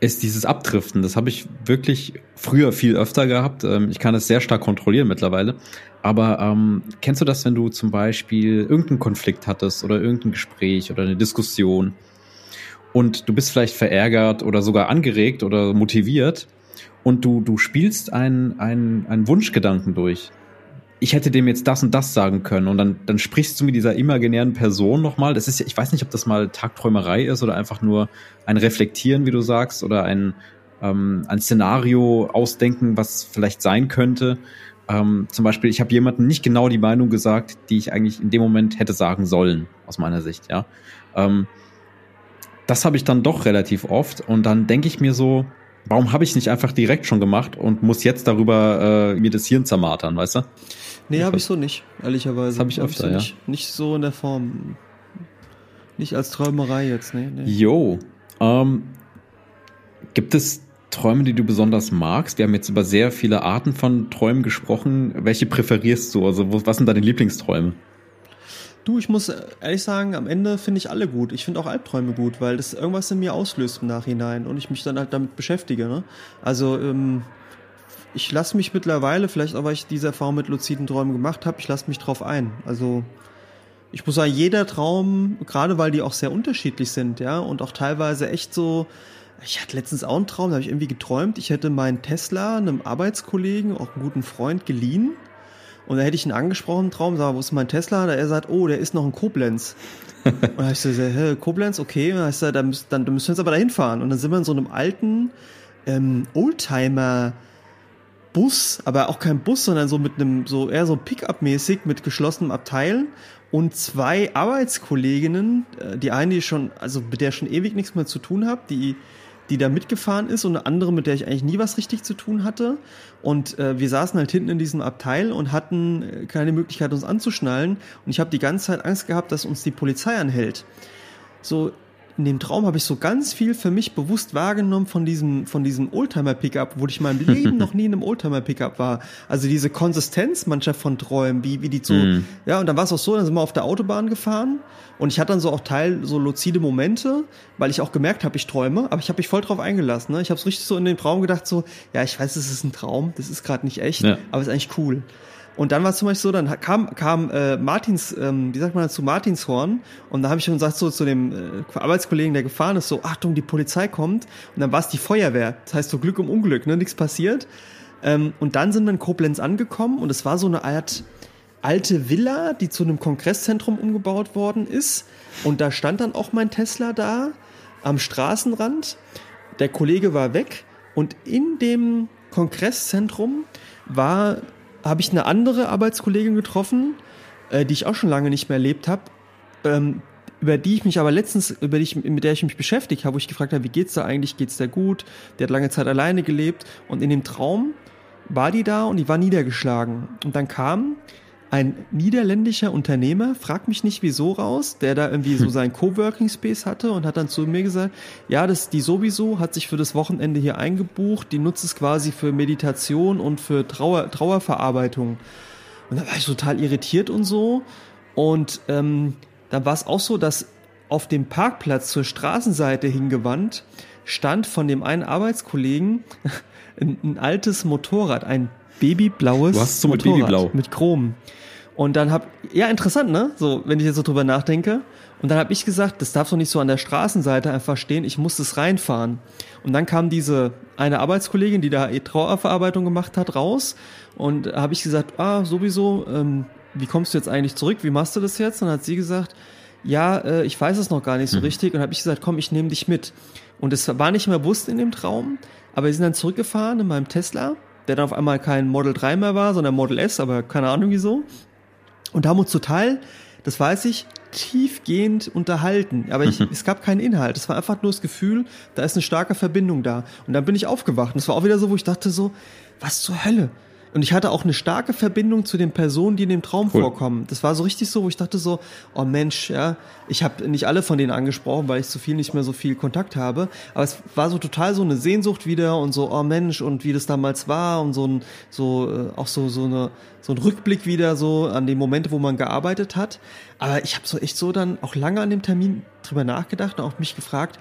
ist dieses Abdriften. Das habe ich wirklich früher viel öfter gehabt. Ähm, ich kann es sehr stark kontrollieren mittlerweile. Aber ähm, kennst du das, wenn du zum Beispiel irgendeinen Konflikt hattest oder irgendein Gespräch oder eine Diskussion und du bist vielleicht verärgert oder sogar angeregt oder motiviert und du, du spielst einen, einen, einen Wunschgedanken durch. Ich hätte dem jetzt das und das sagen können und dann, dann sprichst du mit dieser imaginären Person nochmal. Das ist ja, ich weiß nicht, ob das mal Tagträumerei ist oder einfach nur ein Reflektieren, wie du sagst, oder ein, ähm, ein Szenario ausdenken, was vielleicht sein könnte. Ähm, zum Beispiel, ich habe jemandem nicht genau die Meinung gesagt, die ich eigentlich in dem Moment hätte sagen sollen, aus meiner Sicht, ja. Ähm, das habe ich dann doch relativ oft und dann denke ich mir so, warum habe ich nicht einfach direkt schon gemacht und muss jetzt darüber äh, mir das Hirn zermartern, weißt du? Nee, habe ich so nicht, ehrlicherweise. Habe ich öfter, so ja. Nicht, nicht so in der Form. Nicht als Träumerei jetzt, nee. nee. Jo. Ähm, gibt es Träume, die du besonders magst? Wir haben jetzt über sehr viele Arten von Träumen gesprochen. Welche präferierst du? Also, was sind deine Lieblingsträume? Du, ich muss ehrlich sagen, am Ende finde ich alle gut. Ich finde auch Albträume gut, weil das irgendwas in mir auslöst im Nachhinein und ich mich dann halt damit beschäftige. Ne? Also ähm, ich lasse mich mittlerweile, vielleicht auch weil ich diese Erfahrung mit luziden Träumen gemacht habe, ich lasse mich drauf ein. Also ich muss sagen, jeder Traum, gerade weil die auch sehr unterschiedlich sind, ja, und auch teilweise echt so, ich hatte letztens auch einen Traum, da habe ich irgendwie geträumt, ich hätte meinen Tesla einem Arbeitskollegen, auch einen guten Freund, geliehen. Und da hätte ich ihn angesprochen im Traum, sag, wo ist mein Tesla? Da er sagt, oh, der ist noch in Koblenz. [LAUGHS] und da habe ich so, hä, Koblenz, okay. Und dann, heißt er, dann, müssen, dann müssen wir jetzt aber dahin fahren. Und dann sind wir in so einem alten ähm, Oldtimer Bus, aber auch kein Bus, sondern so mit einem, so eher so Pickup-mäßig mit geschlossenem Abteil und zwei Arbeitskolleginnen, äh, die eine, die schon, also mit der schon ewig nichts mehr zu tun habe, die die da mitgefahren ist und eine andere, mit der ich eigentlich nie was richtig zu tun hatte. Und äh, wir saßen halt hinten in diesem Abteil und hatten äh, keine Möglichkeit, uns anzuschnallen. Und ich habe die ganze Zeit Angst gehabt, dass uns die Polizei anhält. So, in dem Traum habe ich so ganz viel für mich bewusst wahrgenommen von diesem, von diesem Oldtimer-Pickup, wo ich in meinem [LAUGHS] Leben noch nie in einem Oldtimer-Pickup war. Also diese Konsistenz mancher von Träumen, wie, wie die so, Mhm. ja, und dann war es auch so, dann sind wir auf der Autobahn gefahren und ich hatte dann so auch Teil so luzide Momente, weil ich auch gemerkt habe, ich träume, aber ich habe mich voll drauf eingelassen. Ne? Ich habe so richtig so in den Traum gedacht, so, ja, ich weiß, es ist ein Traum, das ist gerade nicht echt, Ja. aber es ist eigentlich cool. Und dann war es zum Beispiel so, dann kam, kam äh, Martins, ähm, wie sagt man dazu, Martinshorn. Und da habe ich schon gesagt, so zu dem äh, Arbeitskollegen, der gefahren ist, so, Achtung, die Polizei kommt. Und dann war es die Feuerwehr. Das heißt so Glück um Unglück, ne? Nichts passiert. Ähm, und dann sind wir in Koblenz angekommen und es war so eine Art alte Villa, die zu einem Kongresszentrum umgebaut worden ist. Und da stand dann auch mein Tesla da am Straßenrand. Der Kollege war weg und in dem Kongresszentrum war, habe ich eine andere Arbeitskollegin getroffen, äh, die ich auch schon lange nicht mehr erlebt habe, ähm, über die ich mich aber letztens, über die ich, mit der ich mich beschäftigt habe, wo ich gefragt habe, wie geht's da eigentlich, geht's der gut? Der hat lange Zeit alleine gelebt und in dem Traum war die da und die war niedergeschlagen. Und dann kam ein niederländischer Unternehmer, frag mich nicht wieso raus, der da irgendwie so seinen Coworking Space hatte und hat dann zu mir gesagt, ja, das die sowieso hat sich für das Wochenende hier eingebucht, die nutzt es quasi für Meditation und für Trauer, Trauerverarbeitung. Und da war ich total irritiert und so. Und ähm, dann war es auch so, dass auf dem Parkplatz zur Straßenseite hingewandt stand von dem einen Arbeitskollegen [LAUGHS] ein, ein altes Motorrad, ein babyblaues so mit Motorrad Babyblau. mit Chrom. Und dann hab ja interessant, ne? So, wenn ich jetzt so drüber nachdenke. Und dann habe ich gesagt, das darf doch nicht so an der Straßenseite einfach stehen. Ich muss das reinfahren. Und dann kam diese eine Arbeitskollegin, die da eh Trauerverarbeitung gemacht hat, raus. Und habe ich gesagt, ah, sowieso, ähm, wie kommst du jetzt eigentlich zurück? Wie machst du das jetzt? Und dann hat sie gesagt, ja, äh, ich weiß es noch gar nicht so richtig. Und habe ich gesagt, komm, ich nehme dich mit. Und es war nicht mehr bewusst in dem Traum, aber wir sind dann zurückgefahren in meinem Tesla, der dann auf einmal kein Model 3 mehr war, sondern Model S, aber keine Ahnung wieso. Und da haben uns total, das weiß ich, tiefgehend unterhalten. Aber ich, es gab keinen Inhalt. Es war einfach nur das Gefühl, da ist eine starke Verbindung da. Und dann bin ich aufgewacht. Und es war auch wieder so, wo ich dachte so, was zur Hölle? Und ich hatte auch eine starke Verbindung zu den Personen, die in dem Traum Cool. vorkommen. Das war so richtig so, wo ich dachte so, oh Mensch, ja, ich habe nicht alle von denen angesprochen, weil ich zu viel nicht mehr so viel Kontakt habe. Aber es war so total so eine Sehnsucht wieder und so, oh Mensch, und wie das damals war und so ein, so äh, auch so so eine so ein Rückblick wieder so an die Momente, wo man gearbeitet hat. Aber ich habe so echt so dann auch lange an dem Termin drüber nachgedacht und auch mich gefragt,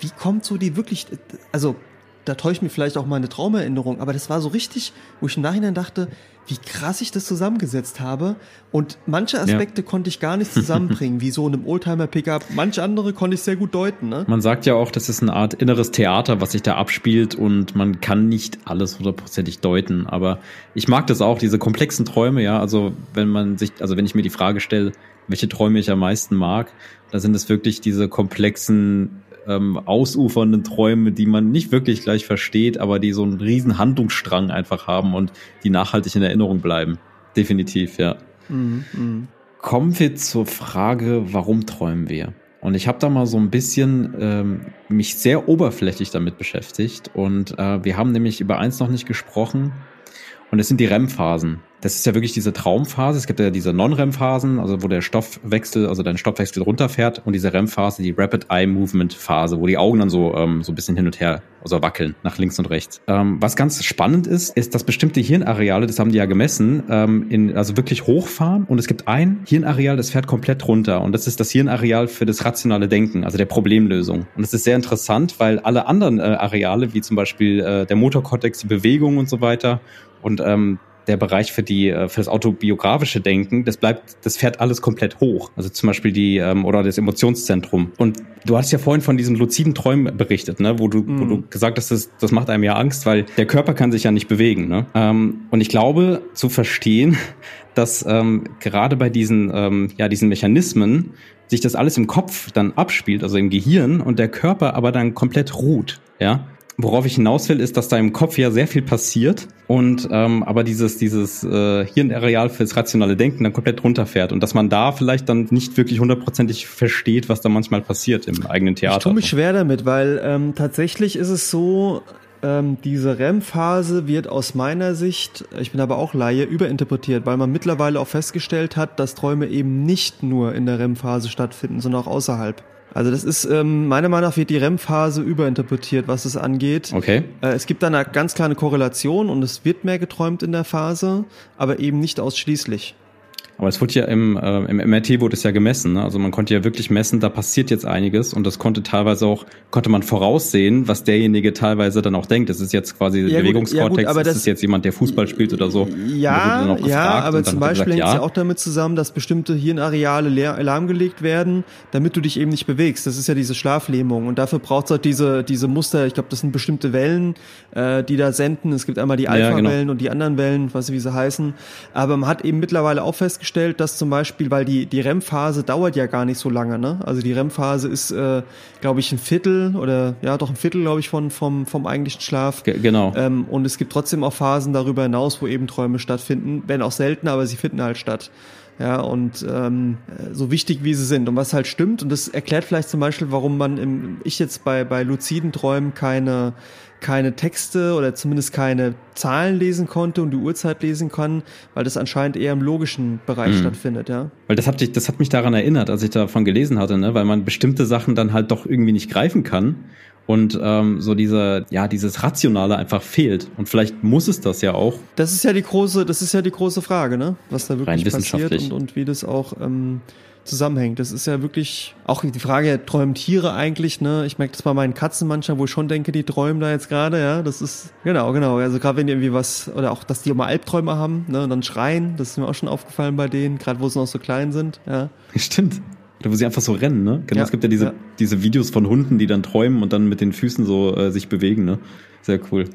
wie kommt so die wirklich, also da täuscht mir vielleicht auch meine Traumerinnerung, aber das war so richtig, wo ich im Nachhinein dachte, wie krass ich das zusammengesetzt habe. Und manche Aspekte ja. konnte ich gar nicht [LAUGHS] zusammenbringen, wie so in einem Oldtimer-Pickup. Manche andere konnte ich sehr gut deuten. Ne? Man sagt ja auch, das ist eine Art inneres Theater, was sich da abspielt und man kann nicht alles hundertprozentig deuten. Aber ich mag das auch, diese komplexen Träume, ja. Also wenn man sich, also wenn ich mir die Frage stelle, welche Träume ich am meisten mag, da sind es wirklich diese komplexen ähm, ausufernden Träume, die man nicht wirklich gleich versteht, aber die so einen riesen Handlungsstrang einfach haben und die nachhaltig in Erinnerung bleiben. Definitiv, ja. Mhm, mh. Kommen wir zur Frage, warum träumen wir? Und ich habe da mal so ein bisschen ähm, mich sehr oberflächlich damit beschäftigt. Und äh, wir haben nämlich über eins noch nicht gesprochen. Und es sind die REM-Phasen das ist ja wirklich diese Traumphase. Es gibt ja diese Non-REM-Phasen, also wo der Stoffwechsel, also dein Stoffwechsel runterfährt und diese REM-Phase, die Rapid Eye Movement Phase, wo die Augen dann so ähm, so ein bisschen hin und her, also wackeln nach links und rechts. Ähm, was ganz spannend ist, ist, dass bestimmte Hirnareale, das haben die ja gemessen, ähm, in, also wirklich hochfahren und es gibt ein Hirnareal, das fährt komplett runter und das ist das Hirnareal für das rationale Denken, also der Problemlösung. Und das ist sehr interessant, weil alle anderen äh, Areale, wie zum Beispiel äh, der Motorkortex, die Bewegung und so weiter und ähm, der Bereich für die äh, für das autobiografische Denken, das bleibt, das fährt alles komplett hoch. Also zum Beispiel die ähm, oder das Emotionszentrum. Und du hast ja vorhin von diesen luziden Träumen berichtet, ne, wo du mm. wo du mhm. gesagt hast, das, das macht einem ja Angst, weil der Körper kann sich ja nicht bewegen. Ne? Ähm, und ich glaube zu verstehen, [LAUGHS] dass ähm, gerade bei diesen ähm, ja diesen Mechanismen sich das alles im Kopf dann abspielt, also im Gehirn und der Körper aber dann komplett ruht. Ja, worauf ich hinaus will, ist, dass da im Kopf ja sehr viel passiert und ähm, aber dieses dieses äh, Hirnareal fürs rationale Denken dann komplett runterfährt und dass man da vielleicht dann nicht wirklich hundertprozentig versteht, was da manchmal passiert im eigenen Theater. Ich tue mich schwer damit, weil ähm, tatsächlich ist es so, ähm, diese REM-Phase wird aus meiner Sicht, ich bin aber auch Laie, überinterpretiert, weil man mittlerweile auch festgestellt hat, dass Träume eben nicht nur in der REM-Phase stattfinden, sondern auch außerhalb. Also das ist, ähm, meiner Meinung nach wird die REM-Phase überinterpretiert, was es angeht. Okay. Äh, es gibt da eine ganz kleine Korrelation und es wird mehr geträumt in der Phase, aber eben nicht ausschließlich. Aber es wurde ja im, äh, im MRT wurde es ja gemessen. Ne? Also man konnte ja wirklich messen, da passiert jetzt einiges und das konnte teilweise auch, konnte man voraussehen, was derjenige teilweise dann auch denkt. Das ist jetzt quasi ja, Bewegungskortex, ja, gut, das ist jetzt jemand, der Fußball spielt oder so. Ja, ja, aber zum Beispiel hängt es ja. auch damit zusammen, dass bestimmte Hirnareale lahmgelegt werden, damit du dich eben nicht bewegst. Das ist ja diese Schlaflähmung und dafür braucht es halt diese, diese Muster, ich glaube, das sind bestimmte Wellen, äh, die da senden. Es gibt einmal die Alpha-Wellen ja, genau. und die anderen Wellen, ich, wie sie heißen. Aber man hat eben mittlerweile auch festgestellt, festgestellt, dass zum Beispiel, weil die, die REM-Phase dauert ja gar nicht so lange, ne? Also die REM-Phase ist, äh, glaube ich, ein Viertel oder ja doch ein Viertel, glaube ich, von, vom, vom eigentlichen Schlaf. G genau. Ähm, und es gibt trotzdem auch Phasen darüber hinaus, wo eben Träume stattfinden, wenn auch selten, aber sie finden halt statt. Ja, und ähm, so wichtig wie sie sind und was halt stimmt, und das erklärt vielleicht zum Beispiel, warum man im, ich jetzt bei, bei luziden Träumen keine keine Texte oder zumindest keine Zahlen lesen konnte und die Uhrzeit lesen kann, weil das anscheinend eher im logischen Bereich mhm. stattfindet, ja. Weil das hat, dich, das hat mich daran erinnert, als ich davon gelesen hatte, ne? weil man bestimmte Sachen dann halt doch irgendwie nicht greifen kann und ähm, so diese ja dieses rationale einfach fehlt und vielleicht muss es das ja auch das ist ja die große das ist ja die große Frage ne was da wirklich passiert und, und wie das auch ähm, zusammenhängt. Das ist ja wirklich auch die Frage, träumen Tiere eigentlich, ne? Ich merke das bei meinen Katzen manchmal, wo ich schon denke, die träumen da jetzt gerade, ja. Das ist, genau, genau. Also gerade wenn die irgendwie was, oder auch, dass die immer Albträume haben, ne? Und dann schreien, das ist mir auch schon aufgefallen bei denen, gerade wo sie noch so klein sind, ja. [LAUGHS] Stimmt. Oder wo sie einfach so rennen, ne? Genau, ja, es gibt ja diese, ja. diese Videos von Hunden, die dann träumen und dann mit den Füßen so äh, sich bewegen, ne? Sehr cool.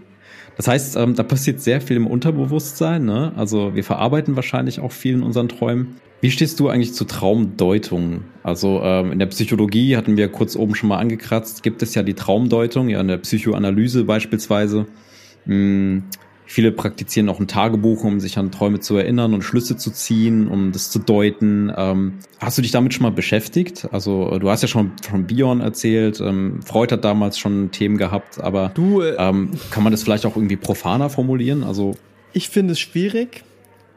Das heißt, ähm, da passiert sehr viel im Unterbewusstsein. Ne? Also wir verarbeiten wahrscheinlich auch viel in unseren Träumen. Wie stehst du eigentlich zu Traumdeutung? Also ähm, in der Psychologie hatten wir kurz oben schon mal angekratzt, gibt es ja die Traumdeutung, ja in der Psychoanalyse beispielsweise. Hm, viele praktizieren auch ein Tagebuch, um sich an Träume zu erinnern und Schlüsse zu ziehen, um das zu deuten. Ähm, hast du dich damit schon mal beschäftigt? Also du hast ja schon von Bion erzählt, ähm, Freud hat damals schon Themen gehabt, aber du, äh, ähm, kann man das vielleicht auch irgendwie profaner formulieren? Also ich finde es schwierig.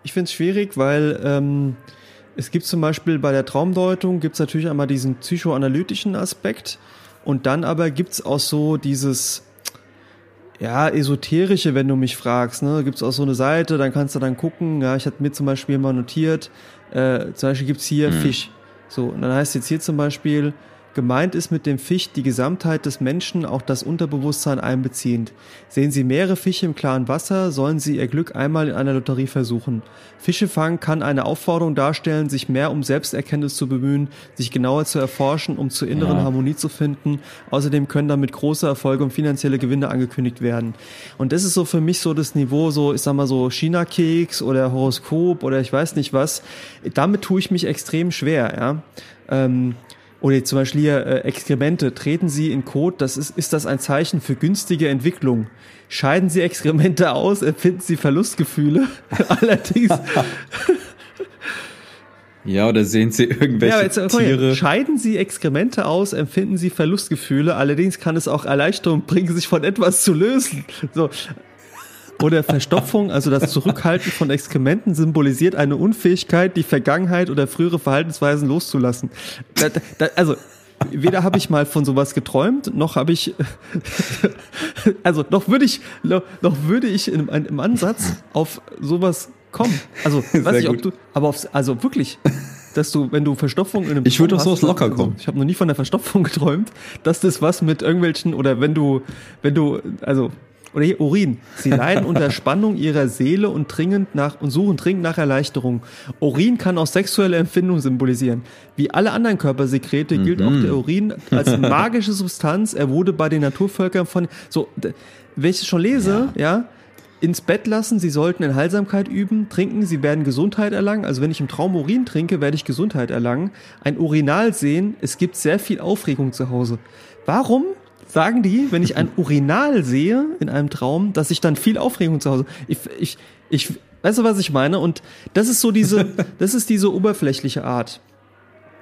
Ich finde es schwierig, weil ähm, es gibt zum Beispiel bei der Traumdeutung gibt es natürlich einmal diesen psychoanalytischen Aspekt und dann aber gibt es auch so dieses ja, esoterische, wenn du mich fragst. Ne? Gibt es auch so eine Seite, dann kannst du dann gucken. Ja, ich hatte mir zum Beispiel mal notiert, äh, zum Beispiel gibt's hier mhm. Fisch. So, und dann heißt jetzt hier zum Beispiel, Gemeint ist mit dem Fisch die Gesamtheit des Menschen, auch das Unterbewusstsein einbeziehend. Sehen Sie mehrere Fische im klaren Wasser, sollen Sie Ihr Glück einmal in einer Lotterie versuchen. Fische fangen kann eine Aufforderung darstellen, sich mehr um Selbsterkenntnis zu bemühen, sich genauer zu erforschen, um zur inneren Ja. Harmonie zu finden. Außerdem können damit große Erfolge und finanzielle Gewinne angekündigt werden. Und das ist so für mich so das Niveau, so, ich sag mal so China-Keks oder Horoskop oder ich weiß nicht was. Damit tue ich mich extrem schwer, ja. Ähm, oder jetzt zum Beispiel hier äh, Exkremente. Treten Sie in Kot, das ist, ist das ein Zeichen für günstige Entwicklung. Scheiden Sie Exkremente aus, empfinden Sie Verlustgefühle. [LAUGHS] Allerdings, [LAUGHS] Ja, oder sehen Sie irgendwelche ja, jetzt, hier. Tiere? scheiden Sie Exkremente aus, empfinden Sie Verlustgefühle. Allerdings kann es auch Erleichterung bringen, sich von etwas zu lösen. So. Oder Verstopfung, also das Zurückhalten von Exkrementen symbolisiert eine Unfähigkeit, die Vergangenheit oder frühere Verhaltensweisen loszulassen. Da, da, also weder habe ich mal von sowas geträumt, noch habe ich, [LAUGHS] also noch würde ich, noch, noch würde ich im, im Ansatz auf sowas kommen. Also [LAUGHS] weiß Sehr ich, ob du, aber aufs, also wirklich, dass du, wenn du Verstopfung in einem Ich würde auf sowas locker also, kommen. Ich habe noch nie von der Verstopfung [LAUGHS] geträumt, dass das was mit irgendwelchen oder wenn du, wenn du, also oder hier Urin. Sie leiden unter Spannung ihrer Seele und dringend nach und suchen dringend nach Erleichterung. Urin kann auch sexuelle Empfindungen symbolisieren. Wie alle anderen Körpersekrete gilt auch der Urin als magische Substanz. Er wurde bei den Naturvölkern von so, wenn ich es schon lese, ja. ins Bett lassen, sie sollten Enthaltsamkeit üben, trinken, sie werden Gesundheit erlangen. Also wenn ich im Traum Urin trinke, werde ich Gesundheit erlangen. Ein Urinal sehen, es gibt sehr viel Aufregung zu Hause. Warum sagen die, wenn ich ein Urinal sehe in einem Traum, dass ich dann viel Aufregung zu Hause? Ich, ich, ich, weißt du, was ich meine? Und das ist so diese, [LAUGHS] das ist diese oberflächliche Art.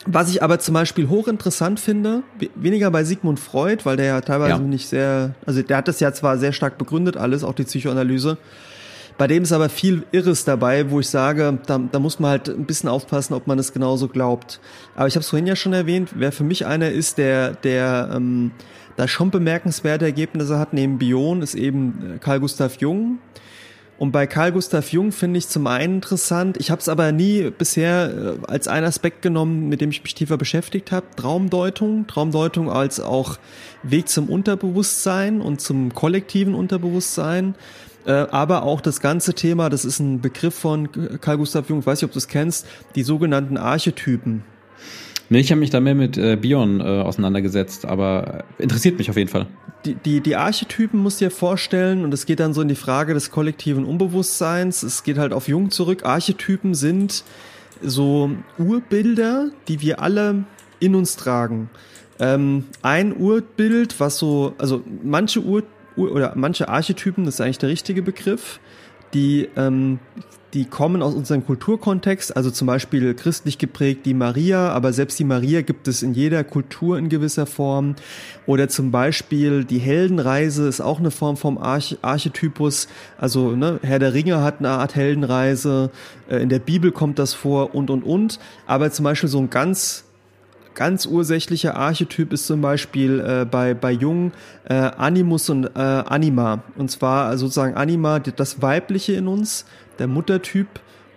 Was ich aber zum Beispiel hochinteressant finde, we- weniger bei Sigmund Freud, weil der ja teilweise Ja. nicht sehr, also der hat das ja zwar sehr stark begründet, alles, auch die Psychoanalyse. Bei dem ist aber viel Irres dabei, wo ich sage, da, da muss man halt ein bisschen aufpassen, ob man es genauso glaubt. Aber ich habe es vorhin ja schon erwähnt, wer für mich einer ist, der, der ähm, da schon bemerkenswerte Ergebnisse hat, neben Bion, ist eben äh, Carl Gustav Jung. Und bei Carl Gustav Jung finde ich zum einen interessant, ich habe es aber nie bisher äh, als einen Aspekt genommen, mit dem ich mich tiefer beschäftigt habe, Traumdeutung, Traumdeutung als auch Weg zum Unterbewusstsein und zum kollektiven Unterbewusstsein, äh, aber auch das ganze Thema, das ist ein Begriff von Carl Gustav Jung, ich weiß nicht, ob du es kennst, die sogenannten Archetypen. Nee, ich habe mich da mehr mit äh, Bion äh, auseinandergesetzt, aber äh, interessiert mich auf jeden Fall. die, die, die Archetypen musst du dir vorstellen, und es geht dann so in die Frage des kollektiven Unbewusstseins. Es geht halt auf Jung zurück. Archetypen sind so Urbilder, die wir alle in uns tragen. Ähm, ein Urbild, was so, also manche Ur, Ur oder manche Archetypen, das ist eigentlich der richtige Begriff, die, ähm, die kommen aus unserem Kulturkontext, also zum Beispiel christlich geprägt die Maria, aber selbst die Maria gibt es in jeder Kultur in gewisser Form. Oder zum Beispiel die Heldenreise ist auch eine Form vom Arch Archetypus. Also ne, Herr der Ringe hat eine Art Heldenreise, äh, in der Bibel kommt das vor und und und. Aber zum Beispiel so ein ganz ganz ursächlicher Archetyp ist zum Beispiel äh, bei, bei Jung äh, Animus und äh, Anima. Und zwar sozusagen Anima, das Weibliche in uns, der Muttertyp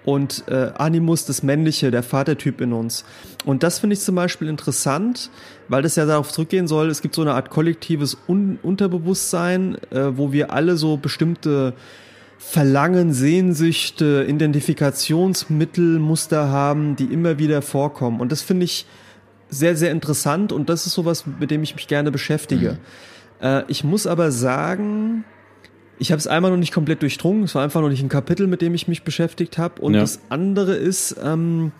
und äh, Animus, das Männliche, der Vatertyp in uns. Und das finde ich zum Beispiel interessant, weil das ja darauf zurückgehen soll, es gibt so eine Art kollektives Un Unterbewusstsein, äh, wo wir alle so bestimmte Verlangen, Sehnsüchte, Identifikationsmittel, Muster haben, die immer wieder vorkommen. Und das finde ich sehr, sehr interessant und das ist sowas, mit dem ich mich gerne beschäftige. Äh, ich muss aber sagen, ich habe es einmal noch nicht komplett durchdrungen, es war einfach noch nicht ein Kapitel, mit dem ich mich beschäftigt habe. Und Ja. das andere ist, ähm,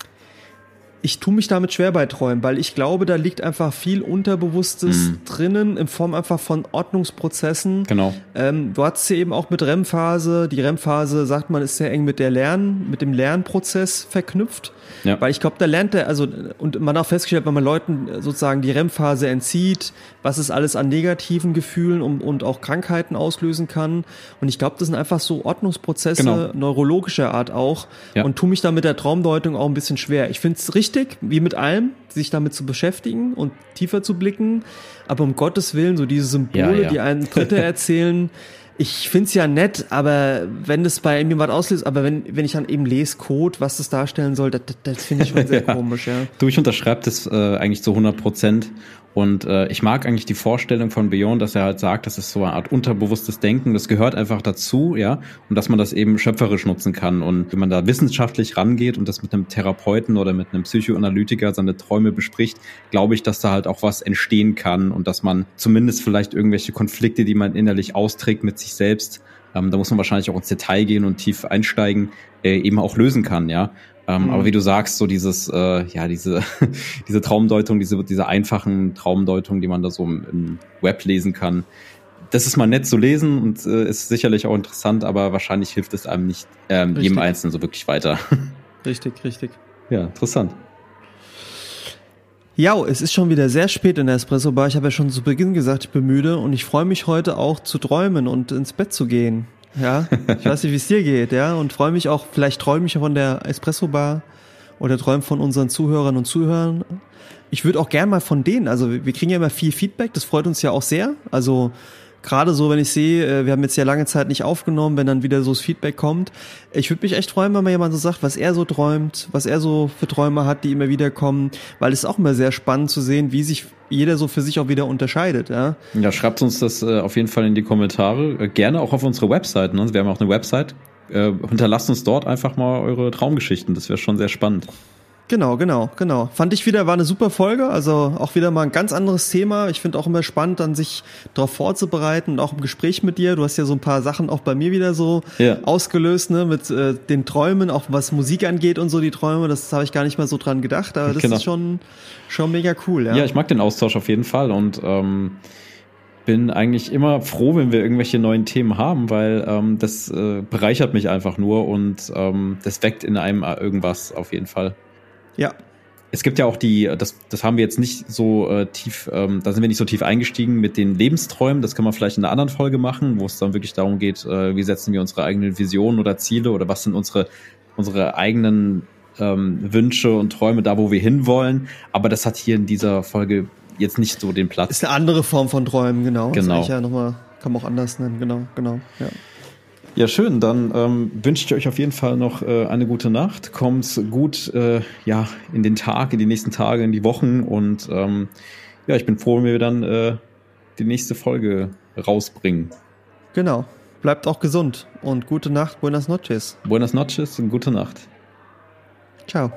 ich tue mich damit schwer bei Träumen, weil ich glaube, da liegt einfach viel Unterbewusstes drinnen in Form einfach von Ordnungsprozessen. Genau. Ähm, du hattest ja eben auch mit REM-Phase. Die REM-Phase, sagt man, ist sehr eng mit der Lern, mit dem Lernprozess verknüpft. Ja. Weil ich glaube, da lernt er, also, und man hat auch festgestellt, wenn man Leuten sozusagen die REM-Phase entzieht, was es alles an negativen Gefühlen und, und auch Krankheiten auslösen kann. Und ich glaube, das sind einfach so Ordnungsprozesse Genau. neurologischer Art auch. Ja. Und tu mich da mit der Traumdeutung auch ein bisschen schwer. Ich finde es richtig, wie mit allem, sich damit zu beschäftigen und tiefer zu blicken. Aber um Gottes Willen, so diese Symbole, Ja, ja. die einen Dritte [LAUGHS] erzählen, ich find's ja nett, aber wenn das bei mir was auslöst, aber wenn, wenn ich dann eben lese Code, was das darstellen soll, das, das, das finde ich schon sehr Ja. [LAUGHS] komisch, ja. Du, ich unterschreibe das äh, eigentlich zu 100 Prozent. Und äh, ich mag eigentlich die Vorstellung von Beyond, dass er halt sagt, das ist so eine Art unterbewusstes Denken, das gehört einfach dazu, ja, und dass man das eben schöpferisch nutzen kann. Und wenn man da wissenschaftlich rangeht und das mit einem Therapeuten oder mit einem Psychoanalytiker seine Träume bespricht, glaube ich, dass da halt auch was entstehen kann und dass man zumindest vielleicht irgendwelche Konflikte, die man innerlich austrägt mit sich selbst, ähm, da muss man wahrscheinlich auch ins Detail gehen und tief einsteigen, äh, eben auch lösen kann, ja. Ähm, mhm. Aber wie du sagst, so dieses, äh, ja, diese, [LAUGHS] diese Traumdeutung, diese, diese einfachen Traumdeutung, die man da so im, im Web lesen kann, das ist mal nett zu lesen und äh, ist sicherlich auch interessant, aber wahrscheinlich hilft es einem nicht ähm, jedem Einzelnen so wirklich weiter. [LAUGHS] Richtig, richtig. Ja, interessant. Ja, es ist schon wieder sehr spät in der Espresso Bar. Ich habe ja schon zu Beginn gesagt, ich bin müde und ich freue mich heute auch zu träumen und ins Bett zu gehen. Ja, ich weiß nicht, wie es dir geht, ja, und freue mich auch, vielleicht träume ich von der Espresso Bar oder träume von unseren Zuhörern und Zuhörern. Ich würde auch gern mal von denen, also wir kriegen ja immer viel Feedback, das freut uns ja auch sehr. Also gerade so, wenn ich sehe, äh, wir haben jetzt ja lange Zeit nicht aufgenommen, wenn dann wieder so das Feedback kommt. Ich würde mich echt freuen, wenn mal jemand so sagt, was er so träumt, was er so für Träume hat, die immer wieder kommen, weil es auch immer sehr spannend zu sehen, wie sich jeder so für sich auch wieder unterscheidet. Ja, ja schreibt uns das äh, auf jeden Fall in die Kommentare. Äh, gerne auch auf unsere Website. Ne? Wir haben auch eine Website. Äh, hinterlasst uns dort einfach mal eure Traumgeschichten. Das wäre schon sehr spannend. Genau, genau, genau. Fand ich wieder, war eine super Folge. Also auch wieder mal ein ganz anderes Thema. Ich finde auch immer spannend, dann sich darauf vorzubereiten und auch im Gespräch mit dir. Du hast ja so ein paar Sachen auch bei mir wieder so ja. ausgelöst, ne, mit äh, den Träumen, auch was Musik angeht und so die Träume. Das habe ich gar nicht mal so dran gedacht, aber das genau. ist schon, schon mega cool. Ja. ja, ich mag den Austausch auf jeden Fall und ähm, bin eigentlich immer froh, wenn wir irgendwelche neuen Themen haben, weil ähm, das äh, bereichert mich einfach nur und ähm, das weckt in einem irgendwas auf jeden Fall. Ja. Es gibt ja auch die, das, das haben wir jetzt nicht so äh, tief, ähm, da sind wir nicht so tief eingestiegen mit den Lebensträumen. Das kann man vielleicht in einer anderen Folge machen, wo es dann wirklich darum geht, äh, wie setzen wir unsere eigenen Visionen oder Ziele oder was sind unsere, unsere eigenen ähm, Wünsche und Träume da, wo wir hinwollen. Aber das hat hier in dieser Folge jetzt nicht so den Platz. Ist eine andere Form von Träumen, genau. Genau. Das ja noch mal, kann man auch anders nennen, genau, genau, ja. Ja, schön. Dann ähm, wünsche ich euch auf jeden Fall noch äh, eine gute Nacht. Kommt gut äh, ja, in den Tag, in die nächsten Tage, in die Wochen. Und ähm, ja, ich bin froh, wenn wir dann äh, die nächste Folge rausbringen. Genau. Bleibt auch gesund und gute Nacht. Buenas noches. Buenas noches und gute Nacht. Ciao.